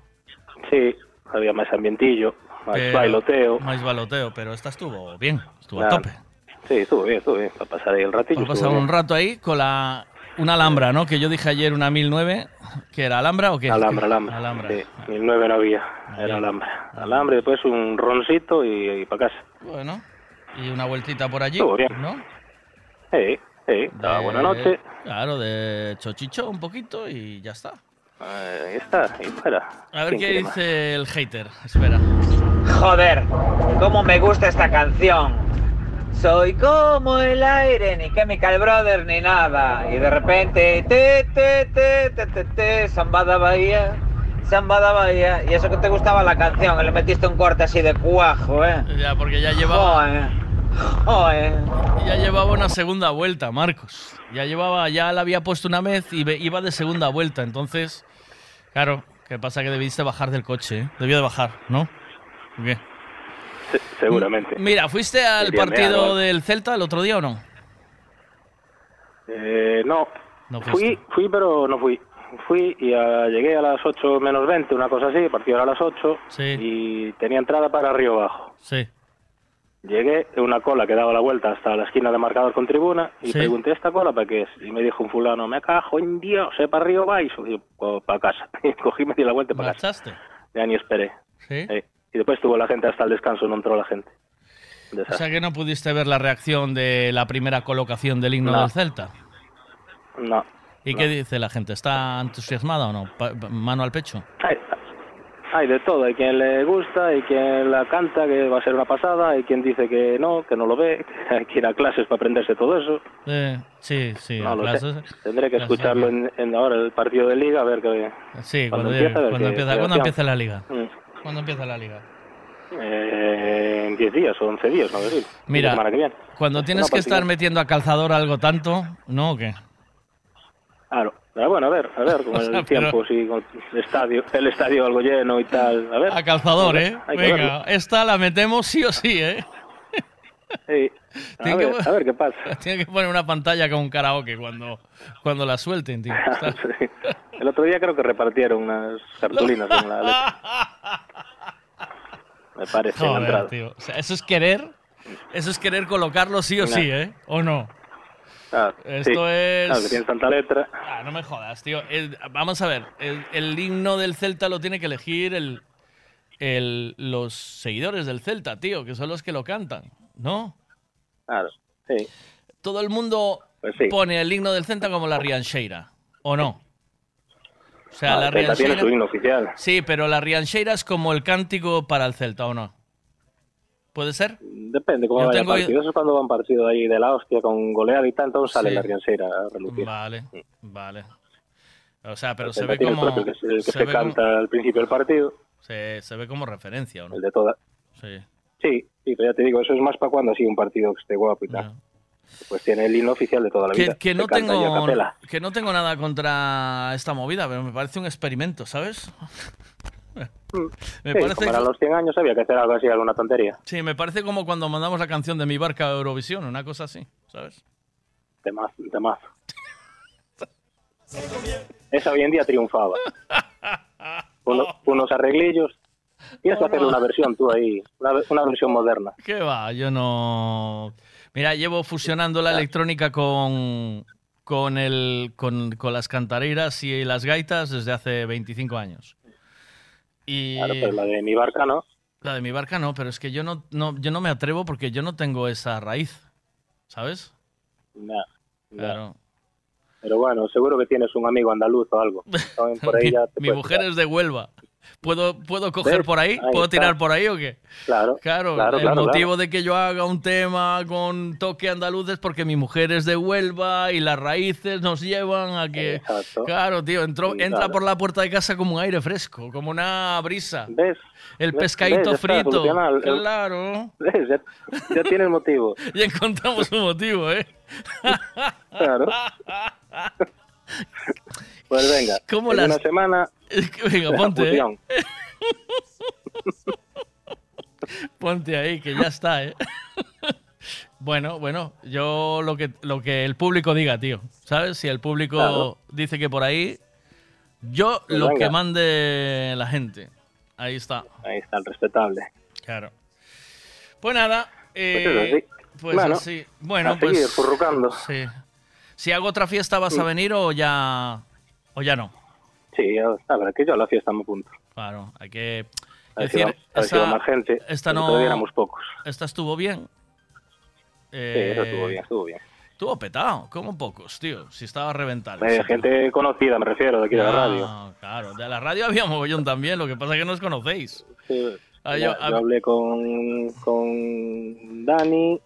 Sí, había más ambientillo, más pero- bailoteo. Más bailoteo, pero esta estuvo bien, estuvo a tope. Sí, estuvo bien, estuvo bien. Para pasar ahí el ratillo. Para pasar un rato ahí con la una Alhambra, ¿no? Que yo dije ayer una 1009, que era Alhambra o qué? Alhambra, Alhambra. Alhambra. Sí, 1009 no había, era Alhambra. Alhambra y después un roncito y, para casa. Bueno, y una vueltita por allí, Estuvo bien. ¿no? Sí, sí, estaba De- buena noche. Claro, de chochicho un poquito y ya está. Ahí está, y fuera. A ver ¿Quién qué quiere más? dice el hater. Espera. Joder, cómo me gusta esta canción. Soy como el aire, ni Chemical Brothers ni nada. Y de repente, te, te, te, te, te, te, Zambada Bahía, Zambada Bahía. Y eso que te gustaba la canción, que le metiste un corte así de cuajo, ¿eh? Ya, porque ya llevaba. Joder, joder. Ya llevaba una segunda vuelta, Marcos. Ya llevaba, ya la había puesto una vez y iba de segunda vuelta. Entonces, claro, ¿qué pasa? Que debiste bajar del coche, ¿eh? Debió de bajar, ¿no? ¿O qué? Se- seguramente. Mira, ¿fuiste al partido meado. del Celta el otro día o no? Eh, no. No fui, fui, pero no fui. Fui y ah, llegué a las 8 menos 20, una cosa así, el partido era a las 8 Sí. y tenía entrada para Río Bajo. Sí. Llegué en una cola que daba la vuelta hasta la esquina de marcador con tribuna y Sí. pregunté esta cola para qué es. Y me dijo un fulano, me cajo en Dios, ¿eh, para Río Baixo? Y yo, para casa. Y cogí, me di la vuelta para casa. Ya ni esperé. Sí. Eh, Y después tuvo la gente hasta el descanso, no entró la gente. O sea que no pudiste ver la reacción de la primera colocación del himno No. del Celta. No. ¿Y no. qué dice la gente? ¿Está entusiasmada o no? ¿Mano al pecho? Hay, hay de todo, hay quien le gusta, hay quien la canta, que va a ser una pasada, hay quien dice que no, que no lo ve, que hay que ir a clases para aprenderse todo eso. Eh, sí, sí. No lo clases. sé. Tendré que clases, escucharlo en, en ahora el partido de liga, a ver qué. Sí, cuando cuando, empieza, a cuando empieza, qué ¿cuándo reacción. empieza la liga? Mm. ¿Cuándo empieza la liga? Eh, en 10 días o 11 días, no decir. Mira. Cuando tienes que estar metiendo a calzador algo tanto, ¿no o qué? Claro. Bueno, a ver, a ver, con O sea, el tiempo, pero- sí, con el estadio, el estadio algo lleno y tal. A ver. A calzador, ¿eh? Venga, esta la metemos sí o sí, ¿eh? Sí. A ver, que- a ver qué pasa. Tiene que poner una pantalla con un karaoke cuando, cuando la suelten, tío. Sí. El otro día creo que repartieron unas cartulinas con la letra. Me parece, Joder, tío. O sea, eso es querer. Eso es querer colocarlo sí o No. sí, ¿eh? ¿O no? Ah, Esto sí. es- Claro, que tiene tanta letra. Ah, no me jodas, tío. El- vamos a ver, el, el himno del Celta lo tiene que elegir el, el- los seguidores del Celta, tío, que son los que lo cantan, ¿no? Claro, sí. Todo el mundo Pues sí. pone el himno del Celta como la Riancheira, ¿o no? O sea, Ah, la el Celta tiene Riancheira... su himno oficial. Sí, pero la Riancheira es como el cántico para el Celta, ¿o no? ¿Puede ser? Depende vaya tengo- el partido. Eso es cuando va un partido ahí de la hostia con goleada y tal, entonces sale Sí. la rianceira a relucir. Vale, vale. O sea, pero El se ve el como... que el que se se, ve como- canta al principio del partido, se, se ve como referencia, ¿o no? el de toda. Sí. Sí, sí, pero ya te digo, eso es más para cuando así un partido que esté guapo y tal. Pues tiene el himno oficial de toda la vida. Que, no tengo, capela. que no tengo nada contra esta movida, pero me parece un experimento, ¿sabes? me Sí, parece eran los 100 años había que hacer algo así, alguna tontería. Sí, me parece como cuando mandamos la canción de mi barca a Eurovisión, una cosa así, ¿sabes? Temazo, temazo. Esa hoy en día triunfaba. Uno- unos arreglillos. Tienes que hacerle una versión tú ahí, una, una versión moderna. ¿Qué va? Yo no. Mira, llevo fusionando la electrónica con, con, el, con, con las cantareiras y las gaitas desde hace 25 años. Y Claro, pero la de mi barca no. la de mi barca no, pero es que yo no, no, yo no me atrevo porque yo no tengo esa raíz, ¿sabes? Nah. Claro. Pero bueno, seguro que tienes un amigo andaluz o algo. También por ahí mi ya te mi puedes mujer tirar. es de Huelva. ¿Puedo, ¿Puedo coger por ahí? Ahí ¿Puedo está. tirar por ahí o qué? Claro, Claro, claro, el claro, motivo claro. de que yo haga un tema con toque andaluz es porque mi mujer es de Huelva y las raíces nos llevan a que... Exacto. Claro, tío, entró, Sí, entra por la puerta de casa como un aire fresco, como una brisa. ¿Ves? El ¿Ves? pescadito frito. Claro. ¿Ves? Ya, ya tiene el motivo. Ya encontramos un motivo, ¿eh? Claro. Pues venga, ¿Cómo en las- una semana... Venga, ponte, ¿eh? Ponte ahí, que ya está, ¿eh? Bueno, bueno, yo lo que, lo que el público diga, tío. ¿Sabes? Si el público Claro. dice que por ahí, yo Pues lo venga. que mande la gente. Ahí está. Ahí está el respetable. Claro. Pues nada. Pues eh, pues Bueno, así. Bueno, a seguir pues. furrucando. Sí. Si hago otra fiesta, ¿vas a Mm. venir o ya, o ya no? Sí, a ver, que yo a la fiesta me apunto. Claro, hay que. A va- decir, a ver si va esta- más gente. esta no- éramos pocos. Esta estuvo bien. Sí, eso estuvo Eh, bien, estuvo bien. Estuvo petado, como pocos, tío. Si estaba a reventar. Eh, Sí, gente conocida, me refiero, de aquí de la Ah, radio. Claro, de la radio había mogollón también, lo que pasa es que no os conocéis. Sí, Ah, ya, yo- ah, yo hablé con, con Dani,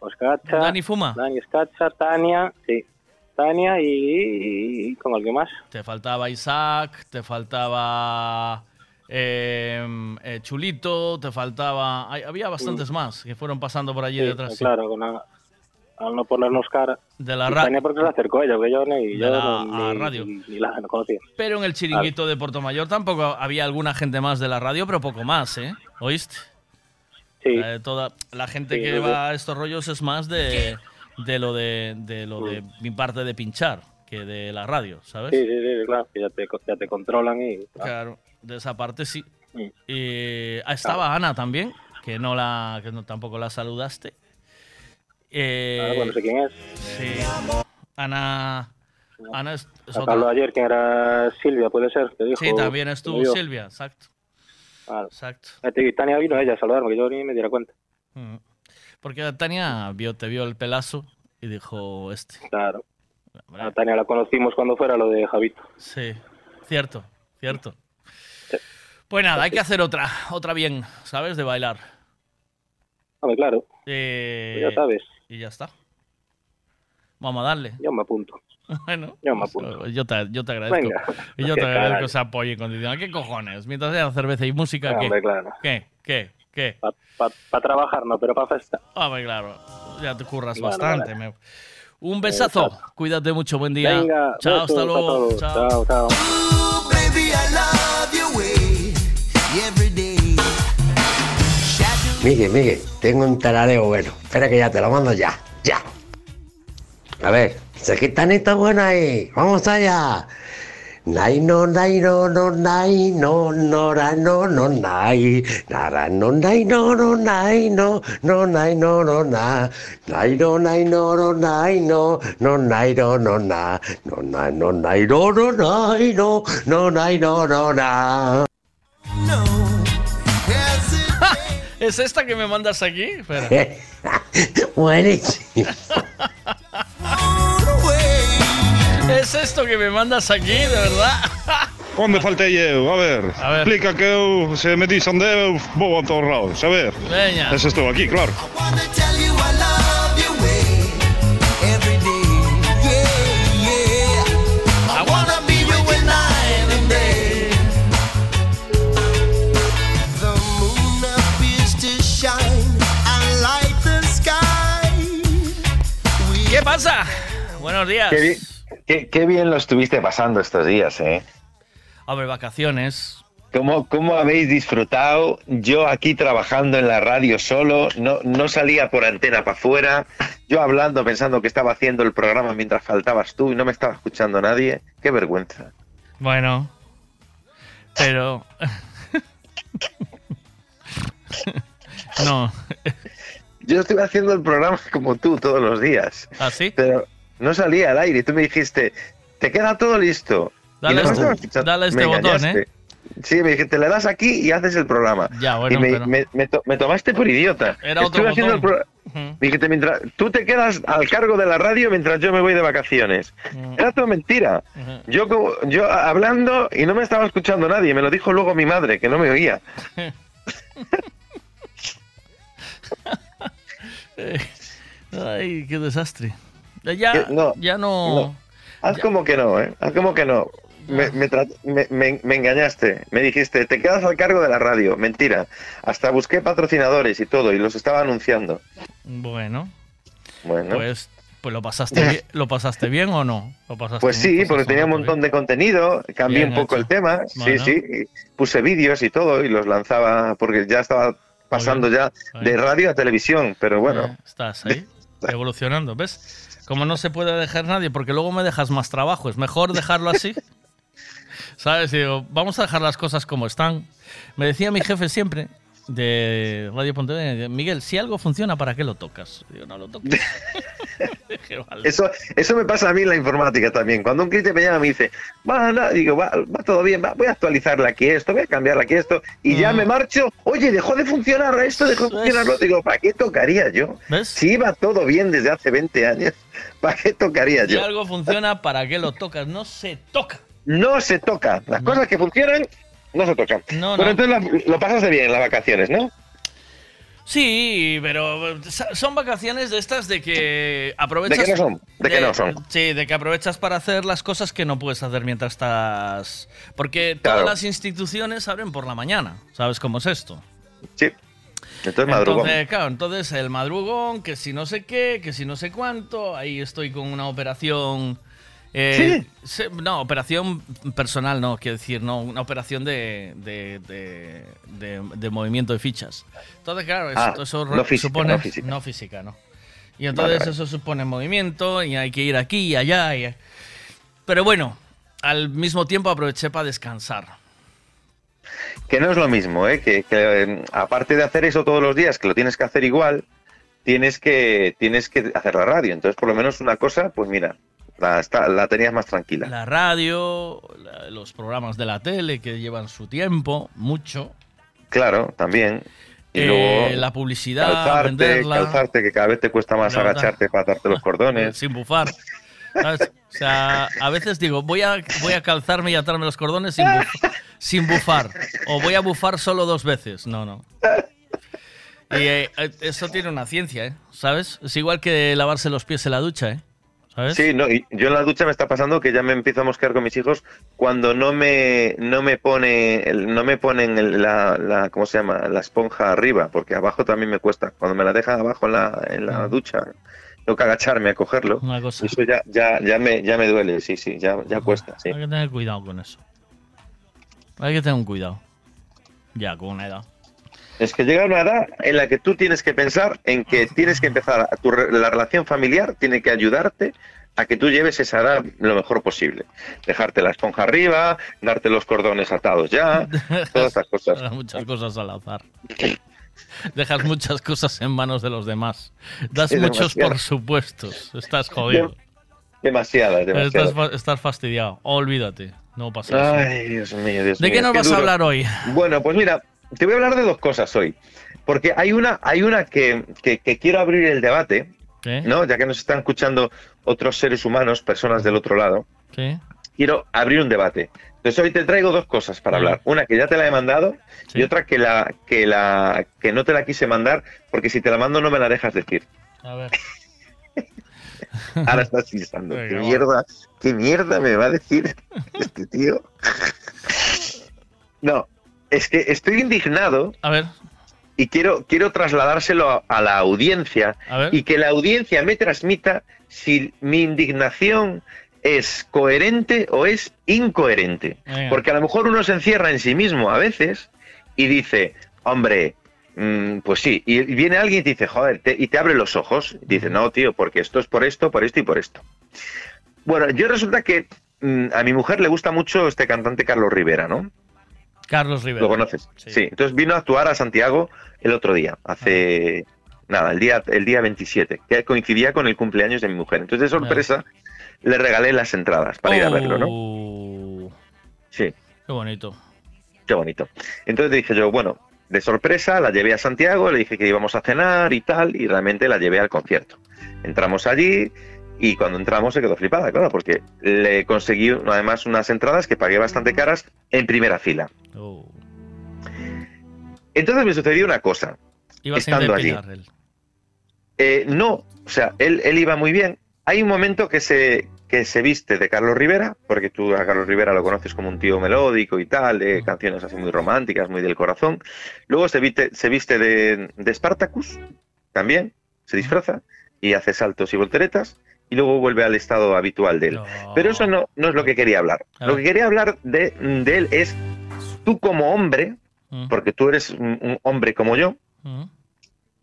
Oscacha. ¿Dani fuma? Dani Escacha, Tania, sí. Tania y, y con alguien más. Te faltaba Isaac, te faltaba eh, eh, Chulito, te faltaba. hay- había bastantes más que fueron pasando por allí Mm. Sí, detrás. sí. Claro, con al no ponernos cara. De la Y ra- Tania porque se acercó ella, porque yo, ni, yo la- no- a ni, radio. ni- ni la no conocía. Pero en el chiringuito de Puerto Mayor tampoco había alguna gente más de la radio, pero poco más, ¿eh? ¿Oíste? Sí. Eh, toda la gente Sí, que sí, sí. va a estos rollos es más de, de lo de, de lo de Mm. mi parte de pinchar que de la radio, ¿sabes? Sí, sí, sí, claro, que ya te, ya te controlan y... Claro, de esa parte sí. Mm. Y ah, estaba Ana también, que no la que no, tampoco la saludaste. Eh, Ah, bueno, no sé quién es. Sí. Ana Ana es, otra- habló ayer quién era Silvia, puede ser, que dijo... Sí, también estuvo. Silvia, exacto. Claro. Exacto. Este, Y Tania vino ella a saludarme, que yo ni me diera cuenta. Mm. Porque Tania vio, te vio el pelazo y dijo este. Claro. A Tania la conocimos cuando fuera lo de Javito. Sí, cierto, cierto. Pues nada, hay que hacer otra, otra bien, ¿sabes? De bailar. Hombre, claro. Eh, Pues ya sabes. Y ya está. Vamos a darle. Yo me apunto. Bueno, Yo me pues, apunto. yo te, yo te agradezco. Venga. Y yo te agradezco ese apoyo incondicional. ¿Qué cojones? Mientras haya cerveza y música, ¿qué? Hombre, claro. ¿Qué? ¿Qué? ¿Qué? Para trabajar no, pero para festa. Hombre, claro. Ya te curras Bueno, bastante. vale. me- Un besazo. Cuídate mucho. Buen día. Venga, Chao, hasta luego. Chao. Chao, chao. Miguel, Miguel, tengo un tarareo bueno. Espera que ya te lo mando ya, ya. A ver, se gitanito bueno ahí. Vamos allá. Nai no nai no no nai no no ra no no nai nara no nai no no nai no no nai no no na nai no nai no no nai no no nai no no na no nai no nai no no nai no no nai no no na ¿Es esta que me mandas aquí? Espera. Buenísimo. ¿Es esto que me mandas aquí, de verdad? Onde faltei eu? A ver, A ver. explica que eu, se me dixan de eu, vou a todos lados, a ver. Veña. Ese estou aquí, claro. Tell you I love your way every day. Yeah, yeah. I wanna be with you night and day. The moon appears to shine and light the sky. ¿Qué pasa? Buenos días. Qué, qué- qué bien lo estuviste pasando estos días, ¿eh? Hombre, vacaciones. ¿Cómo, ¿Cómo habéis disfrutado? Yo aquí trabajando en la radio solo, no, no salía por antena para afuera, yo hablando pensando que estaba haciendo el programa mientras faltabas tú y no me estaba escuchando nadie. Qué vergüenza. Bueno. Pero. no. Yo estuve haciendo el programa como tú todos los días. ¿Ah, sí? Pero no salía al aire y tú me dijiste, te queda todo listo. Y Dale no este- dale este botón, engañaste. ¿eh? Sí, me dijiste, le das aquí y haces el programa. Ya, bueno, y me, pero- me- me to- me tomaste por idiota. Era otro Estuve haciendo el pro- Me dijiste, mientras, tú te quedas al cargo de la radio mientras yo me voy de vacaciones. Era todo mentira. Yo, como- yo hablando y no me estaba escuchando nadie. Me lo dijo luego mi madre, que no me oía. Ay, qué desastre. Ya, Eh, no, ya no. no. Haz como que no, ¿eh? Haz como que no. Me, me me- me- engañaste. Me dijiste, te quedas al cargo de la radio. Mentira. Hasta busqué patrocinadores y todo y los estaba anunciando. Bueno, Bueno. pues, pues lo pasaste bien, ¿lo pasaste bien o no? ¿Lo pasaste Pues sí, porque tenía un montón de contenido, cambié Bien un poco hecho. el tema, Bueno. sí, sí, puse vídeos y todo y los lanzaba porque ya estaba pasando ya de radio a televisión, pero bueno, estás ahí, evolucionando, ¿ves? Como no se puede dejar nadie, porque luego me dejas más trabajo, es mejor dejarlo así. ¿Sabes? Digo, vamos a dejar las cosas como están. Me decía mi jefe siempre de Radio Pontevedra, Miguel, si algo funciona, ¿para qué lo tocas? Digo, no lo toques. Eso eso me pasa a mí en la informática también. Cuando un cliente me llama y me dice, va, no", digo, va, va todo bien, va, voy a actualizarle aquí esto, voy a cambiarle aquí esto y ya Mm. me marcho, oye, dejó de funcionar esto, dejó de funcionarlo, digo, ¿para qué tocaría yo? Si iba todo bien desde hace 20 años, ¿para qué tocaría Si yo? algo funciona, ¿para qué lo tocas? No se toca. No se toca. Las cosas que funcionan no se tocan. No, Pero no. entonces la- lo pasaste bien en las vacaciones, ¿no? Sí, pero eh, son vacaciones de estas de que aprovechas. ¿De qué no son? ¿De qué no son? Sí, de que aprovechas para hacer las cosas que no puedes hacer mientras estás. Porque todas las instituciones abren por la mañana. ¿Sabes cómo es esto? Sí. Entonces madrugón. Entonces, claro, entonces el madrugón, que si no sé qué, que si no sé cuánto, ahí estoy con una operación. Eh, se- No, operación personal, no, quiero decir, no, una operación de, de, de, de- de movimiento de fichas. Entonces, claro, Ah, eso no física, supone. no física. no física, no. Y entonces Vale, vale. eso supone movimiento y hay que ir aquí y allá. y- Pero bueno, al mismo tiempo aproveché para descansar. Que no es lo mismo, ¿eh? Que, que, eh, aparte de hacer eso todos los días, que lo tienes que hacer igual, tienes que, tienes que hacer la radio. Entonces, por lo menos una cosa, pues mira, la, está- la tenías más tranquila. La radio, la- los programas de la tele que llevan su tiempo, mucho. Claro, también. Y Eh, luego la publicidad, calzarte, venderla. calzarte, que cada vez te cuesta más agacharte para atarte los cordones. Sin bufar. ¿sabes? O sea, a veces digo, voy a, voy a calzarme y atarme los cordones sin, buf- sin bufar. O voy a bufar solo dos veces. No, no. Y eh, eso tiene una ciencia, ¿eh? ¿Sabes? Es igual que lavarse los pies en la ducha, ¿eh? ¿Sabes? Sí, no, y yo en la ducha me está pasando que ya me empiezo a mosquear con mis hijos cuando no me no me pone no me ponen el- la, la ¿cómo se llama? la esponja arriba, porque abajo también me cuesta. Cuando me la dejan abajo en la, en la ducha, tengo que agacharme a cogerlo. Una cosa. Eso ya, ya, ya, me, ya me duele, sí, sí, ya, ya cuesta, sí. Hay que tener cuidado con eso. Hay que tener un cuidado. Ya, con una edad. Es que llega una edad en la que tú tienes que pensar en que tienes que empezar, a tu, re- la relación familiar tiene que ayudarte a que tú lleves esa edad lo mejor posible. Dejarte la esponja arriba, darte los cordones atados ya, todas estas cosas. Muchas cosas al azar. Dejas muchas cosas en manos de los demás. Das muchos demasiado. por supuestos. Estás jodido. Demasiadas, Estás, demasiadas. estás fastidiado. Olvídate. No pasa eso. Ay, Dios mío, Dios ¿De mío, qué nos vas a hablar hoy? Bueno, pues mira, te voy a hablar de dos cosas hoy. Porque hay una, hay una que, que- que quiero abrir el debate, ¿Qué? ¿no? Ya que nos están escuchando otros seres humanos, personas del otro lado. ¿Qué? quiero abrir un debate. Entonces hoy te traigo dos cosas para hablar. Una que ya te la he mandado y otra que la que la que no te la quise mandar porque si te la mando no me la dejas decir. A ver. Ahora estás pensando, Venga, qué va. mierda, qué mierda me va a decir este tío. No, es que estoy indignado. A ver. Y quiero, quiero trasladárselo a, a la audiencia y que la audiencia me transmita si mi indignación es coherente o es incoherente. Venga. Porque a lo mejor uno se encierra en sí mismo a veces y dice, hombre, mm, pues sí, y y viene alguien y te dice, joder, te- y te abre los ojos. Y dice, no, tío, porque esto es por esto, por esto y por esto. Bueno, yo resulta que mm, a mi mujer le gusta mucho este cantante Carlos Rivera, ¿no? Carlos Rivera. ¿Lo conoces? Sí. Entonces vino a actuar a Santiago el otro día, hace nada, el día, el día 27, que coincidía con el cumpleaños de mi mujer. Entonces de sorpresa le regalé las entradas para ir a verlo, ¿no? Oh, Sí, Qué bonito. qué bonito. Entonces dije yo, bueno, de sorpresa la llevé a Santiago, le dije que íbamos a cenar y tal, y realmente la llevé al concierto. Entramos allí y cuando entramos se quedó flipada, claro, porque le conseguí además unas entradas que pagué bastante caras en primera fila. Oh. Entonces me sucedió una cosa. A estando allí. él. Eh, no, o sea, él, él iba muy bien. Hay un momento que se, que se viste de Carlos Rivera, porque tú a Carlos Rivera lo conoces como un tío melódico y tal, de canciones así muy románticas, muy del corazón. Luego se viste, se viste de, de Spartacus, también, se disfraza y hace saltos y volteretas, y luego vuelve al estado habitual de él. Pero eso no, no es lo que quería hablar. Lo que quería hablar de, de él es tú como hombre, Mm. porque tú eres un, un hombre como yo, Mm.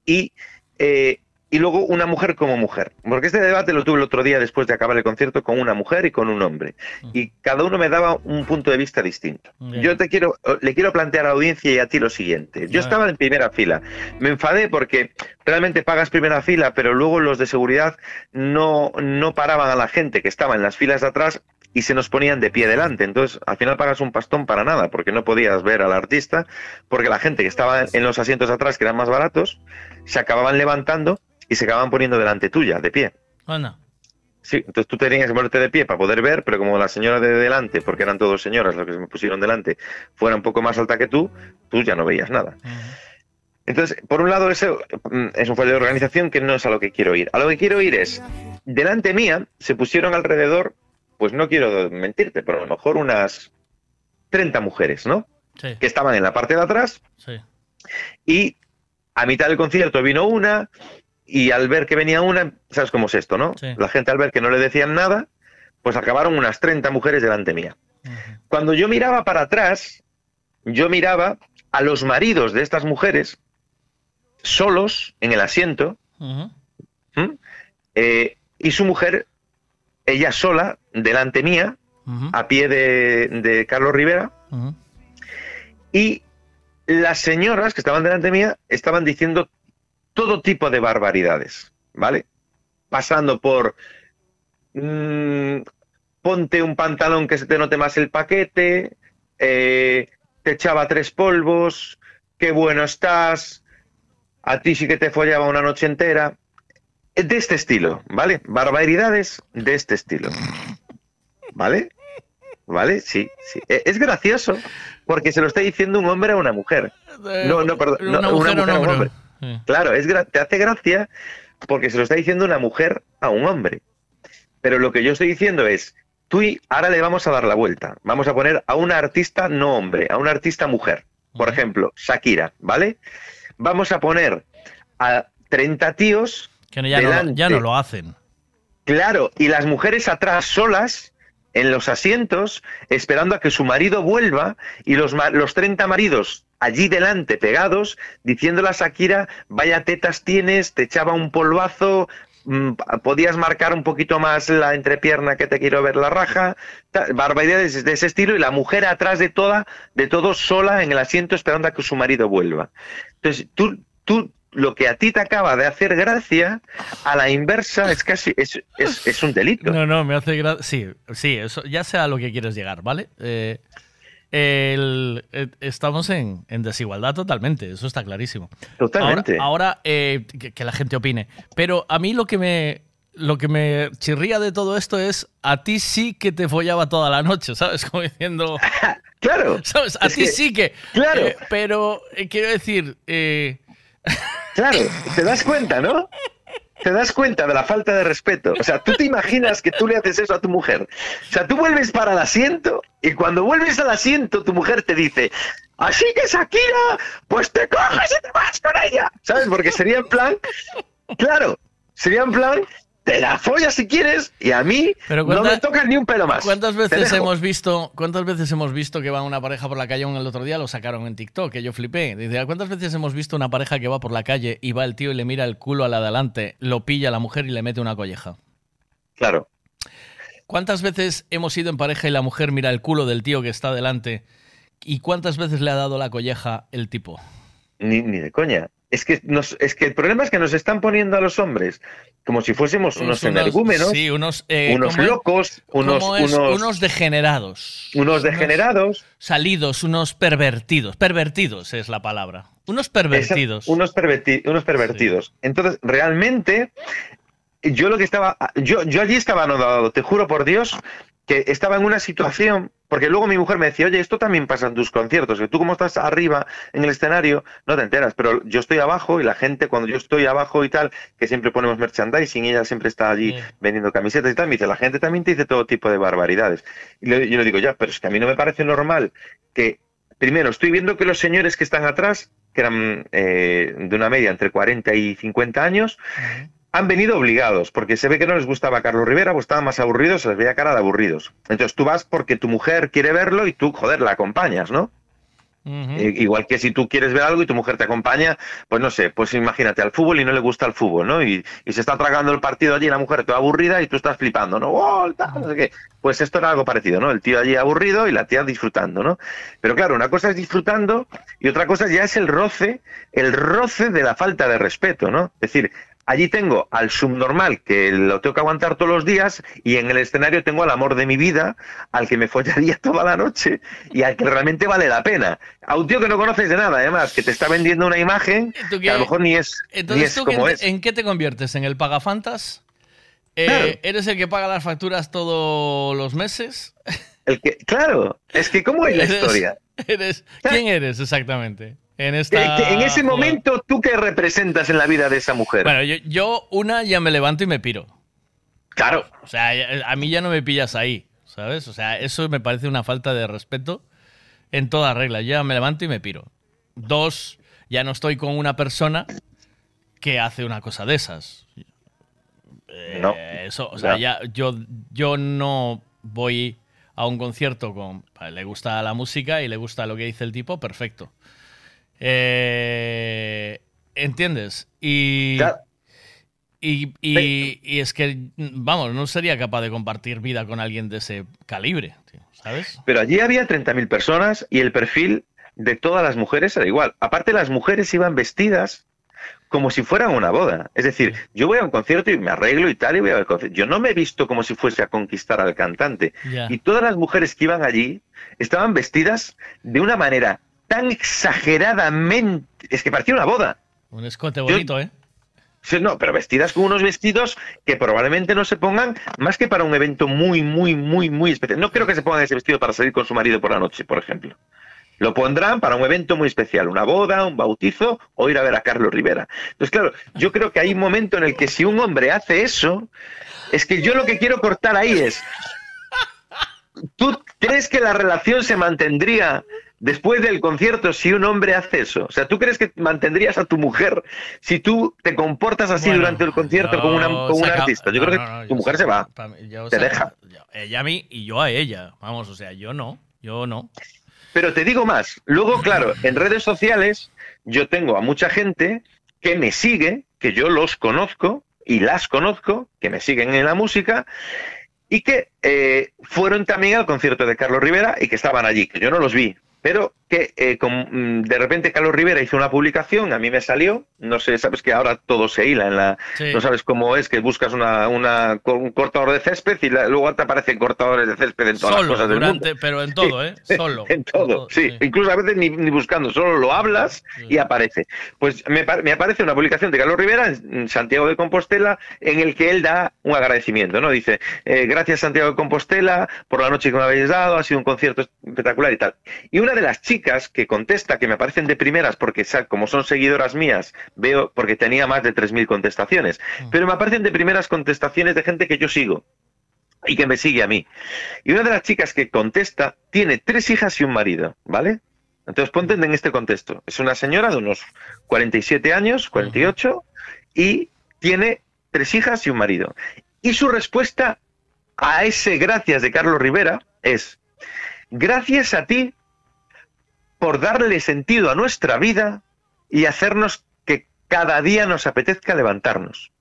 y, eh, y luego una mujer como mujer. Porque este debate lo tuve el otro día después de acabar el concierto con una mujer y con un hombre. Y cada uno me daba un punto de vista distinto. Bien. Yo te quiero, le quiero plantear a la audiencia y a ti lo siguiente. Yo estaba en primera fila. Me enfadé porque realmente pagas primera fila, pero luego los de seguridad no, no paraban a la gente que estaba en las filas de atrás y se nos ponían de pie delante. Entonces, al final pagas un pastón para nada, porque no podías ver al artista, porque la gente que estaba en los asientos atrás, que eran más baratos, se acababan levantando y se acababan poniendo delante tuya, de pie. Anda. Sí, entonces tú tenías que ponerte de pie para poder ver, pero como la señora de delante, porque eran todos señoras los que se me pusieron delante, fuera un poco más alta que tú, tú ya no veías nada. Entonces, por un lado, eso mm, es un fallo de organización que no es a lo que quiero ir. A lo que quiero ir es, delante mía se pusieron alrededor, pues no quiero mentirte, pero a lo mejor unas 30 mujeres, ¿no? Sí. Que estaban en la parte de atrás Sí. y a mitad del concierto vino una y al ver que venía una, ¿sabes cómo es esto, no? Sí. La gente al ver que no le decían nada, pues acabaron unas 30 mujeres delante mía. Cuando yo miraba para atrás, yo miraba a los maridos de estas mujeres solos en el asiento. Eh, y su mujer, ella sola, delante mía, a pie de, de Carlos Rivera, y las señoras que estaban delante mía estaban diciendo todo tipo de barbaridades, ¿vale? Pasando por mm, ponte un pantalón que se te note más el paquete, eh, te echaba tres polvos, qué bueno estás, a ti sí que te follaba una noche entera. De este estilo, ¿vale? Barbaridades de este estilo. ¿Vale? ¿Vale? Sí, sí. Eh, Es gracioso porque se lo está diciendo un hombre a una mujer. No, no, perdón. no, Una mujer a un hombre. Sí. Claro, es te hace gracia porque se lo está diciendo una mujer a un hombre. Pero lo que yo estoy diciendo es, tú y ahora le vamos a dar la vuelta. Vamos a poner a una artista no hombre, a una artista mujer. Por ejemplo, Shakira, ¿vale? Vamos a poner a 30 tíos Que no- ya, no, delante. ya no lo hacen. Claro, y las mujeres atrás solas en los asientos esperando a que su marido vuelva y los, los 30 maridos allí delante pegados diciéndole a Shakira, vaya tetas tienes, te echaba un polvazo, mm, podías marcar un poquito más la entrepierna que te quiero ver la raja, barbaridades de ese estilo y la mujer atrás de toda, de todo sola en el asiento esperando a que su marido vuelva. Entonces, tú, tú lo que a ti te acaba de hacer gracia, a la inversa es casi es, es, es un delito. No, no, me hace gracia. Sí, sí, eso, ya sea a lo que quieres llegar, ¿vale? Eh, el- eh, estamos en, en desigualdad totalmente, eso está clarísimo. Totalmente. Ahora, ahora, eh, que, que la gente opine. Pero a mí lo que me. Lo que me chirría de todo esto es a ti sí que te follaba toda la noche, ¿sabes? Como diciendo. claro. ¿Sabes? A ti que- sí que. claro. eh, pero quiero decir. Claro, te das cuenta, ¿no? Te das cuenta de la falta de respeto. O sea, tú te imaginas que tú le haces eso a tu mujer. O sea, tú vuelves para el asiento y cuando vuelves al asiento tu mujer te dice, así que Shakira, pues te coges y te vas con ella. ¿Sabes? Porque sería en plan, claro, sería en plan, te la follas si quieres y a mí Pero no me tocas ni un pelo más. ¿Cuántas veces hemos visto, cuántas veces hemos visto que va una pareja por la calle? El otro día lo sacaron en TikTok, que yo flipé. Dice, ¿cuántas veces hemos visto una pareja que va por la calle y va el tío y le mira el culo a la de adelante, lo pilla a la mujer y le mete una colleja? Claro. ¿Cuántas veces hemos ido en pareja y la mujer mira el culo del tío que está delante? ¿Y cuántas veces le ha dado la colleja el tipo? Ni, ni de coña. Es que, nos, es que el problema es que nos están poniendo a los hombres como si fuésemos unos, energúmenos, sí, unos, eh, unos locos, unos, ¿Cómo es? unos, unos degenerados. unos degenerados. Salidos, unos pervertidos. Pervertidos es la palabra. Unos pervertidos. Esa- unos, perverti- unos pervertidos. Entonces, realmente, yo lo que estaba, yo, yo allí estaba anodado, te juro por Dios, que estaba en una situación, porque luego mi mujer me decía, oye, esto también pasa en tus conciertos, que tú como estás arriba en el escenario, no te enteras, pero yo estoy abajo y la gente, cuando yo estoy abajo y tal, que siempre ponemos merchandising, ella siempre está allí vendiendo camisetas y tal, me dice, la gente también te dice todo tipo de barbaridades. Y yo le digo, ya, pero es que a mí no me parece normal que, primero, estoy viendo que los señores que están atrás, que eran eh, de una media entre 40 y 50 años, han venido obligados, porque se ve que no les gustaba Carlos Rivera, pues estaban más aburridos, se les veía cara de aburridos. Entonces tú vas porque tu mujer quiere verlo y tú, joder, la acompañas, ¿no? Eh, Igual que si tú quieres ver algo y tu mujer te acompaña, pues no sé, pues imagínate al fútbol y no le gusta el fútbol, ¿no? Y, y se está tragando el partido allí la mujer toda aburrida y tú estás flipando, ¿no? Tal, no sé qué. Pues esto era algo parecido, ¿no? El tío allí aburrido y la tía disfrutando, ¿no? Pero claro, una cosa es disfrutando y otra cosa ya es el roce, el roce de la falta de respeto, ¿no? Es decir, allí tengo al subnormal que lo tengo que aguantar todos los días y en el escenario tengo al amor de mi vida, al que me follaría toda la noche y al que realmente vale la pena. A un tío que no conoces de nada, además, que te está vendiendo una imagen ¿Tú que a lo mejor ni es, ni Entonces, es ¿tú como qué- es. en qué te conviertes? ¿En el pagafantas? Eh, Claro. ¿Eres el que paga las facturas todos los meses? El que, claro, es que ¿cómo es la Eres- historia? Eres, ¿Quién eres exactamente? En Que- esta que en ese momento, ¿tú qué representas en la vida de esa mujer? Bueno, yo, yo una ya me levanto y me piro. Claro. O sea, a mí ya no me pillas ahí, ¿sabes? O sea, eso me parece una falta de respeto en toda regla. Yo ya me levanto y me piro. Dos, ya no estoy con una persona que hace una cosa de esas. Eh, No. Eso, o sea, Ya. ya yo, yo no voy a un concierto con. Le gusta la música y le gusta lo que dice el tipo, perfecto. Eh, ¿Entiendes? Y. Y, y- y es que, vamos, no sería capaz de compartir vida con alguien de ese calibre, tío, ¿sabes? Pero allí había 30.000 personas y el perfil de todas las mujeres era igual. Aparte, las mujeres iban vestidas como si fueran una boda. Es decir, yo voy a un concierto y me arreglo y tal y voy al concierto. Yo no me he visto como si fuese a conquistar al cantante. Y todas las mujeres que iban allí estaban vestidas de una manera tan exageradamente... Es que parecía una boda. Un escote bonito, ¿eh? Sí, no, pero vestidas con unos vestidos que probablemente no se pongan más que para un evento muy, muy, muy, muy especial. No creo que se pongan ese vestido para salir con su marido por la noche, por ejemplo. Lo pondrán para un evento muy especial, una boda, un bautizo o ir a ver a Carlos Rivera. Entonces, claro, yo creo que hay un momento en el que si un hombre hace eso, es que yo lo que quiero cortar ahí es, ¿tú crees que la relación se mantendría después del concierto si un hombre hace eso? O sea, ¿tú crees que mantendrías a tu mujer si tú te comportas así Bueno, durante el concierto una, con un artista? Yo no, creo que no, tu mujer saca- se va, yo te saca- deja. yo- ella a mí y yo a ella. Vamos, o sea, yo no. Yo no. Pero te digo más, luego, claro, en redes sociales yo tengo a mucha gente que me sigue, que yo los conozco y las conozco, que me siguen en la música y que eh, fueron también al concierto de Carlos Rivera y que estaban allí, que yo no los vi, pero que eh, con- mm, de repente Carlos Rivera hizo una publicación, a mí me salió, no sé, sabes que ahora todo se hila en la, Sí. no sabes cómo es, que buscas una, una- un cortador de césped y la- luego te aparecen cortadores de césped en todas las Solo, cosas del mundo. durante, pero en todo, ¿eh? Solo. En todo, sí. Incluso a veces ni, ni buscando, solo lo hablas y aparece. Pues me, me aparece una publicación de Carlos Rivera en, en Santiago de Compostela en el que él da un agradecimiento, ¿no? Dice, eh, gracias Santiago de Compostela por la noche que me habéis dado, ha sido un concierto espectacular y tal. Y una de las chicas que contesta, que me aparecen de primeras porque como son seguidoras mías, veo, porque tenía más de 3.000 contestaciones, pero me aparecen de primeras contestaciones de gente que yo sigo y que me sigue a mí. Y una de las chicas que contesta tiene tres hijas y un marido, ¿vale? Entonces ponte en este contexto. Es una señora de unos 47 años, 48, y tiene tres hijas y un marido. Y su respuesta a ese gracias de Carlos Rivera es, gracias a ti por darle sentido a nuestra vida y hacernos que cada día nos apetezca levantarnos.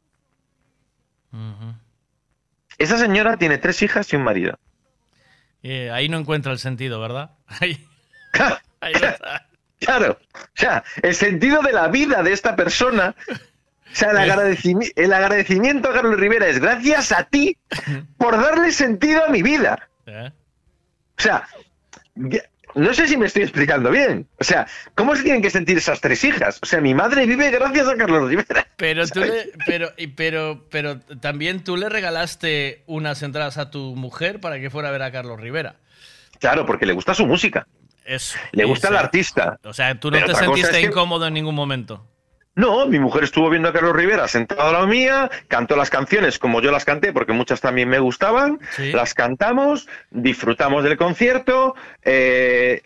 Esa señora tiene tres hijas y un marido. Eh, ahí no encuentra el sentido, ¿verdad? Ahí, ahí no está. Claro, o sea, el sentido de la vida de esta persona, o sea, el, agradecimi- el agradecimiento a Carlos Rivera es gracias a ti por darle sentido a mi vida. ¿Eh? O sea, no sé si me estoy explicando bien. O sea, ¿cómo se tienen que sentir esas tres hijas? O sea, mi madre vive gracias a Carlos Rivera. Pero tú le, pero, pero, pero también tú le regalaste unas entradas a tu mujer para que fuera a ver a Carlos Rivera. Claro, porque le gusta su música. Eso. Le gusta el artista. O sea, tú no te sentiste es que- incómodo en ningún momento. No, mi mujer estuvo viendo a Carlos Rivera sentado a la mía, cantó las canciones como yo las canté, porque muchas también me gustaban, Sí. las cantamos, disfrutamos del concierto eh,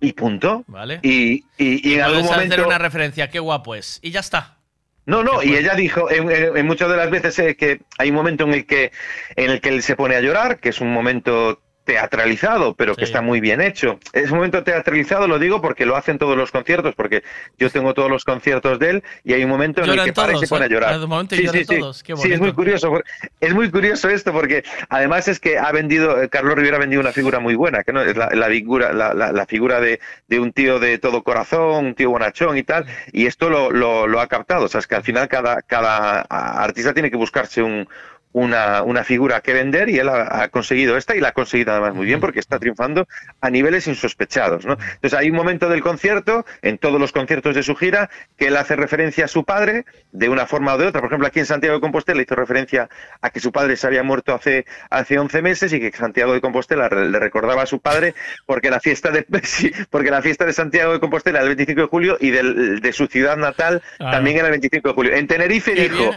y punto. Vale. Y, y- y en algún momento... hacer una referencia, qué guapo es. Y ya está. No, no, y ella dijo, en muchas de las veces eh, que hay un momento en el que en el que él se pone a llorar, que es un momento teatralizado, pero que está muy bien hecho. Es un momento teatralizado, lo digo porque lo hacen todos los conciertos, porque yo tengo todos los conciertos de él y hay un momento en el que para y se pone a ¿eh? llorar. Momento lloran todos, qué Sí, es muy curioso, es muy curioso esto porque además es que ha vendido, eh, Carlos Rivera ha vendido una figura muy buena, que no es la, la figura, la, la- la figura de, de un tío de todo corazón, un tío bonachón y tal, y esto lo, lo, lo ha captado. O sea, es que al final cada, cada artista tiene que buscarse un, una, una figura que vender y él ha, ha conseguido esta y la ha conseguido además muy bien porque está triunfando a niveles insospechados. ¿no? Entonces hay un momento del concierto, en todos los conciertos de su gira, que él hace referencia a su padre de una forma o de otra. Por ejemplo, aquí en Santiago de Compostela hizo referencia a que su padre se había muerto hace, hace 11 meses y que Santiago de Compostela le recordaba a su padre porque la fiesta de, porque la fiesta de Santiago de Compostela era el 25 de julio y del- de su ciudad natal Ah. también era el 25 de julio. En Tenerife dijo...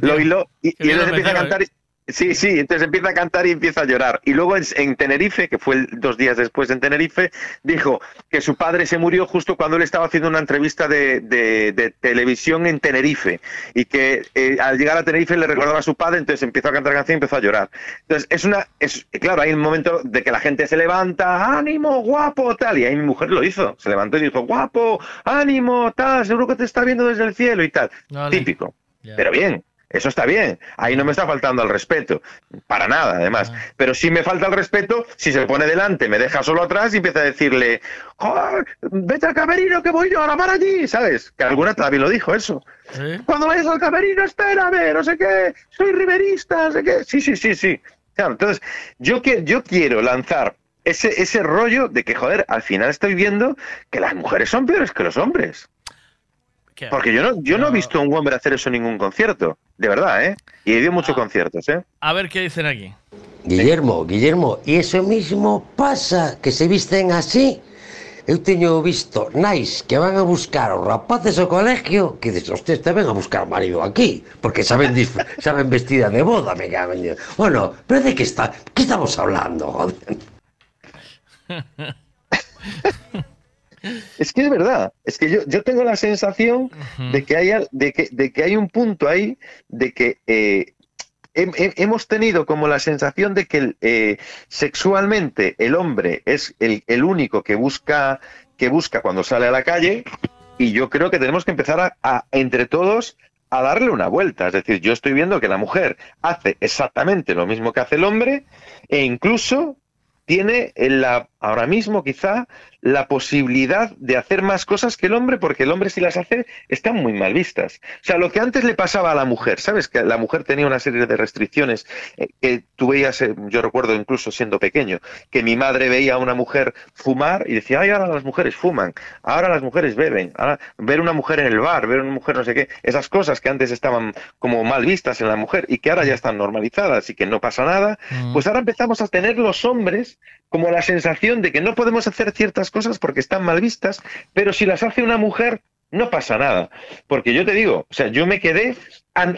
lo hiló y, y entonces empieza a cantar. y- Sí, sí, entonces empieza a cantar y empieza a llorar. Y luego en, en Tenerife, que fue el- dos días después en Tenerife, dijo que su padre se murió justo cuando él estaba haciendo una entrevista de, de- de televisión en Tenerife. Y que eh, al llegar a Tenerife le recordaba a su padre, entonces empezó a cantar canción y empezó a llorar. Entonces, es una. Es, claro, hay un momento de que la gente se levanta, ánimo, guapo, tal. Y ahí mi mujer lo hizo. Se levantó y dijo, guapo, ánimo, tal, seguro que te está viendo desde el cielo y tal. Típico. Pero bien, eso está bien. Ahí no me está faltando al respeto. Para nada, además. Pero sí me falta el respeto si se pone delante, me deja solo atrás y empieza a decirle, "Joder, vete al camerino que voy yo ahora para allí, ¿sabes? Que alguna también lo dijo eso. Cuando vayas al camerino, espérame, no sé qué, soy riverista, no sé qué. Sí, sí, sí, sí. Claro, entonces, yo, que, yo quiero lanzar ese, ese rollo de que, joder, al final estoy viendo que las mujeres son peores que los hombres. Porque yo no, yo no he visto a un hombre hacer eso en ningún concierto, de verdad, ¿eh? Y he ido muchos conciertos, ¿eh? A ver qué dicen aquí. Guillermo, Guillermo, e iso mismo pasa que se visten así. Eu teño visto nais que van a buscar aos rapaces ao colegio que dices, hostia, este ven a buscar marido aquí, porque saben saben vestida de boda, me caben. en Dios". Bueno, pero de que está, ¿qué estamos hablando? Joder. Es que es verdad, es que yo, yo tengo la sensación de, que hay, de, que, de que hay un punto ahí de que eh, hem- hem- hemos tenido como la sensación de que eh, sexualmente el hombre es el, el único que busca, que busca cuando sale a la calle y yo creo que tenemos que empezar a, a, entre todos a darle una vuelta. Es decir, yo estoy viendo que la mujer hace exactamente lo mismo que hace el hombre e incluso tiene en la, ahora mismo quizá la posibilidad de hacer más cosas que el hombre, porque el hombre si las hace están muy mal vistas. O sea, lo que antes le pasaba a la mujer, ¿sabes? Que la mujer tenía una serie de restricciones eh, que tú veías, eh, yo recuerdo incluso siendo pequeño, que mi madre veía a una mujer fumar y decía, ay, ahora las mujeres fuman, ahora las mujeres beben, ahora ver una mujer en el bar, ver una mujer no sé qué, esas cosas que antes estaban como mal vistas en la mujer y que ahora ya están normalizadas y que no pasa nada, pues ahora empezamos a tener los hombres como la sensación de que no podemos hacer ciertas cosas porque están mal vistas, pero si las hace una mujer no pasa nada. Porque yo te digo, o sea, yo me quedé,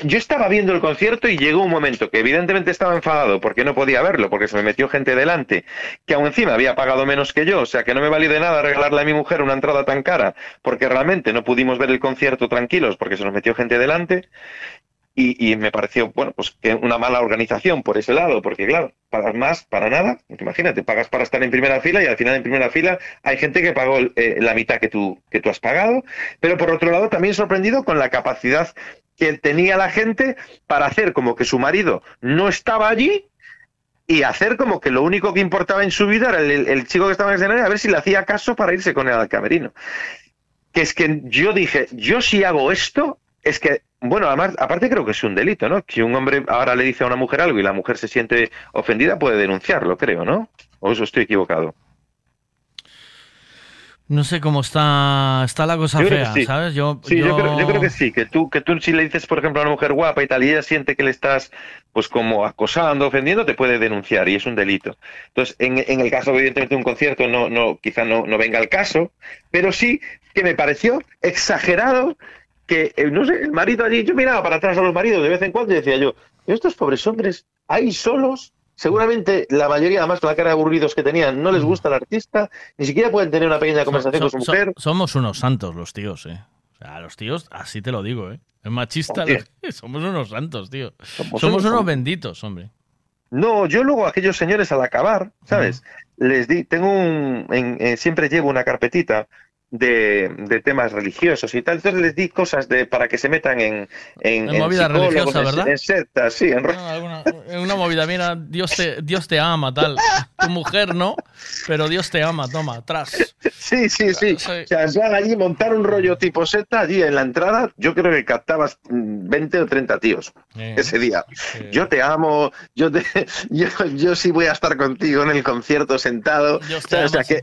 yo estaba viendo el concierto y llegó un momento que evidentemente estaba enfadado porque no podía verlo, porque se me metió gente delante, que aún encima había pagado menos que yo, o sea, que no me valió de nada regalarle a mi mujer una entrada tan cara, porque realmente no pudimos ver el concierto tranquilos porque se nos metió gente delante. Y, me pareció, bueno, pues que una mala organización por ese lado, porque claro, pagas más para nada. Imagínate, pagas para estar en primera fila y al final en primera fila hay gente que pagó eh, la mitad que tú, que tú has pagado. Pero por otro lado, también sorprendido con la capacidad que tenía la gente para hacer como que su marido no estaba allí y hacer como que lo único que importaba en su vida era el, el- el chico que estaba en el escenario, a ver si le hacía caso para irse con él al camerino. Que es que yo dije, yo si hago esto, es que, bueno, además, aparte creo que es un delito, ¿no? Que un hombre ahora le dice a una mujer algo y la mujer se siente ofendida, puede denunciarlo, creo, ¿no? O eso estoy equivocado. No sé cómo está, está la cosa Yo fea, sí. ¿sabes? Yo, Sí, yo... yo- creo, yo creo que sí, que tú, que tú si le dices, por ejemplo, a una mujer guapa y tal, y ella siente que le estás, pues como acosando, ofendiendo, te puede denunciar y es un delito. Entonces, en, en el caso, evidentemente, de un concierto, no, no, quizá no, no venga el caso, pero sí que me pareció exagerado que, eh, no sé, el marido allí, yo miraba para atrás a los maridos de vez en cuando y decía yo, estos pobres hombres ahí solos, seguramente la mayoría, además con la cara de aburridos que tenían, no les gusta el artista, ni siquiera pueden tener una pequeña conversación so- con su so- mujer. somos unos santos los tíos, ¿eh? O sea, los tíos, así te lo digo, ¿eh? Es machista, los- somos unos santos, tío. Somos Somos, unos santos. benditos, hombre. No, yo luego a aquellos señores al acabar, ¿sabes? Les di, tengo un, en- eh, siempre llevo una carpetita de, de temas religiosos y tal, entonces les di cosas de para que se metan en, en, En movida religiosa, en- ¿verdad? en sectas, sí, en ro- En una movida, mira, Dios te, Dios te ama, tal. Tu mujer no, pero Dios te ama, toma, atrás. Sí, sí, sí. O sea, se van allí montar un rollo tipo secta allí en la entrada. Yo creo que captabas mm, 20 o 30 tíos Eh, ese día. Yo te amo, yo te, yo, yo sí voy a estar contigo en el concierto sentado. Dios te. O sea, ama, que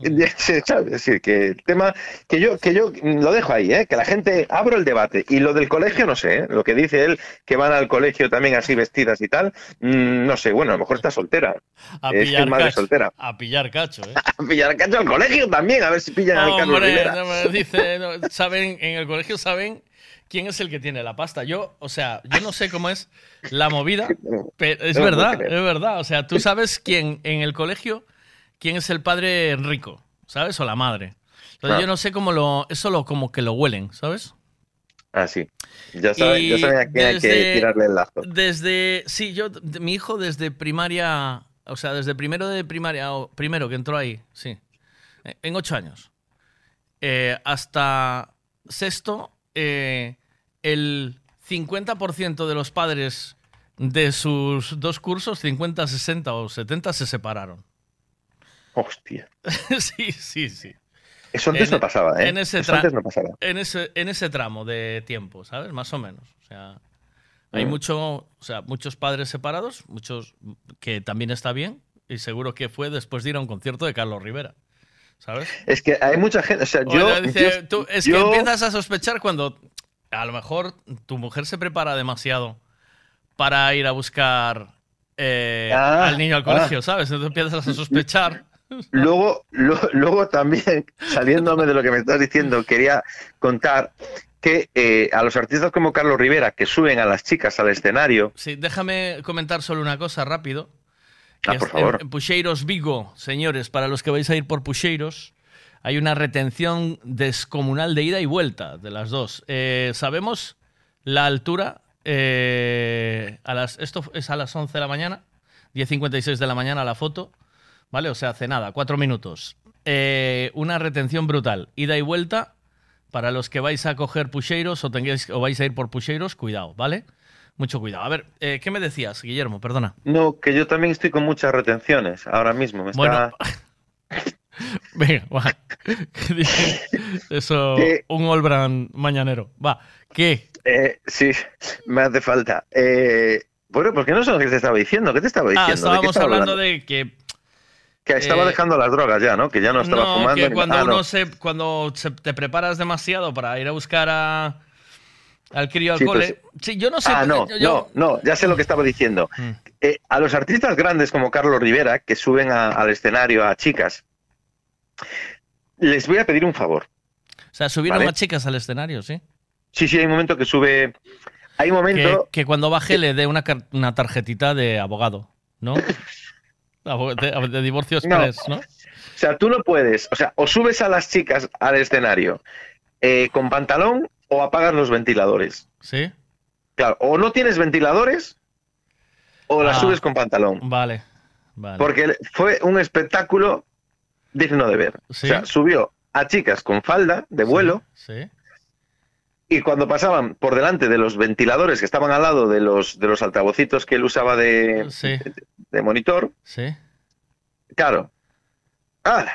¿sabes? Es decir, que el tema que yo que yo lo dejo ahí, ¿eh? que la gente abro el debate y lo del colegio no sé, ¿eh? lo que dice él que van al colegio también así vestidas y tal, mm, no sé, bueno a lo mejor está soltera, A es pillar madre cacho. soltera, A pillar cacho, ¿eh? a pillar cacho al colegio también, a ver si pillan al Carlos Hombre, no me dice, no, saben, en el colegio saben quién es el que tiene la pasta. Yo, o sea, yo no sé cómo es la movida, pero es verdad, es verdad. O sea, tú sabes quién en el colegio, quién es el padre rico, ¿sabes? O la madre. Entonces yo no sé cómo lo, eso lo como que lo huelen, ¿sabes? Ah, sí. Ya saben, ya saben a quién hay que desde- tirarle el lazo. Desde, sí, yo, mi hijo desde primaria, o sea, desde primero de primaria, o primero que entró ahí, sí, eh, en ocho años, eh, hasta sexto, eh, el 50% de los padres de sus dos cursos, 50, 60 o 70, se separaron. Hostia. sí, sí, sí. Eso antes En- no pasaba, ¿eh? En ese, Eso antes no pasaba. en ese, en ese tramo de tiempo, ¿sabes? Más o menos. O sea, hay Mm. mucho, o sea, muchos padres separados, muchos que también está bien, y seguro que fue después de ir a un concierto de Carlos Rivera. ¿Sabes? Es que hay mucha gente, o sea, O yo... sea, dice, yo- tú- es que empiezas a sospechar cuando a lo mejor tu mujer se prepara demasiado para ir a buscar eh, Ah, al niño al ah. colegio, ¿sabes? Entonces empiezas a sospechar. Luego, lo- luego también, saliéndome de lo que me estás diciendo, quería contar que eh, a los artistas como Carlos Rivera, que suben a las chicas al escenario, Sí, déjame comentar solo una cosa rápido. Ah, por es favor. En, en Puxeiros Vigo, señores, para los que vais a ir por Puxeiros, hay una retención descomunal de ida y vuelta de las dos. Eh, Sabemos la altura. eh, a las, esto es a las 11 de la mañana, 10.56 de la mañana la foto, ¿vale? O sea, hace nada, cuatro minutos. Eh, una retención brutal. Ida y vuelta, para los que vais a coger Puxeiros o, tengáis, o vais a ir por Puxeiros, cuidado, ¿vale? Mucho cuidado. A ver, eh, ¿qué me decías, Guillermo? Perdona. No, que yo también estoy con muchas retenciones ahora mismo. Me está... Bueno. Venga, va. ¿Qué? Eso, ¿Qué? un Olbran mañanero. Va, ¿qué? Eh, sí, me hace falta. Eh, bueno, pues que no sé lo que te estaba diciendo. ¿Qué te estaba diciendo? Ah, ¿De qué estábamos hablando de que Que estaba eh, dejando las drogas ya, ¿no? Que ya no estaba no, fumando. que ni- cuando no. uno se, cuando se- te preparas demasiado para ir a buscar a, al crío al Sí, cole. pues- sí, yo no sé. Ah, no, yo- no, no, ya sé lo que estaba diciendo. Mm. Eh, a los artistas grandes como Carlos Rivera, que suben a- al escenario a chicas, les voy a pedir un favor. O sea, subieron Vale. a chicas al escenario, sí. Sí, sí, hay un momento que sube. Hay un Que, momento. que cuando baje le dé una, una tarjetita de abogado, ¿no? De, de divorcio No. express, ¿no? O sea, tú no puedes. O sea, o subes a las chicas al escenario eh, con pantalón o apagas los ventiladores. Sí. Claro, o no tienes ventiladores o las Ah. subes con pantalón. Vale. Vale. Porque fue un espectáculo digno de ver. Sí. O sea, subió a chicas con falda de vuelo Sí. Y cuando pasaban por delante de los ventiladores que estaban al lado de los, de los altavocitos que él usaba de, Sí. de monitor, Sí. claro. ¡Ah!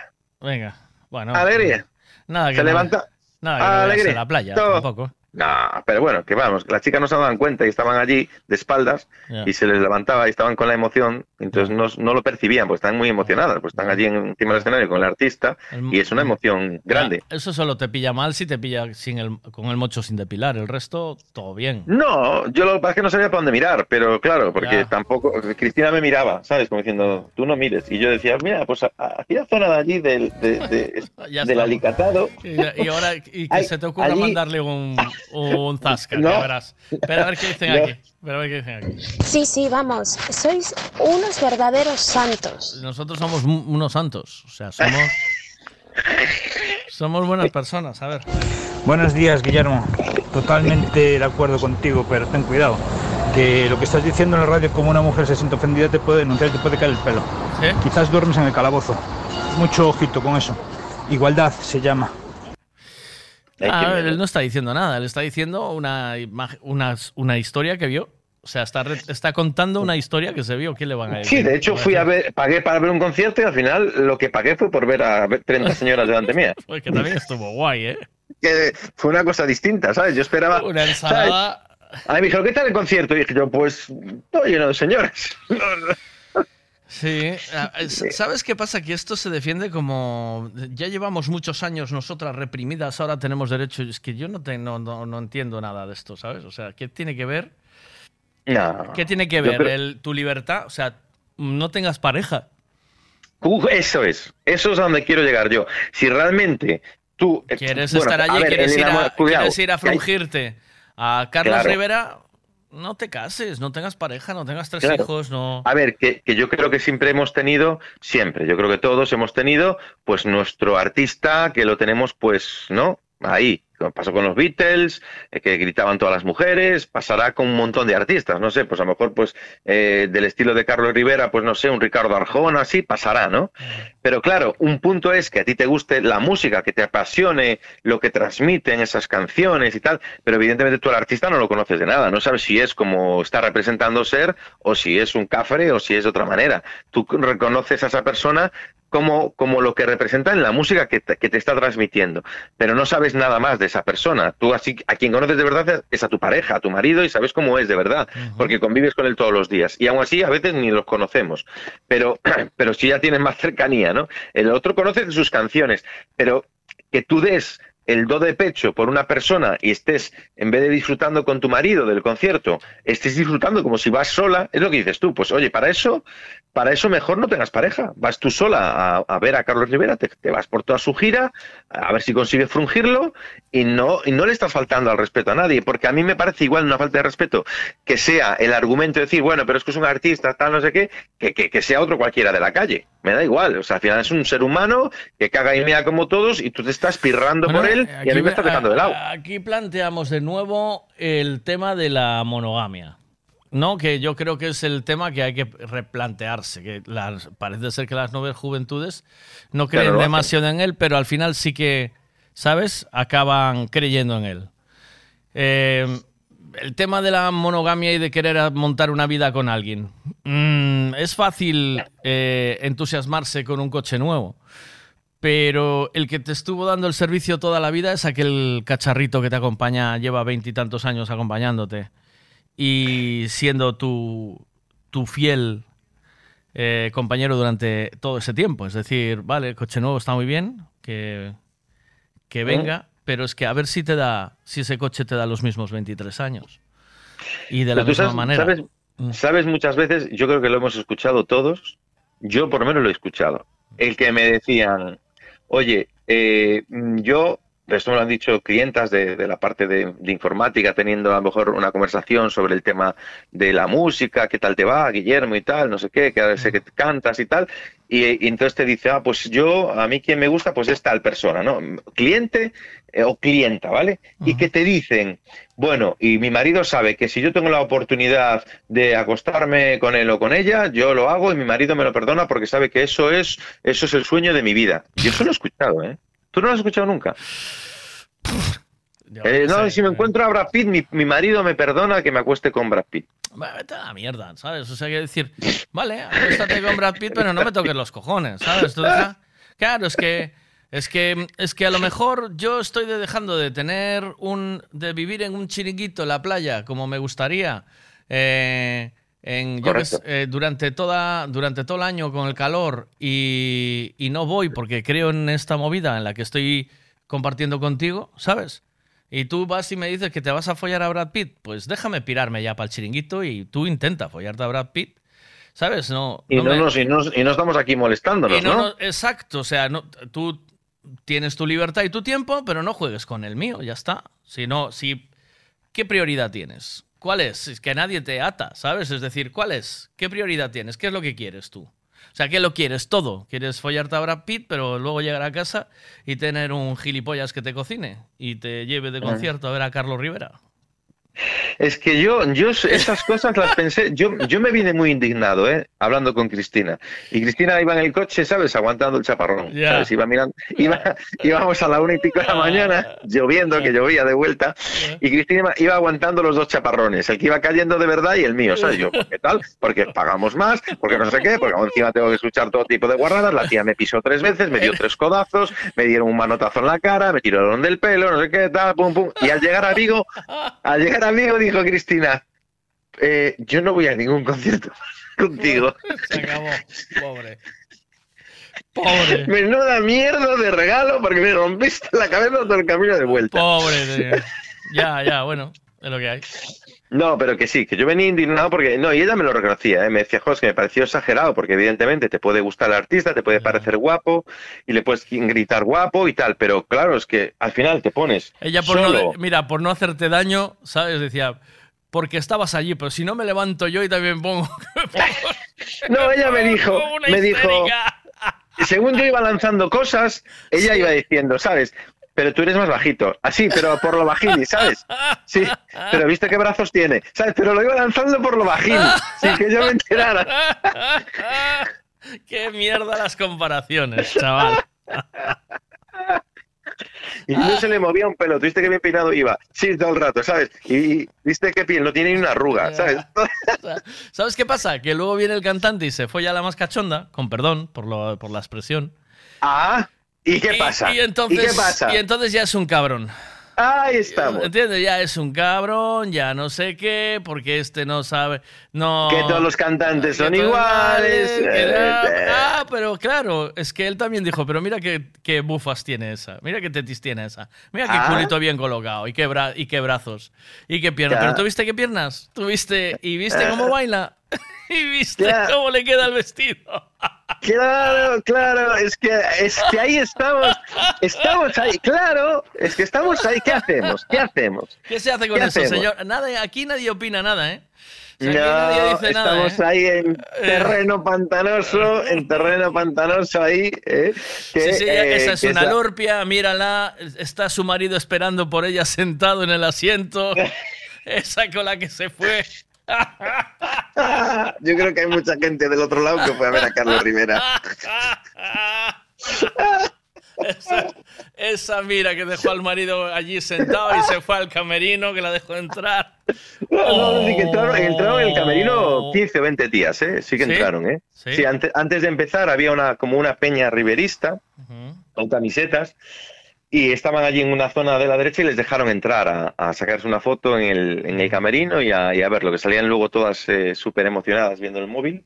Venga. Bueno. Alegría. Nada que Se no- levanta. Nada que no veas Alegría. la playa, Todo. tampoco. No, pero bueno, que vamos, las chicas no se daban cuenta y estaban allí de espaldas Ya. y se les levantaba y estaban con la emoción, entonces no, no lo percibían, pues están muy emocionadas, pues están allí en- encima del escenario con el artista y es una emoción grande. Ya, eso solo te pilla mal si te pilla sin el, con el mocho sin depilar. El resto, todo bien. No, yo lo que pasa es que no sabía para dónde mirar, pero claro, porque Ya. tampoco, Cristina me miraba, ¿sabes? Como diciendo, tú no mires. Y yo decía, mira, pues aquella zona de allí del, de- de- del alicatado. Y, y ahora y que Ay, se te ocurra allí- mandarle un, un zasca, No. ya verás. Espera a ver qué dicen No. aquí. Espera a ver qué dicen aquí. Sí, sí, vamos, sois unos verdaderos santos. Nosotros somos un- unos santos. O sea, somos. Somos buenas personas, a ver. Buenos días, Guillermo. Totalmente de acuerdo contigo, pero ten cuidado. Que lo que estás diciendo en la radio, como una mujer se siente ofendida, te puede denunciar, te puede caer el pelo. ¿Sí? Quizás duermes en el calabozo. Mucho ojito con eso. Igualdad se llama. Ah, él no está diciendo nada, él está diciendo una, una, una historia que vio. O sea, está, re- está contando una historia que se vio. ¿Qué le van a decir? Sí, de hecho fui a ver, pagué para ver un concierto y al final lo que pagué fue por ver a 30 señoras delante mía. Pues que también estuvo guay, ¿eh? Que fue una cosa distinta, ¿sabes? Yo esperaba... Una ensalada. ¿sabes? A mí me dijeron, ¿qué tal el concierto? Y dije yo, pues, todo lleno de señoras. Sí, ¿sabes qué pasa? Que esto se defiende como ya llevamos muchos años nosotras reprimidas, ahora tenemos derecho. Es que yo no, te- no, no, no entiendo nada de esto, ¿sabes? O sea, ¿qué tiene que ver? No. ¿Qué tiene que ver creo- el, tu libertad? O sea, no tengas pareja. Uh, eso es, eso es a donde quiero llegar yo. Si realmente tú... eh, ¿Quieres bueno, estar allí? ver, ¿Quieres, ir a, ¿Quieres ir a frungirte a Carlos Claro. Rivera? No te cases, no tengas pareja, no tengas tres Claro. hijos, no. A ver, que, que yo creo que siempre hemos tenido, siempre, yo creo que todos hemos tenido, pues nuestro artista que lo tenemos, pues, ¿no? Ahí. Pasó con los Beatles, eh, que gritaban todas las mujeres, pasará con un montón de artistas, no sé, pues a lo mejor, pues, eh, del estilo de Carlos Rivera, pues no sé, un Ricardo Arjona, así, pasará, ¿no? Pero claro, un punto es que a ti te guste la música, que te apasione lo que transmiten esas canciones y tal, pero evidentemente tú al artista no lo conoces de nada, no sabes si es como está representando ser o si es un cafre o si es de otra manera. Tú reconoces a esa persona como, como lo que representa en la música que te, que te está transmitiendo, pero no sabes nada más de esa persona. Tú así, a quien conoces de verdad es a tu pareja, a tu marido y sabes cómo es de verdad, porque convives con él todos los días. Y aún así a veces ni los conocemos, pero, pero sí ya tienes más cercanía, ¿no? El otro conoce sus canciones, pero que tú des el do de pecho por una persona y estés, en vez de disfrutando con tu marido del concierto, estés disfrutando como si vas sola, es lo que dices tú. Pues oye, para eso para eso mejor no tengas pareja. Vas tú sola a, a ver a Carlos Rivera, te, te vas por toda su gira, a ver si consigues frungirlo y no, y no le estás faltando al respeto a nadie, porque a mí me parece igual una falta de respeto que sea el argumento de decir, bueno, pero es que es un artista, tal, no sé qué, que, que, que sea otro cualquiera de la calle. Me da igual, o sea, al final es un ser humano que caga y mea como todos y tú te estás pirrando por él y a mí me estás dejando de lado. Aquí planteamos de nuevo el tema de la monogamia. No, que yo creo que es el tema que hay que replantearse. Que las, parece ser que las nuevas juventudes no creen demasiado en él, pero al final sí que, ¿sabes? Acaban creyendo en él. Eh, el tema de la monogamia y de querer montar una vida con alguien. Mm, es fácil eh, entusiasmarse con un coche nuevo. Pero el que te estuvo dando el servicio toda la vida es aquel cacharrito que te acompaña, lleva veintitantos años acompañándote y siendo tu, tu fiel eh, compañero durante todo ese tiempo. Es decir, vale, el coche nuevo está muy bien, que, que venga, pero es que a ver si te da, si ese coche te da los mismos 23 años. Y de la Pero tú misma sabes, manera. sabes- sabes muchas veveces, yo creo que lo hemos escuchado todos, yo por lo menos lo he escuchado, el que me decían, oye, eh, mm, esto me lo han dicho clientas de, de la parte de, de informática, teniendo a lo mejor una conversación sobre el tema de la música, qué tal te va, Guillermo y tal, no sé qué, que ahora sé que cantas y tal, y, y entonces te dice, ah, pues yo, a mí quien me gusta, pues es tal persona, ¿no? Cliente eh, o clienta, ¿vale? Y que te dicen, bueno, y mi marido sabe que si yo tengo la oportunidad de acostarme con él o con ella, yo lo hago y mi marido me lo perdona porque sabe que eso es, eso es el sueño de mi vida. Yo eso lo he escuchado, ¿eh? ¿Tú no lo has escuchado nunca? Eh, no, si me encuentro a Brad Pitt, mi, mi marido me perdona que me acueste con Brad Pitt. Vete a la mierda, ¿sabes? O sea, que decir, vale, acuéstate con Brad Pitt, pero no me toques los cojones, ¿sabes? Claro, es que, es que, es que a lo mejor yo estoy de- dejando de tener un, de vivir en un chiringuito en la playa como me gustaría, eh, en, yo eh, durante toda, durante todo el año con el calor y, y no voy porque creo en esta movida en la que estoy compartiendo contigo, ¿sabes? Y tú vas y me dices que te vas a follar a Brad Pitt, pues déjame pirarme ya para el chiringuito y tú intenta follarte a Brad Pitt, ¿sabes? No, Y no, me- nos, y, no, y no estamos aquí molestándonos, y no, ¿no? no, exacto, o sea, no, tú tienes tu libertad y tu tiempo, pero no juegues con el mío, ya está. Si no, si, ¿qué prioridad tienes? ¿Cuál es? Es que nadie te ata, ¿sabes? Es decir, ¿cuál es? ¿Qué prioridad tienes? ¿Qué es lo que quieres tú? O sea, ¿qué lo quieres? Todo. Quieres follarte a Brad Pitt, pero luego llegar a casa y tener un gilipollas que te cocine y te lleve de concierto a ver a Carlos Rivera. Es que yo, yo esas cosas las pensé, yo, yo me vine muy indignado, ¿eh? Hablando con Cristina. Y Cristina iba en el coche, ¿sabes? Aguantando el chaparrón. Ya. ¿sabes? Iba mirando, iba, íbamos a la una y pico de la mañana, lloviendo, que llovía de vuelta, y Cristina iba, aguantando los dos chaparrones, el que iba cayendo de verdad y el mío, ¿sabes? Yo, ¿por qué tal? Porque pagamos más, porque no sé qué, porque encima tengo que escuchar todo tipo de guarradas, la tía me pisó tres veces, me dio tres codazos, me dieron un manotazo en la cara, me tiraron del pelo, no sé qué, tal, pum, pum. Y al llegar a Vigo, al llegar a Vigo dijo Cristina, eh, yo no voy a ningún concierto contigo. Se acabó, pobre. Pobre. Menuda mierda de regalo porque me rompiste la cabeza todo el camino de vuelta. Pobre. de- Ya, ya, bueno, es lo que hay. No, pero que sí, que yo venía indignado porque, no, y ella me lo reconocía, ¿eh? me decía, Jos, que me pareció exagerado, porque evidentemente te puede gustar el artista, te puede parecer guapo, y le puedes gritar guapo y tal, pero claro, es que al final te pones Ella por solo, no, mira, por no hacerte daño, ¿sabes? Decía, porque estabas allí, pero si no me levanto yo y también pongo. No, ella me dijo, me dijo, según yo iba lanzando cosas, ella iba diciendo, ¿sabes? Pero tú eres más bajito. Así, pero por lo bajini, ¿sabes? Sí, pero viste qué brazos tiene, ¿sabes? Pero lo iba lanzando por lo bajini, sin que yo me enterara. Qué mierda las comparaciones, chaval. Y no se le movía un pelo. ¿Tú viste que bien peinado iba? Sí, todo el rato, ¿sabes? Y viste qué piel, no tiene ni una arruga, ¿sabes? ¿Sabes qué pasa? Que luego viene el cantante y se folla a la más cachonda, con perdón por, lo- por la expresión. Ah, ¿y qué pasa? Y entonces, ¿Y qué pasa? y entonces ya es un cabrón. Ahí estamos. ¿Entiendes? Ya es un cabrón, ya no sé qué, porque este no sabe. No. Que todos los cantantes son iguales. eh, eh. ah, pero claro, es que él también dijo, pero mira qué, qué bufas tiene esa, mira qué tetis tiene esa, mira qué Ah. culito bien colocado, y qué, bra- y qué brazos, y qué piernas. Ya. Pero ¿tú viste qué piernas? ¿Tú viste y viste cómo baila? y viste Ya. cómo le queda el vestido. Claro, claro, es que, es que ahí estamos, estamos ahí, claro, es que estamos ahí, ¿qué hacemos? ¿Qué hacemos? ¿Qué se hace con ¿Qué eso, hacemos? señor? Nada, aquí nadie opina nada, ¿eh? O sea, No, nadie dice nada, estamos ¿eh? ahí en terreno pantanoso, en terreno pantanoso ahí. ¿eh? Que, Sí, sí, eh, esa es que una esa- lorpia, mírala, está su marido esperando por ella sentado en el asiento. Esa con la que se fue. Yo creo que hay mucha gente del otro lado que fue a ver a Carlos Rivera. Esa, esa mira que dejó al marido allí sentado y se fue al camerino que la dejó entrar. No, no, sí que entraron, entraron en el camerino 15 o 20 días, ¿eh? Sí que entraron, ¿eh? ¿Sí? Sí, ante- antes de empezar había una como una peña riverista con camisetas y estaban allí en una zona de la derecha y les dejaron entrar a, a sacarse una foto en el, en el camerino y a, y a ver lo que salían luego todas eh, súper emocionadas viendo el móvil.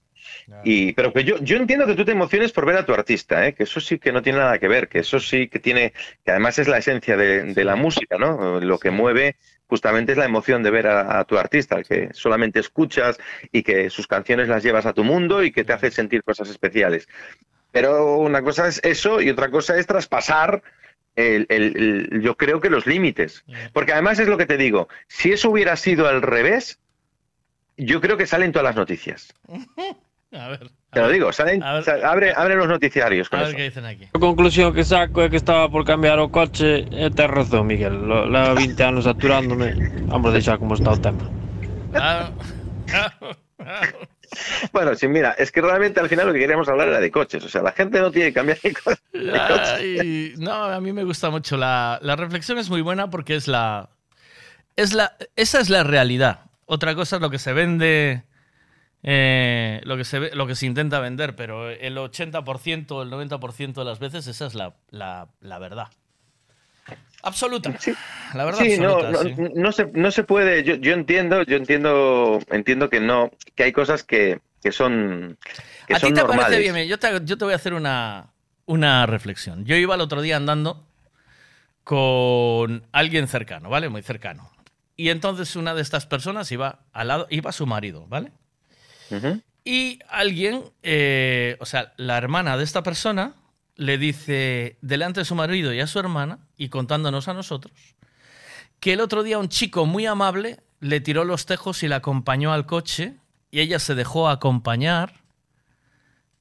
Y, pero que yo, yo entiendo que tú te emociones por ver a tu artista, ¿eh? que eso sí que no tiene nada que ver, que eso sí que tiene, que además es la esencia de, de la música, ¿no? Lo que mueve justamente es la emoción de ver a, a tu artista, que solamente escuchas y que sus canciones las llevas a tu mundo y que te hace sentir cosas especiales. Pero una cosa es eso y otra cosa es traspasar el- el- el- yo creo que los límites. Porque además es lo que te digo, si eso hubiera sido al revés, yo creo que salen todas las noticias. A ver, Te lo digo, salen, sa- abre, abre los noticiarios con a ver eso. qué dicen aquí. A conclusión que saco é que estaba por cambiar o coche e tes razón, Miguel. Lo- Leva 20 anos saturándome. Vamos a deixar como está o tema. Ah, Bueno, sí, mira, es que realmente al final lo que queríamos hablar era de coches. O sea, la gente no tiene que cambiar de co- de no, a mí me gusta mucho la, la reflexión es muy buena porque es la es la esa es la realidad. Otra cosa es lo que se vende eh, lo que se lo que se intenta vender, pero el 80% o el 90% de las veces esa es la, la, la verdad. Absoluta. La verdad Sí, no, absoluta. no, sí. no se, no se puede. Yo, yo entiendo, yo entiendo, entiendo que no, que hay cosas que, que son, que ¿A ti te normales. parece bien? Yo te, yo te voy a hacer una, una reflexión. Yo iba el otro día andando con alguien cercano, ¿vale? Muy cercano. Y entonces una de estas personas iba al lado, iba su marido, ¿vale? Y alguien, eh, o sea, la hermana de esta persona le dice delante de su marido y a su hermana, y contándonos a nosotros, que el otro día un chico muy amable le tiró los tejos y la acompañó al coche y ella se dejó acompañar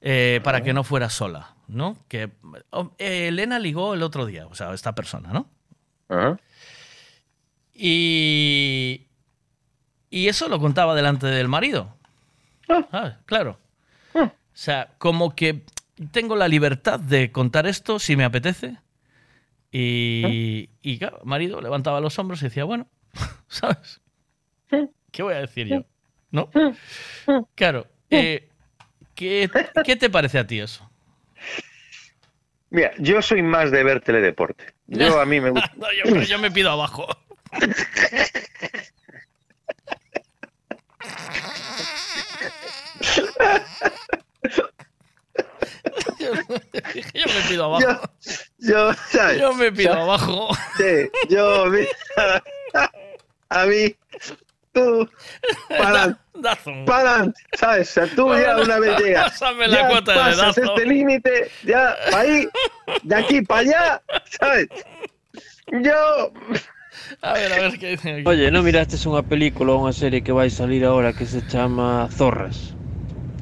eh, para que no fuera sola, ¿no? Que oh, eh, Elena ligó el otro día, o sea, esta persona, ¿no? Y, y eso lo contaba delante del marido. Ah, claro. O sea, como que tengo la libertad de contar esto si me apetece. Y, y claro, el marido levantaba los hombros y decía, bueno, ¿sabes? ¿Qué voy a decir yo? ¿No? Claro. eh, ¿qué, qué te parece a ti eso? Mira, yo soy más de ver teledeporte. Yo a mí me gusta. No, yo, yo me pido abajo. yo, yo me pido abajo. Yo, ¿sabes? Yo me pido O abajo. Sí, yo, mira, a mí, tú, para, para, ¿sabes? O sea, tú ya una vez llegas, Pásame la ya cuota de pasas dazo. este límite, ya, para ahí, de aquí para allá, ¿sabes? Yo, A ver, a ver qué dicen aquí. Oye, ¿no miraste unha película ou unha serie que vai salir ahora que se chama Zorras?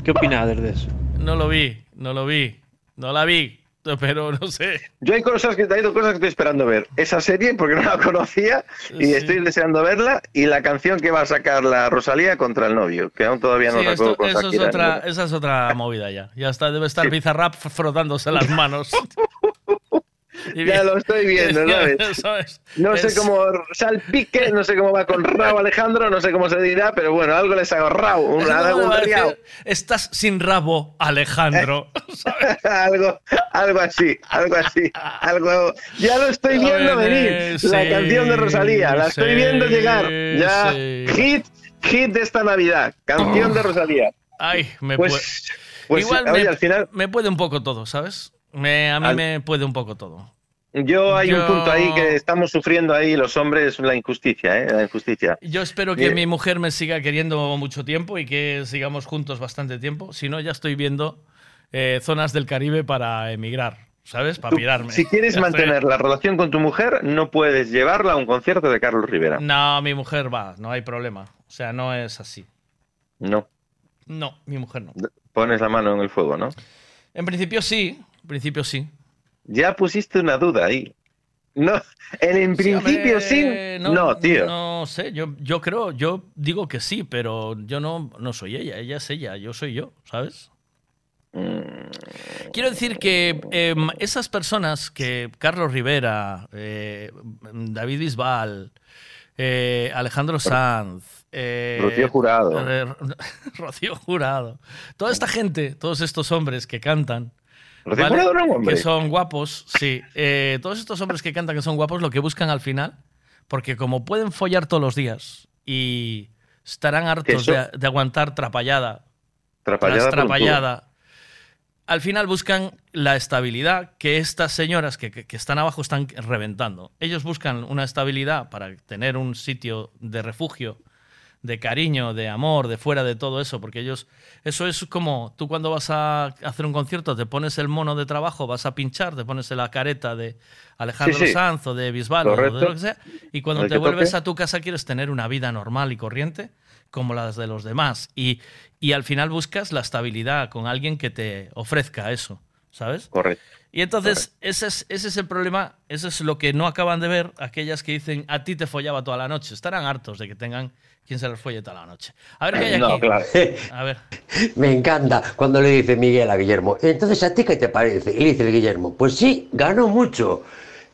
Que opinades de eso? No lo vi, no lo vi. No la vi, pero no sé. yo hay cosas que hay dos cosas que estoy esperando ver. Esa serie, porque no la conocía, y Sí. estoy deseando verla, y la canción que va a sacar la Rosalía contra el novio, que aún todavía no Sí, recuerdo esto- eso es otra, esa es otra movida ya. Ya está, debe estar Bizarrap frotándose las manos. Y Ya lo estoy viendo, ¿sabes? ¿sabes? No sé cómo salpique, no sé cómo va con Rabo Alejandro, no sé cómo se dirá, pero bueno, algo les hago Rabo, un, algo, Estás sin rabo, Alejandro. algo, algo así, algo así, algo. Ya lo estoy viendo venir. La sí, canción de Rosalía, la estoy sí, viendo llegar. Ya, sí. hit, hit de esta Navidad, canción de Rosalía. Ay, me Pues- puede. pues, Igual oye, me, al final- me puede un poco todo, ¿sabes? Me, a mí Al- me puede un poco todo. Yo hay un punto ahí que estamos sufriendo ahí los hombres la injusticia, ¿eh? La injusticia. Yo espero que Bien. mi mujer me siga queriendo mucho tiempo y que sigamos juntos bastante tiempo. Si no, ya estoy viendo eh, zonas del Caribe para emigrar, ¿sabes? Para Tú, pirarme. si quieres Ya estoy- mantener la relación con tu mujer, no puedes llevarla a un concierto de Carlos Rivera. No, mi mujer va, no hay problema. O sea, no es así. No. No, mi mujer no. Pones la mano en el fuego, ¿no? En principio sí, en principio sí. Ya pusiste una duda ahí. No, en, en principio hombre, sí. No, tío. No sé, yo, yo creo, yo digo que sí, pero yo no, no soy ella, ella es ella, yo soy yo, ¿sabes? Mm, Quiero decir que em, esas personas que Carlos Rivera, eh, David Bisbal, eh, Alejandro Sanz, eh, Rocío Jurado. Rocío Jurado, toda esta gente, todos estos hombres que cantan, Que son guapos, sí, eh, todos estos hombres que cantan que son guapos, lo que buscan al final, porque como pueden follar todos los días y estarán hartos de, de aguantar trapallada Trapallada trapallada. Al final buscan la estabilidad que estas señoras que, que- que están abajo están reventando. Ellos buscan una estabilidad para tener un sitio de refugio, de cariño, de amor, de fuera de todo eso, porque ellos, eso es como tú cuando vas a hacer un concierto, te pones el mono de trabajo, vas a pinchar, te pones la careta de Alejandro Sí, sí. Sanz o de Bisbal o de lo que sea, y cuando te vuelves toque. a tu casa quieres tener una vida normal y corriente como las de los demás. Y, y al final buscas la estabilidad con alguien que te ofrezca eso, ¿sabes? Correcto. Y entonces ese es, ese es el problema, eso es lo que no acaban de ver aquellas que dicen a ti te follaba toda la noche. Estarán hartos de que tengan quien se les folle toda la noche. A ver qué hay aquí. No, claro. A ver. Me encanta cuando le dice Miguel a Guillermo, entonces a ti qué te parece? Y le dice el Guillermo, pues sí, ganó mucho.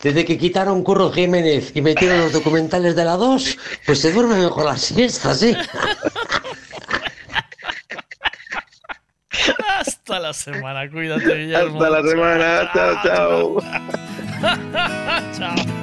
Desde que quitaron Curro Jiménez y metieron los documentales de la 2, pues se duerme mejor la siesta, sí. Hasta la semana, cuídate, Guillermo. Hasta la semana. Chao, chao. chao.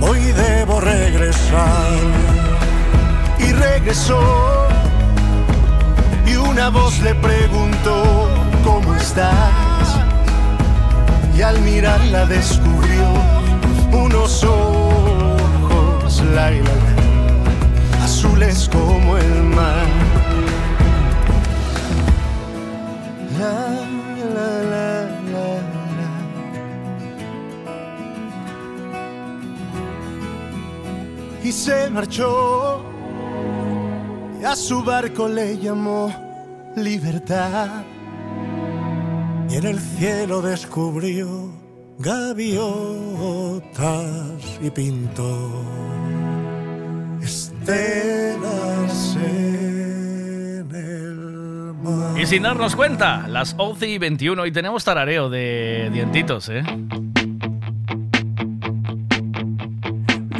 hoy debo regresar. Y regresó y una voz le preguntó, ¿cómo estás? Y al mirarla descubrió unos ojos, la, y la, la, azules como el mar. Y se marchó y a su barco le llamó libertad. Y en el cielo descubrió gaviotas y pintó estelas en el mar. Y sin darnos cuenta, las 11 y 21 y tenemos tarareo de dientitos, ¿eh?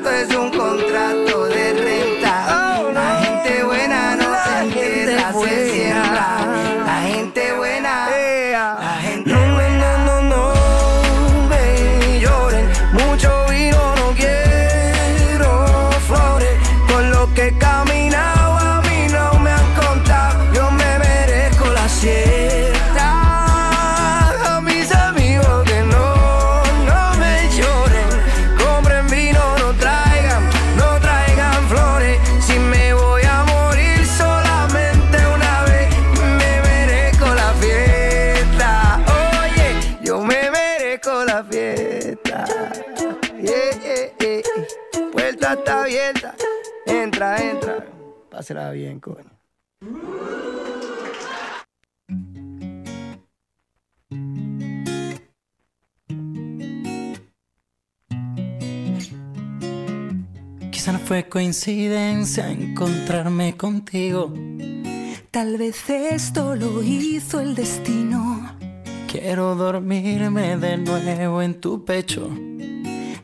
Nuestro contrato es Pásela bien, coño. Quizá no fue coincidencia encontrarme contigo. Tal vez esto lo hizo el destino. Quiero dormirme de nuevo en tu pecho.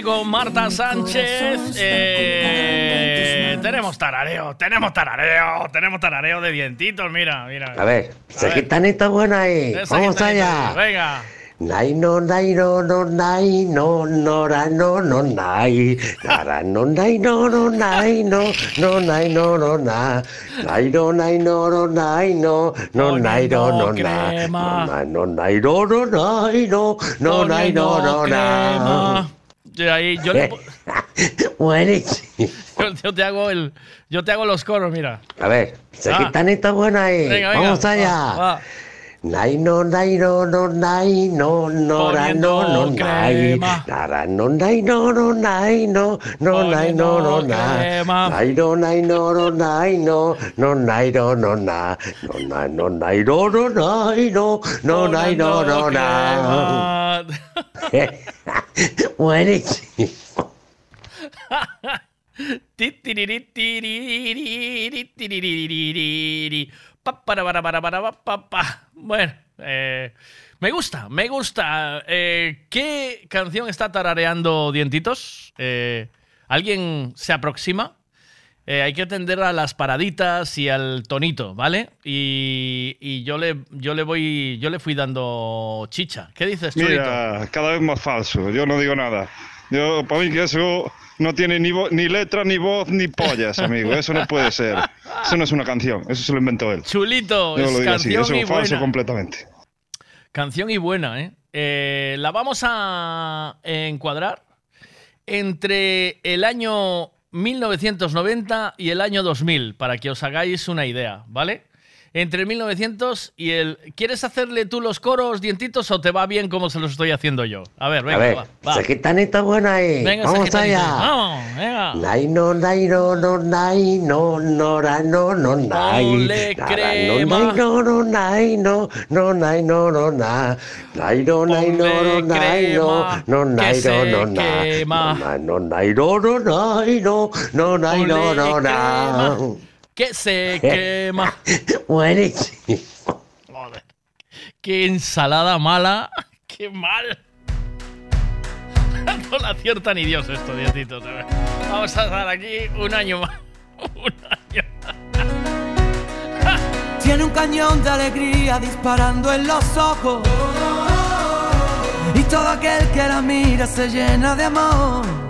Bautego, Marta Sánchez. Eh, tenemos tarareo, tenemos tarareo, tenemos tarareo de dientitos, mira, mira. A ver, esa gitanita buena ahí. Esa Vamos allá. Venga. Nai no nai no no nai no no ra no no nai Nara no nai no no nai no no nai no no na Nai no nai no no nai no no nai no no na. No nai no nai no no nai no no nai no no na. Yo ahí, yo, le Buenísimo. yo- yo te hago el, yo te hago los coros, mira. A ver, esa Ah. gitanita buena ahí. Venga, venga. Vamos allá. va, va. Nai no nai no no nai no no ra no no Poniendo nai crema. Nara no nai no no nai no no nai no no na crema. Nai no nai no no nai no no nai no no na No nai no nai no no nai no no nai no no na Buenísimo. Titiriri, tiririri, pa, para, para, para, para, pa, pa, pa. Bueno, eh, me gusta, me gusta. Eh, ¿Qué canción está tarareando Dientitos? Eh, ¿Alguien se aproxima? Eh, hay que atender a las paraditas y al tonito, ¿vale? Y, y yo le yo le voy yo le fui dando chicha. ¿Qué dices? Mira, cada vez más falso. Yo no digo nada. Yo, para mí que eso no tiene ni, letra, ni voz, ni pollas, amigo. Eso no puede ser. Eso no es una canción. Eso se lo inventó él. Chulito, Yo es lo digo así. canción Eso y falso buena. completamente. Canción y buena, ¿eh? Eh, La vamos a encuadrar entre el año 1990 y el año 2000, para que os hagáis una idea, ¿vale? Entre el 1900 y el... ¿Quieres hacerle tú los coros, dientitos, o te va bien como se los estoy haciendo yo? A ver, venga, A ver, va, buena ahí. Venga, Vamos allá. Vamos, venga. Nai no nai no no nai no no no no nai Ponle Nara, crema. no no no nai no no nai no no na Nai no nai no no nai no no nai que no na. No nai no nai no no nai no no nai no no na Que se quema. Buenísimo. Joder. Qué ensalada mala. Qué mal. No la acierta ni Dios esto, ver. Vamos a estar aquí un año más. Un año Tiene un cañón de alegría disparando en los ojos. Y todo aquel que la mira se llena de amor.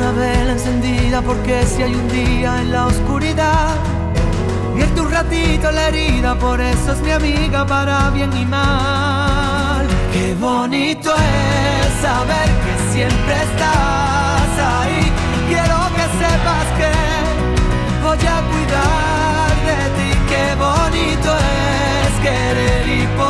Una vela encendida porque si hay un día en la oscuridad, vierte un ratito la herida, por eso es mi amiga para bien y mal. Qué bonito es saber que siempre estás ahí. Quiero que sepas que voy a cuidar de ti. Qué bonito es querer y poder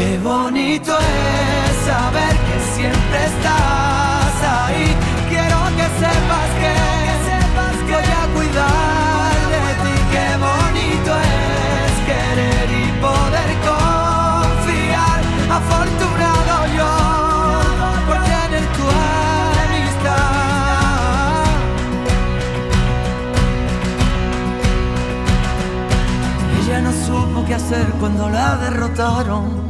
Qué bonito es saber que siempre estás ahí. Quiero que sepas que, voy a cuidar de ti. Qué bonito es querer y poder confiar. Afortunado yo por tener tu amistad. Ella no supo qué hacer cuando la derrotaron.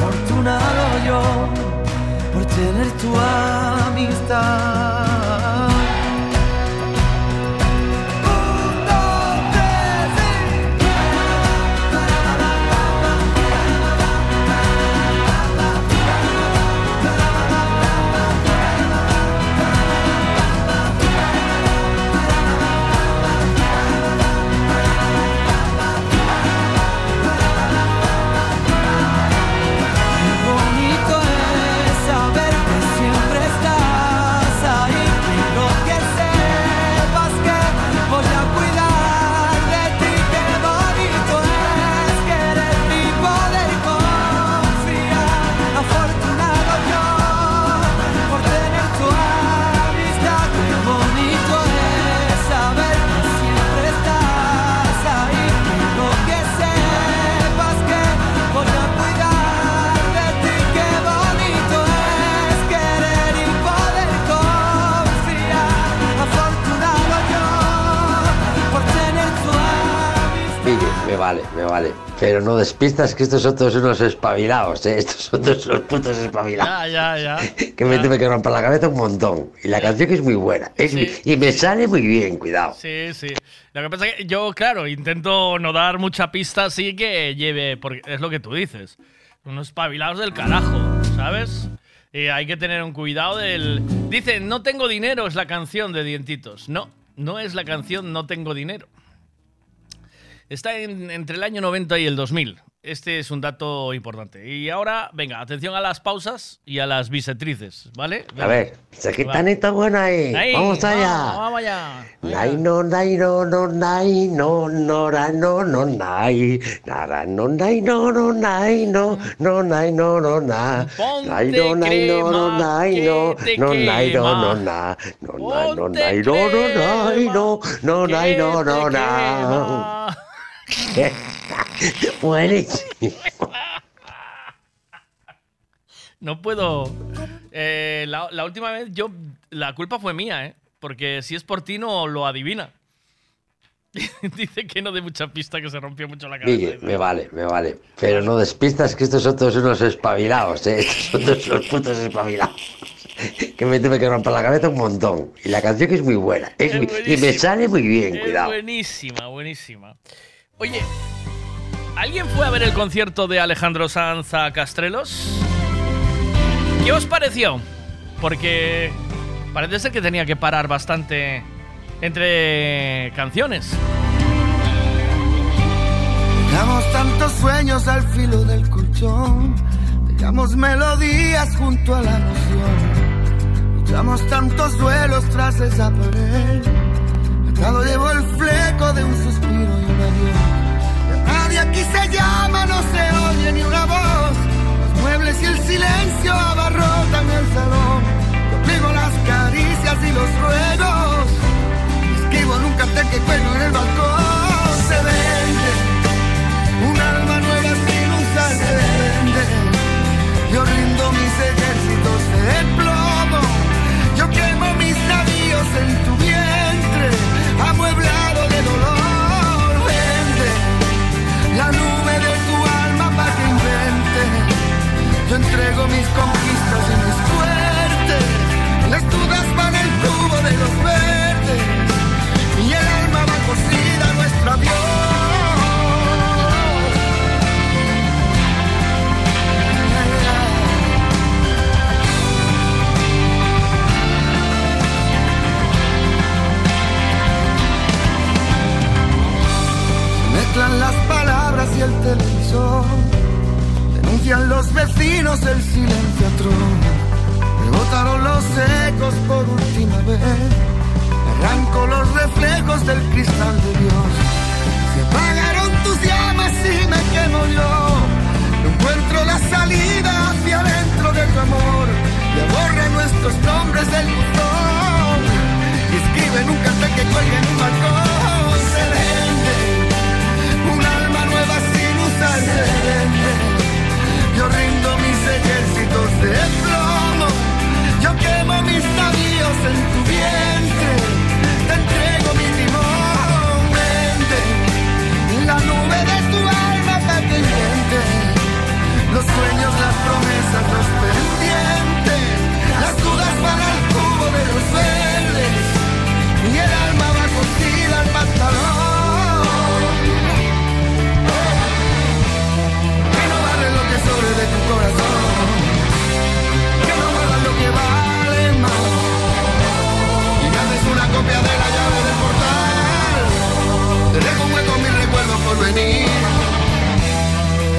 Afortunado yo por tener tu amistad. Me vale, me. Pero no despistas que estos son todos unos espabilados, ¿eh? Estos son todos unos putos espabilados. Ya, ya, ya. Que me tuve que romper la cabeza un montón. Y la canción que es muy buena. Es y me sale muy bien, cuidado. Sí, sí. Lo que pasa es que yo, claro, intento no dar mucha pista así que lleve, porque es lo que tú dices. Unos espabilados del carajo, ¿sabes? Y hay que tener un cuidado del... Dice, no tengo dinero es la canción de Dientitos. No, no es la canción No tengo dinero. Está en- entre el año 90 y el 2000. Este es un dato importante. Y ahora, venga, atención a las pausas y a las bisetrices, ¿vale? A ver, se Va. quitanita buena ahí. Ahí, Vamos allá. Vamos, vamos allá. Nai no nai no no nai no no ra no no nai nara no nai no no nai no no nai no no na nai no nai no no nai no te no nai no no quema. na no nai no nai no no nai no no nai no no na Buenísimo. No puedo. Eh, la, la última vez yo. La culpa fue mía, ¿eh? Porque si es por ti no lo adivina. Dice que no de mucha pista, que se rompió mucho la cabeza. Miguel, me vale, me vale. Pero no despistas que estos son todos unos espabilados, ¿eh? Estos son todos unos putos espabilados. Que me tuve que romper la cabeza un montón. Y la canción que es muy buena. Es Es muy- y me sale muy bien, Es cuidado. buenísima, buenísima. Oye, ¿alguien fue a ver el concierto de Alejandro Sanz a Castrelos? ¿Qué os pareció? Porque parece ser que tenía que parar bastante entre canciones. Dejamos tantos sueños al filo del colchón. Dejamos melodías junto a la noción. Luchamos tantos duelos tras esa pared. Atado llevo el fleco de un suspiro aquí se llama, no se oye ni una voz. Los muebles y el silencio abarrotan el salón. Conmigo las caricias y los ruegos. Escribo en un que cuelgo en el balcón. Mezclan las palabras y el televisor. Denuncian los vecinos el silencio atroz. Rebotaron los ecos por última vez. Arranco los reflejos del cristal de Dios. Se apagaron tus llamas y me quemo yo. No encuentro la salida hacia adentro de tu amor. Le borra nuestros nombres del buzón. Y escribe en un cartel que cuelga en un balcón. Yo rindo mis ejércitos de plomo. Yo quemo mis navíos en tu vientre. Te entrego mi timón. La nube de tu alma para que. Los sueños, las promesas, los pendientes. Las dudas van al cubo de los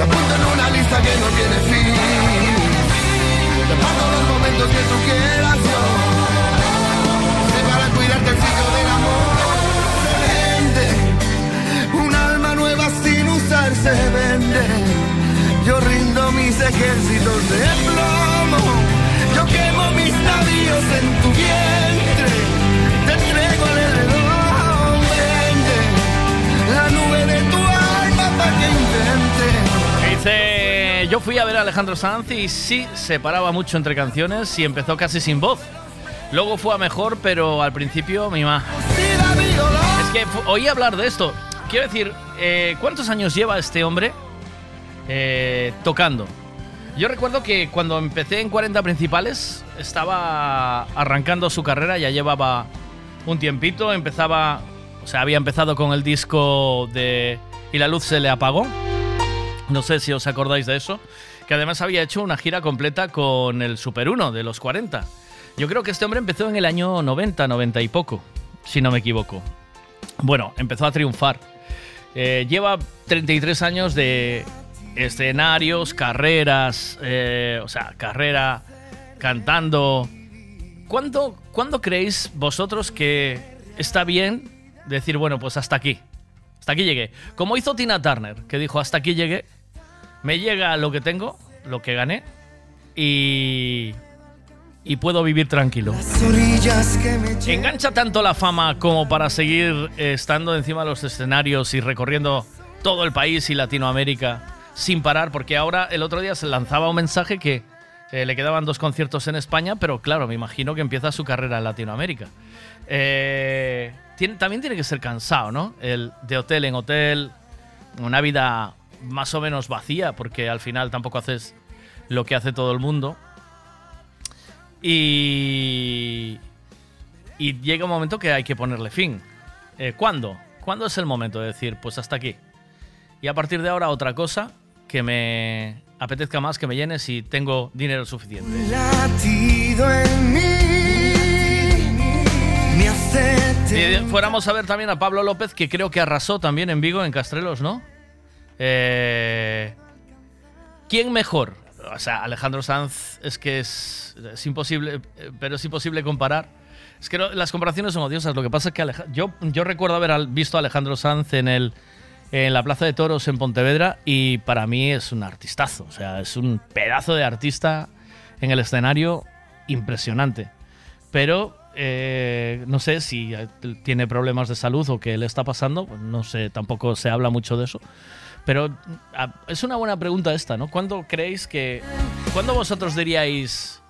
Apunto en una lista que no tiene fin. Te paso los momentos que tú quieras yo. Sé para cuidarte el sitio del amor. Se vende. Un alma nueva sin usar se vende. Yo rindo mis ejércitos de plomo. Yo quemo mis navíos en tu vientre. Yo fui a ver a Alejandro Sanz y sí, se paraba mucho entre canciones y empezó casi sin voz. Luego fue a mejor, pero al principio mi ma. Es que oí hablar de esto. Quiero decir, eh, ¿cuántos años lleva este hombre eh, tocando? Yo recuerdo que cuando empecé en 40 principales estaba arrancando su carrera, ya llevaba un tiempito, empezaba, o sea, había empezado con el disco de Y la luz se le apagó. No sé si os acordáis de eso. Que además había hecho una gira completa con el Super 1 de los 40. Yo creo que este hombre empezó en el año 90, 90 y poco, si no me equivoco. Bueno, empezó a triunfar. Eh, lleva 33 años de escenarios, carreras, eh, o sea, carrera, cantando. ¿Cuándo, ¿Cuándo creéis vosotros que está bien decir, bueno, pues hasta aquí? Hasta aquí llegué. Como hizo Tina Turner, que dijo, hasta aquí llegué. Me llega lo que tengo, lo que gané, y, y puedo vivir tranquilo. Me ¿Engancha tanto la fama como para seguir eh, estando encima de los escenarios y recorriendo todo el país y Latinoamérica sin parar? Porque ahora el otro día se lanzaba un mensaje que eh, le quedaban dos conciertos en España, pero claro, me imagino que empieza su carrera en Latinoamérica. Eh, tiene- también tiene que ser cansado, ¿no? El de hotel en hotel, una vida más o menos vacía, porque al final tampoco haces lo que hace todo el mundo. Y, y llega un momento que hay que ponerle fin. Eh, ¿Cuándo? ¿Cuándo es el momento de decir, pues hasta aquí? Y a partir de ahora otra cosa que me apetezca más, que me llene si tengo dinero suficiente. Latido en mí me hace Si fuéramos a ver también a Pablo López, que creo que arrasó también en Vigo, en Castrelos, ¿no? Eh, ¿Quién mejor? O sea, Alejandro Sanz es que es, es imposible, eh, pero es imposible comparar. Es que no- las comparaciones son odiosas. Lo que pasa es que Aleja- yo, yo recuerdo haber visto a Alejandro Sanz en, el, en la Plaza de Toros en Pontevedra y para mí es un artistazo. O sea, es un pedazo de artista en el escenario impresionante. Pero eh, no sé si eh, tiene problemas de salud o qué le está pasando. pues No sé, tampoco se habla mucho de eso. Pero ah, es una buena pregunta esta, ¿no? ¿Cuándo creéis que... ¿Cuándo vosotros diríais...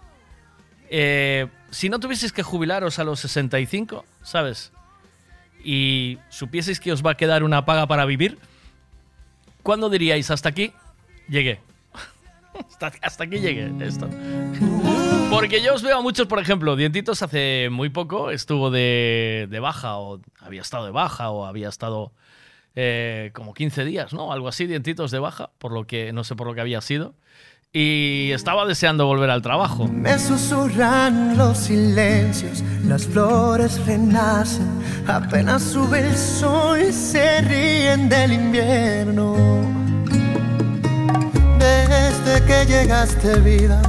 eh, si no tuvieseis que jubilaros a los 65, ¿sabes? Y supieseis que os va a quedar una paga para vivir, ¿cuándo diríais hasta aquí? Llegué. hasta, hasta aquí llegué esto. Porque yo os veo a muchos, por ejemplo, Dientitos hace muy poco estuvo de, de baja, o había estado de baja, o había estado eh, como 15 días, ¿no? Algo así, Dientitos de baja, por lo que no sé por lo que había sido. Y estaba deseando volver al trabajo. Me susurran los silencios, las flores renacen, apenas sube el sol, se ríen del invierno. Desde que llegaste vida,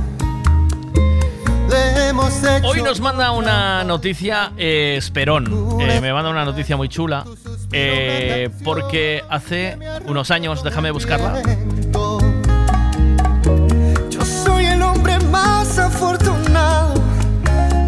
le hemos hecho Hoy nos manda una noticia eh, Esperón. Eh, me manda una noticia muy chula. Eh, porque hace unos años, déjame buscarla. Yo soy el hombre más afortunado,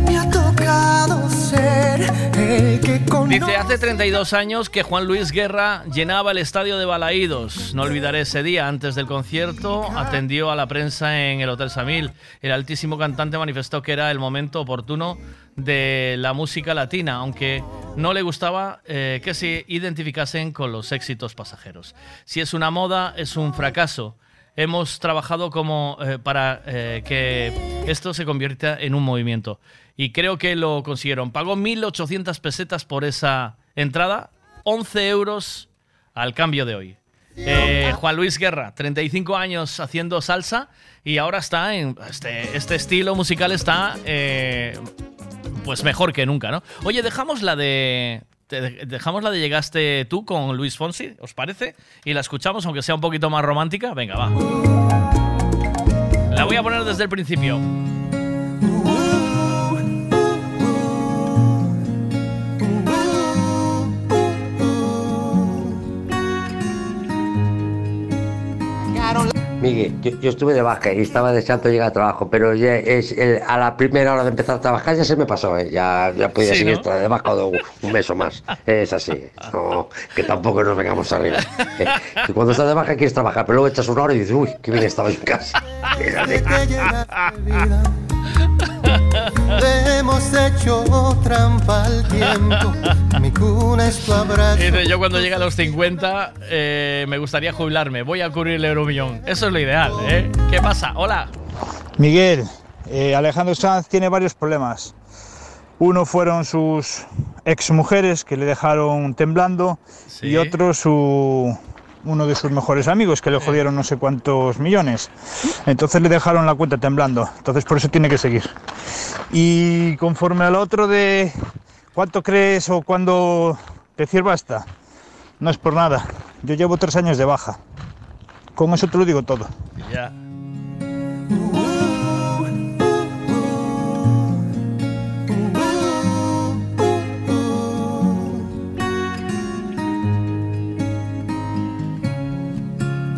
me ha tocado ser el que. Dice, hace 32 años que Juan Luis Guerra llenaba el estadio de Balaídos. No olvidaré ese día, antes del concierto, atendió a la prensa en el Hotel Samil. El altísimo cantante manifestó que era el momento oportuno de la música latina, aunque no le gustaba eh, que se identificasen con los éxitos pasajeros. Si es una moda, es un fracaso. Hemos trabajado como eh, para eh, que esto se convierta en un movimiento. Y creo que lo consiguieron. Pagó 1.800 pesetas por esa entrada, 11 euros al cambio de hoy. Juan Luis Guerra, 35 años haciendo salsa y ahora está en este, este estilo musical está pues mejor que nunca, ¿no? Oye, dejamos la de dejamos la de llegaste tú con Luis Fonsi, ¿os parece? Y la escuchamos aunque sea un poquito más romántica. Venga, va. La voy a poner desde el principio. Miguel, yo, yo estuve de baja y estaba deseando llegar al trabajo, pero ya es, el- a la primera hora de empezar a trabajar ya se me pasó, ¿eh? ya, ya podía Sí, seguir ¿no? de baja o un mes o más. Es así, no, que tampoco nos vengamos arriba. Eh, que cuando estás de baja quieres trabajar, pero luego echas una hora y dices, uy, qué bien estaba en casa. Le hemos hecho trampa al tiempo. Mi cuna es tu abrazo. Dice, yo cuando llegue a los 50 eh, me gustaría jubilarme. Voy a cubrir el Euromillón. Eso es lo ideal, ¿eh? ¿Qué pasa? Hola. Miguel, eh, Alejandro Sanz tiene varios problemas. Uno fueron sus exmujeres que le dejaron temblando y otro su uno de sus mejores amigos que le jodieron no sé cuántos millones. Entonces le dejaron la cuenta temblando. Entonces por eso tiene que seguir. Y conforme al otro de cuánto crees o cuándo decir basta, no es por nada. Yo llevo tres años de baja. Con eso te lo digo todo. Ya.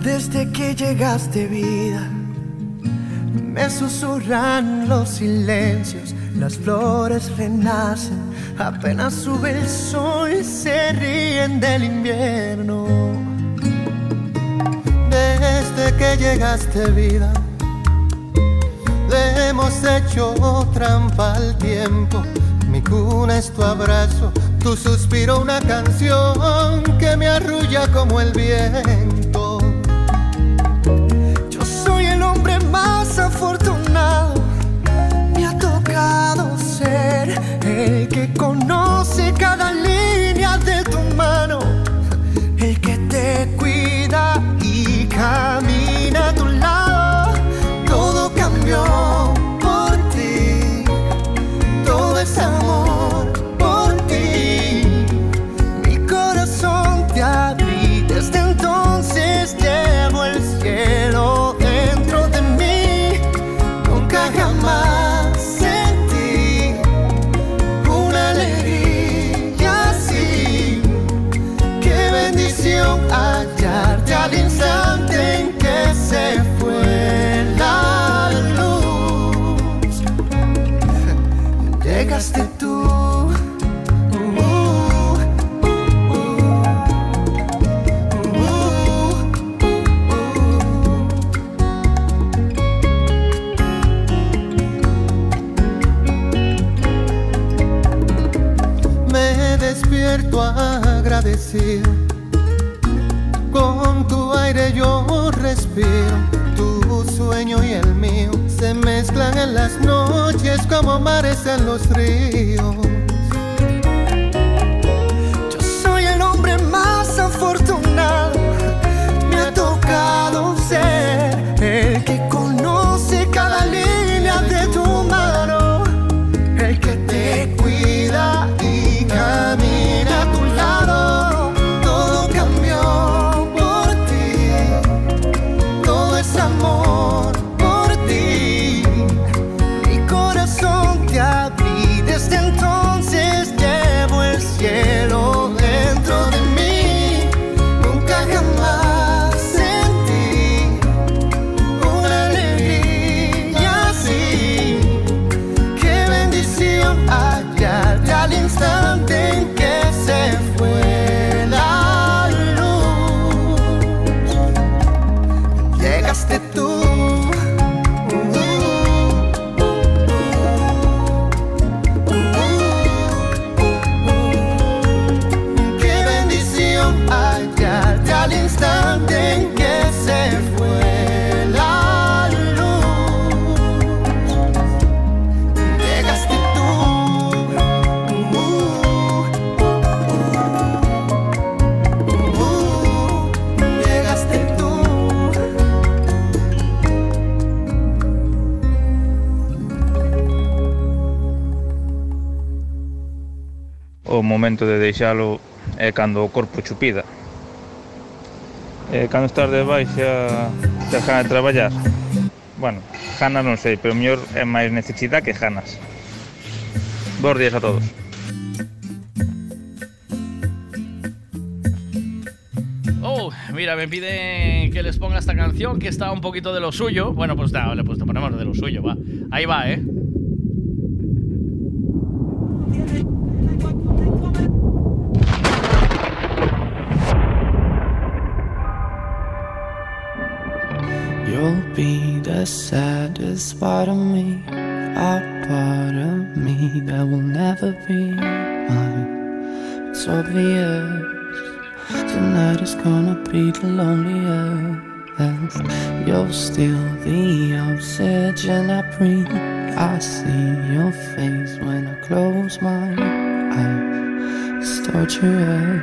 Desde que llegaste vida, me susurran los silencios, las flores renacen, apenas sube el sol, se ríen del invierno. Desde que llegaste vida, le hemos hecho trampa al tiempo. Mi cuna es tu abrazo, tu suspiro una canción que me arrulla como el viento. Más afortunado. Me ha tocado ser el que conoce cada línea Con tu aire yo respiro. Tu sueño y el mío se mezclan en las noches como mares en los ríos. De deixalo é cando o corpo chupida. E cando estás de baixa, te gana de traballar. Bueno, ganas non sei, pero mellor é máis necesidade que ganas. Bos días a todos. Oh, mira, me piden que les ponga esta canción que está un poquito de lo suyo. Bueno, pues pues te ponemos de lo suyo, va. Ahí va, ¿eh? The saddest part of me, a part of me that will never be mine. It's obvious tonight is gonna be the loneliest. You're still the oxygen I breathe. I see your face when I close my eyes. It's torture.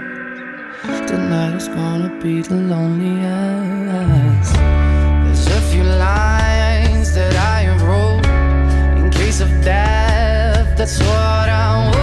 Tonight is gonna be the loneliest. There's a few lines that I wrote in case of death. That's what I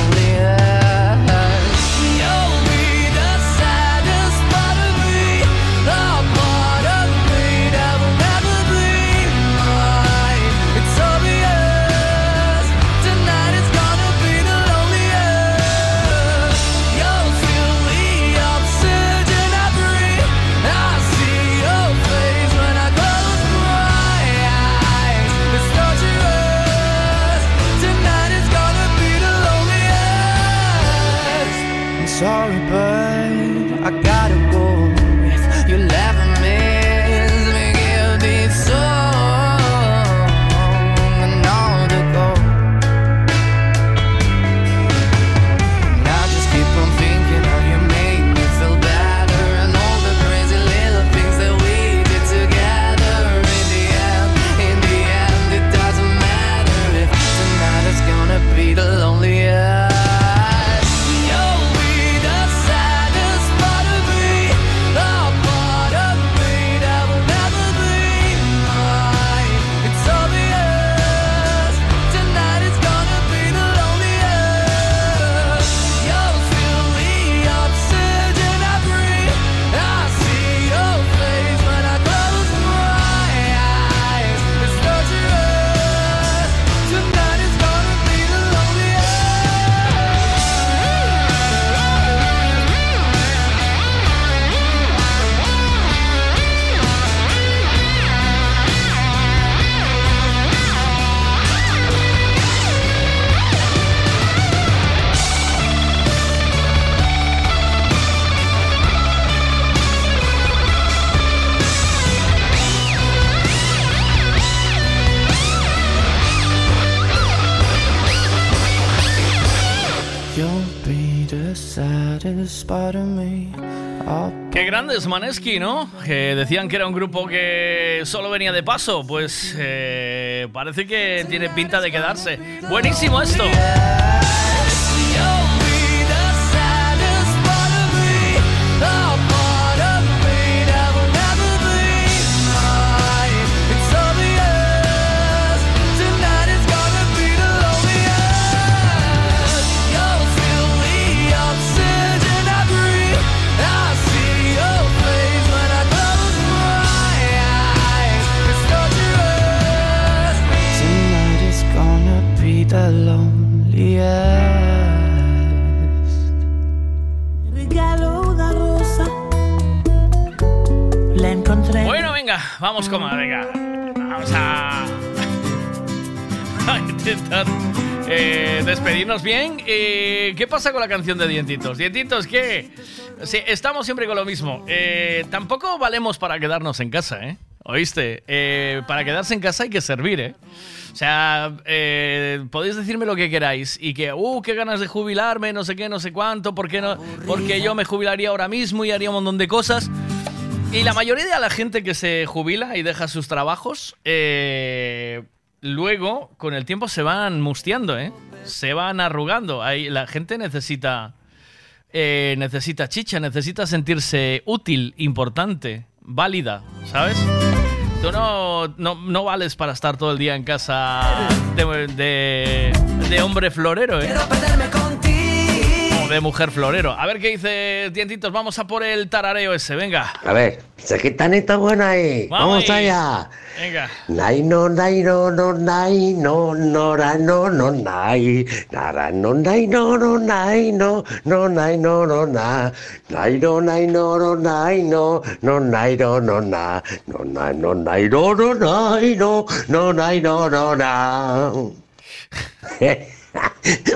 Qué grandes Maneski, ¿no? Que decían que era un grupo que solo venía de paso. Pues eh, parece que tiene pinta de quedarse. Buenísimo esto. Regalo una rosa. La encontré. Bueno, venga, vamos con más, venga. Vamos a, a intentar eh, despedirnos bien. Eh, ¿Qué pasa con la canción de Dientitos? Dientitos, ¿qué? Sí, estamos siempre con lo mismo. Eh, tampoco valemos para quedarnos en casa, ¿eh? ¿Oíste? Eh, para quedarse en casa hay que servir, ¿eh? O sea, eh, podéis decirme lo que queráis y que, uh, qué ganas de jubilarme, no sé qué, no sé cuánto, ¿por qué no? Porque yo me jubilaría ahora mismo y haría un montón de cosas. Y la mayoría de la gente que se jubila y deja sus trabajos, eh, luego, con el tiempo, se van mustiando, ¿eh? Se van arrugando. La gente necesita, eh, necesita chicha, necesita sentirse útil, importante, válida, ¿sabes? Tú no, no, no vales para estar todo el día en casa de, de, de hombre florero, ¿eh? De mujer florero. A ver qué dice Dientitos. Vamos a por el tarareo ese, venga. A ver, esa gitanita buena ahí. Vamos, ahí. allá. Venga. Nai no nai no no nai no no ra no no nai nara no nai no no nai no no nai no no na nai no nai no no nai no no nai no no na no nai no nai no no nai no no nai no no na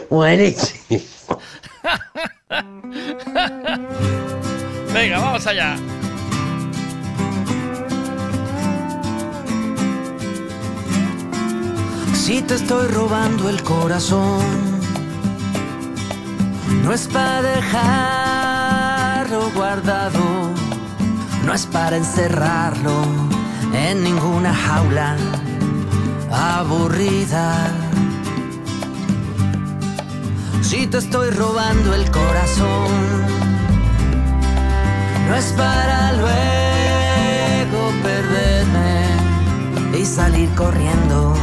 Buenísimo. Venga, vamos allá. Si te estoy robando el corazón, no es para dejarlo guardado, no es para encerrarlo en ninguna jaula aburrida. Si te estoy robando el corazón, no es para luego perderme y salir corriendo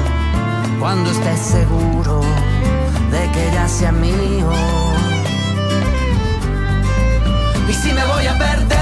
cuando estés seguro de que ya sea mío. Y si me voy a perder,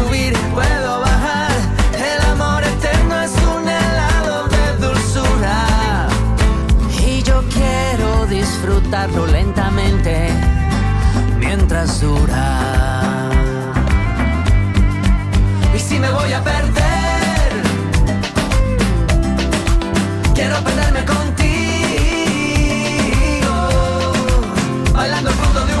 lentamente mientras dura. Y si me voy a perder, quiero perderme contigo. Bailando al fondo de un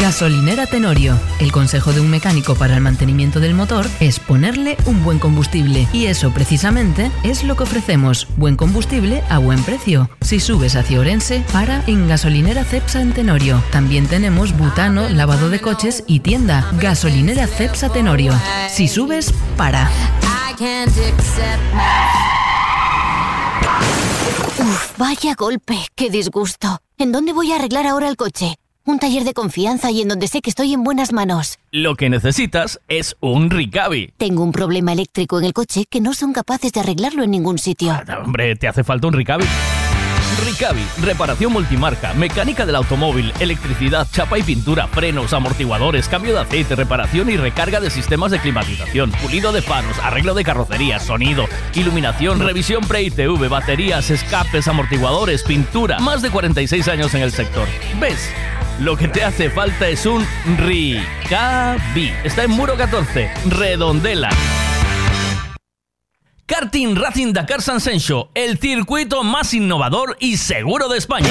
Gasolinera Tenorio. El consejo de un mecánico para el mantenimiento del motor es ponerle un buen combustible. Y eso precisamente es lo que ofrecemos. Buen combustible a buen precio. Si subes hacia Orense, para en Gasolinera Cepsa en Tenorio. También tenemos butano, lavado de coches y tienda. Gasolinera Cepsa Tenorio. Si subes, para. Uf, vaya golpe, qué disgusto. ¿En dónde voy a arreglar ahora el coche? Un taller de confianza y en donde sé que estoy en buenas manos. Lo que necesitas es un Ricavi. Tengo un problema eléctrico en el coche que no son capaces de arreglarlo en ningún sitio. Hombre, te hace falta un Ricavi. Ricavi, reparación multimarca, mecánica del automóvil, electricidad, chapa y pintura, frenos, amortiguadores, cambio de aceite, reparación y recarga de sistemas de climatización, pulido de faros, arreglo de carrocería, sonido, iluminación, revisión pre-ITV, baterías, escapes, amortiguadores, pintura. Más de 46 años en el sector. ¿Ves? Lo que te hace falta es un Ricavi. Está en Muro 14, Redondela. Karting Racing Dakar San Sencho, el circuito más innovador y seguro de España.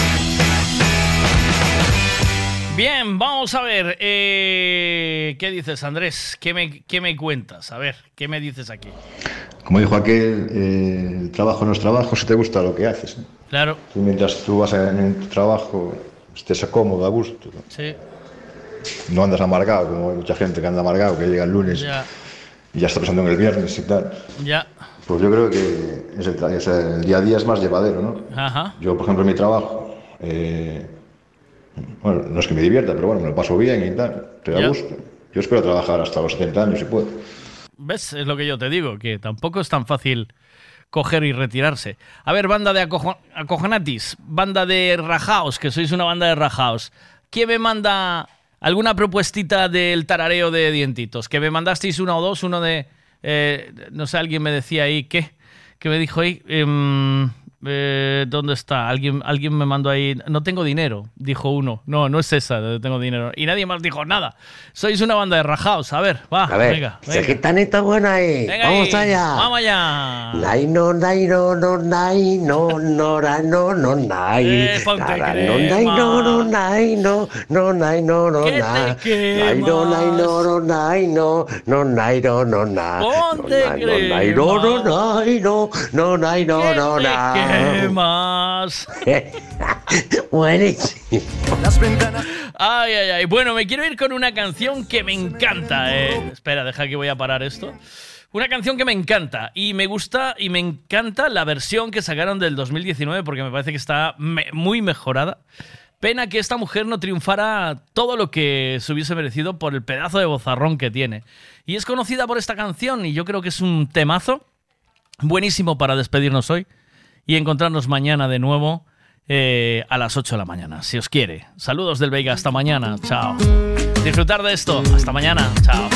Bien, vamos a ver. eh, ¿Qué dices, Andrés? ¿Qué me, ¿Qué me cuentas? A ver, ¿qué me dices aquí? Como dijo aquel, eh, el trabajo no es trabajo si te gusta lo que haces. Claro, mientras tú vas en, tu trabajo, estés cómodo, a gusto, ¿no? sí. no andas amargado, como hay mucha gente que anda amargado, que llega el lunes Ya, y ya está pensando en el viernes y tal. ya. Pues yo creo que es el, es el día a día es más llevadero, ¿no? Ajá. Yo, por ejemplo, en mi trabajo, eh, bueno, no es que me divierta, pero bueno, me lo paso bien y tal, te da gusto. Yo espero trabajar hasta los 70 años si puedo. ¿Ves? Es lo que yo te digo, que tampoco es tan fácil coger y retirarse. A ver, banda de acojo- acojonatis, banda de rajaos, que sois una banda de rajaos. ¿Quién me manda alguna propuestita del tarareo de dientitos? Que me mandasteis una o dos, uno de... eh, no sé, alguien me decía ahí, ¿qué? Que me dijo ahí... em, eh, ¿Dónde está? Alguien, alguien me mandó ahí. No tengo dinero, dijo uno. No, no es esa, no tengo dinero. Y nadie más dijo nada. Sois una banda de rajaos. A ver, va. A ver, venga, esa venga. gitanita buena ahí. Venga Vamos ahí, allá. Vamos allá. Nai no, nai no, no, nai no, no, no, no, nai. Eh, no, nai no, no, nai no, no, nai no, no. Nai no, nai no, no, nai no, no, nai no, no, na. Ponte No, nai, no, nai no, no, nai no, no, nai no, no, na. ¿Qué más? Buenísimo. Ay, ay, ay. Bueno, me quiero ir con una canción que me encanta. eh. Espera, deja que voy a parar esto. Una canción que me encanta y me gusta y me encanta la versión que sacaron del 2019 porque me parece que está me- muy mejorada. Pena que esta mujer no triunfara todo lo que se hubiese merecido por el pedazo de bozarrón que tiene. Y es conocida por esta canción y yo creo que es un temazo buenísimo para despedirnos hoy y encontrarnos mañana de nuevo eh, a las 8 de la mañana, si os quiere. Saludos del Veiga, hasta mañana, chao. Disfrutar de esto, hasta mañana, chao.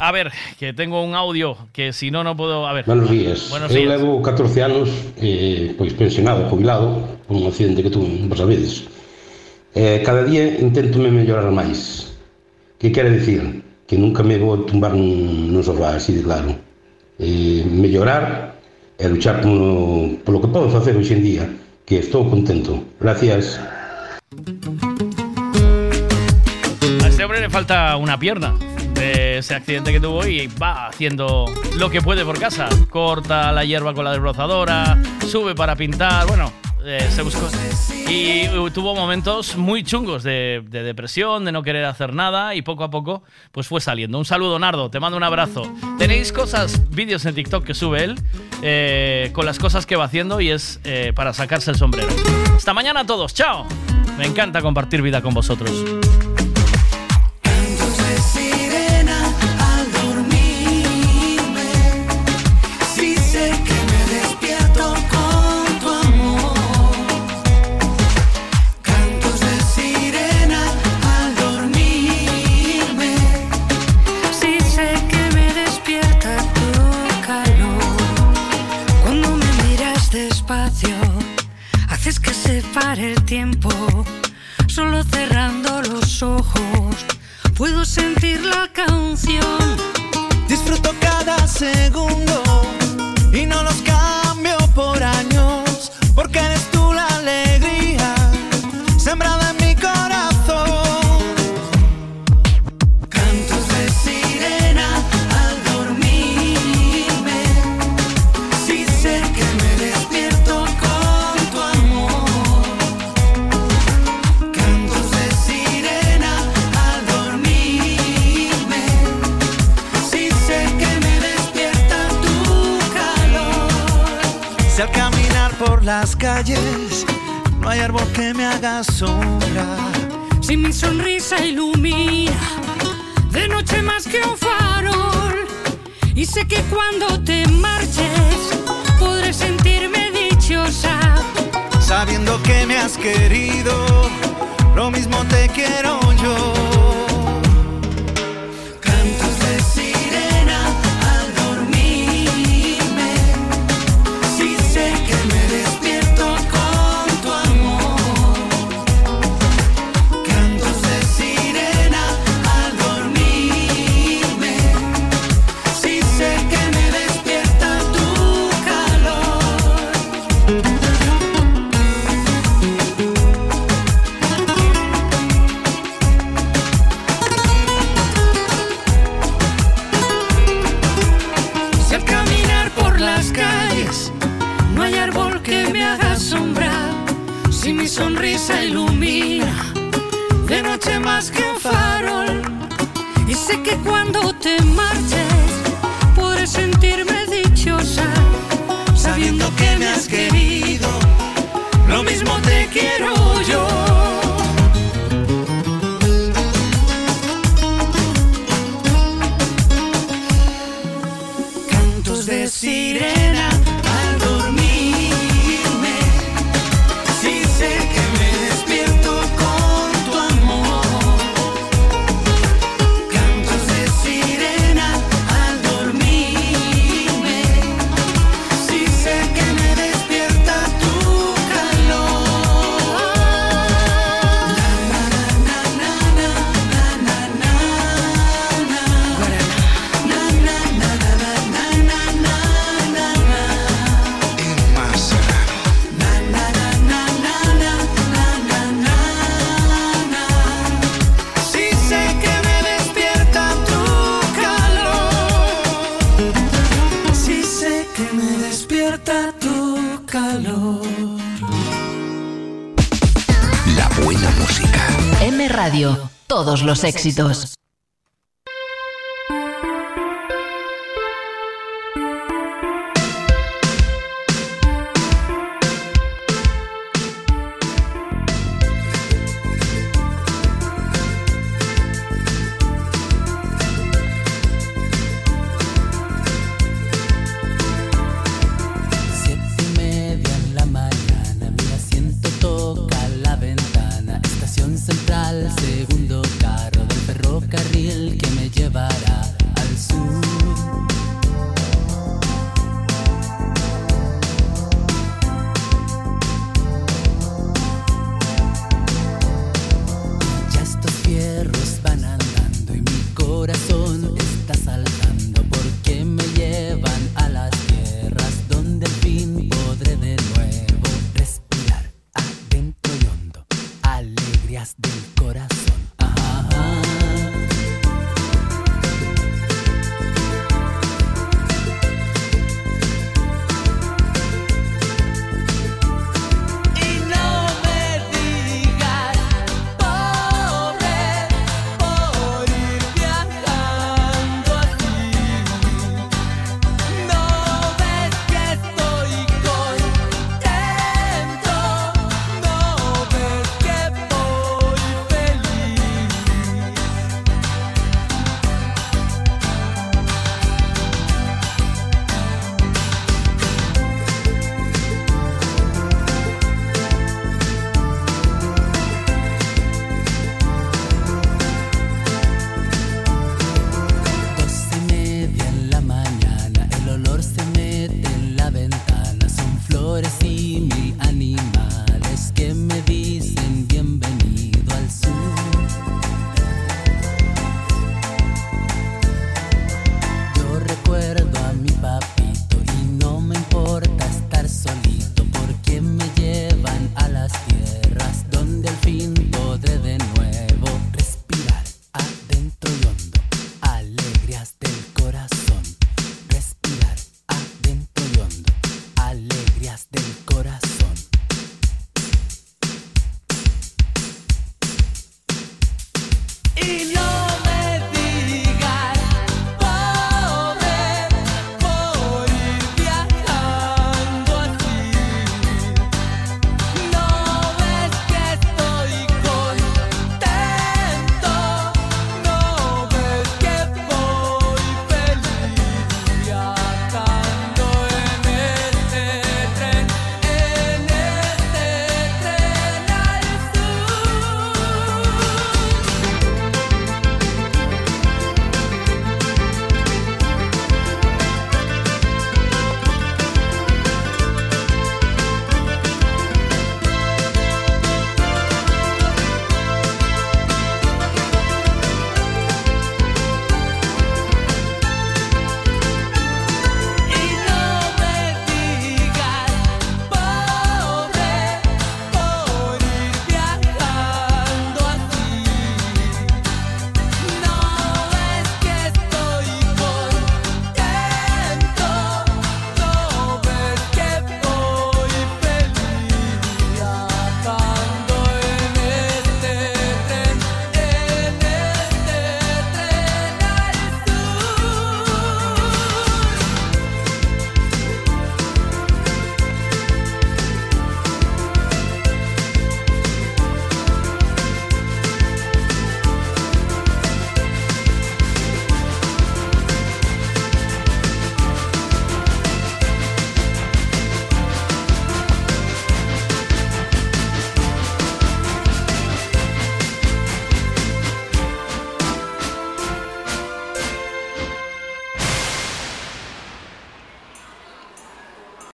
A ver, que tengo un audio que si no, no puedo... A ver. Buenos días. Buenos Eu días. levo 14 anos eh, pois pensionado, jubilado, por un accidente que tuve, vos sabedes. Eh, cada día intento me mellorar máis. Que quere dicir? Que nunca me vou tumbar nun, nun sofá, así de claro. Eh, mellorar e luchar polo, polo que podo facer hoxe en día, que estou contento. Gracias. A este hombre le falta una pierna de ese accidente que tuvo y va haciendo lo que puede por casa. Corta la hierba con la desbrozadora, sube para pintar, bueno, eh, se buscó. Y uh, tuvo momentos muy chungos de, de depresión, de no querer hacer nada y poco a poco pues fue saliendo. Un saludo, Nardo, te mando un abrazo. Tenéis cosas, vídeos en TikTok que sube él eh, con las cosas que va haciendo y es eh, para sacarse el sombrero. Hasta mañana a todos, chao. Me encanta compartir vida con vosotros. Éxitos.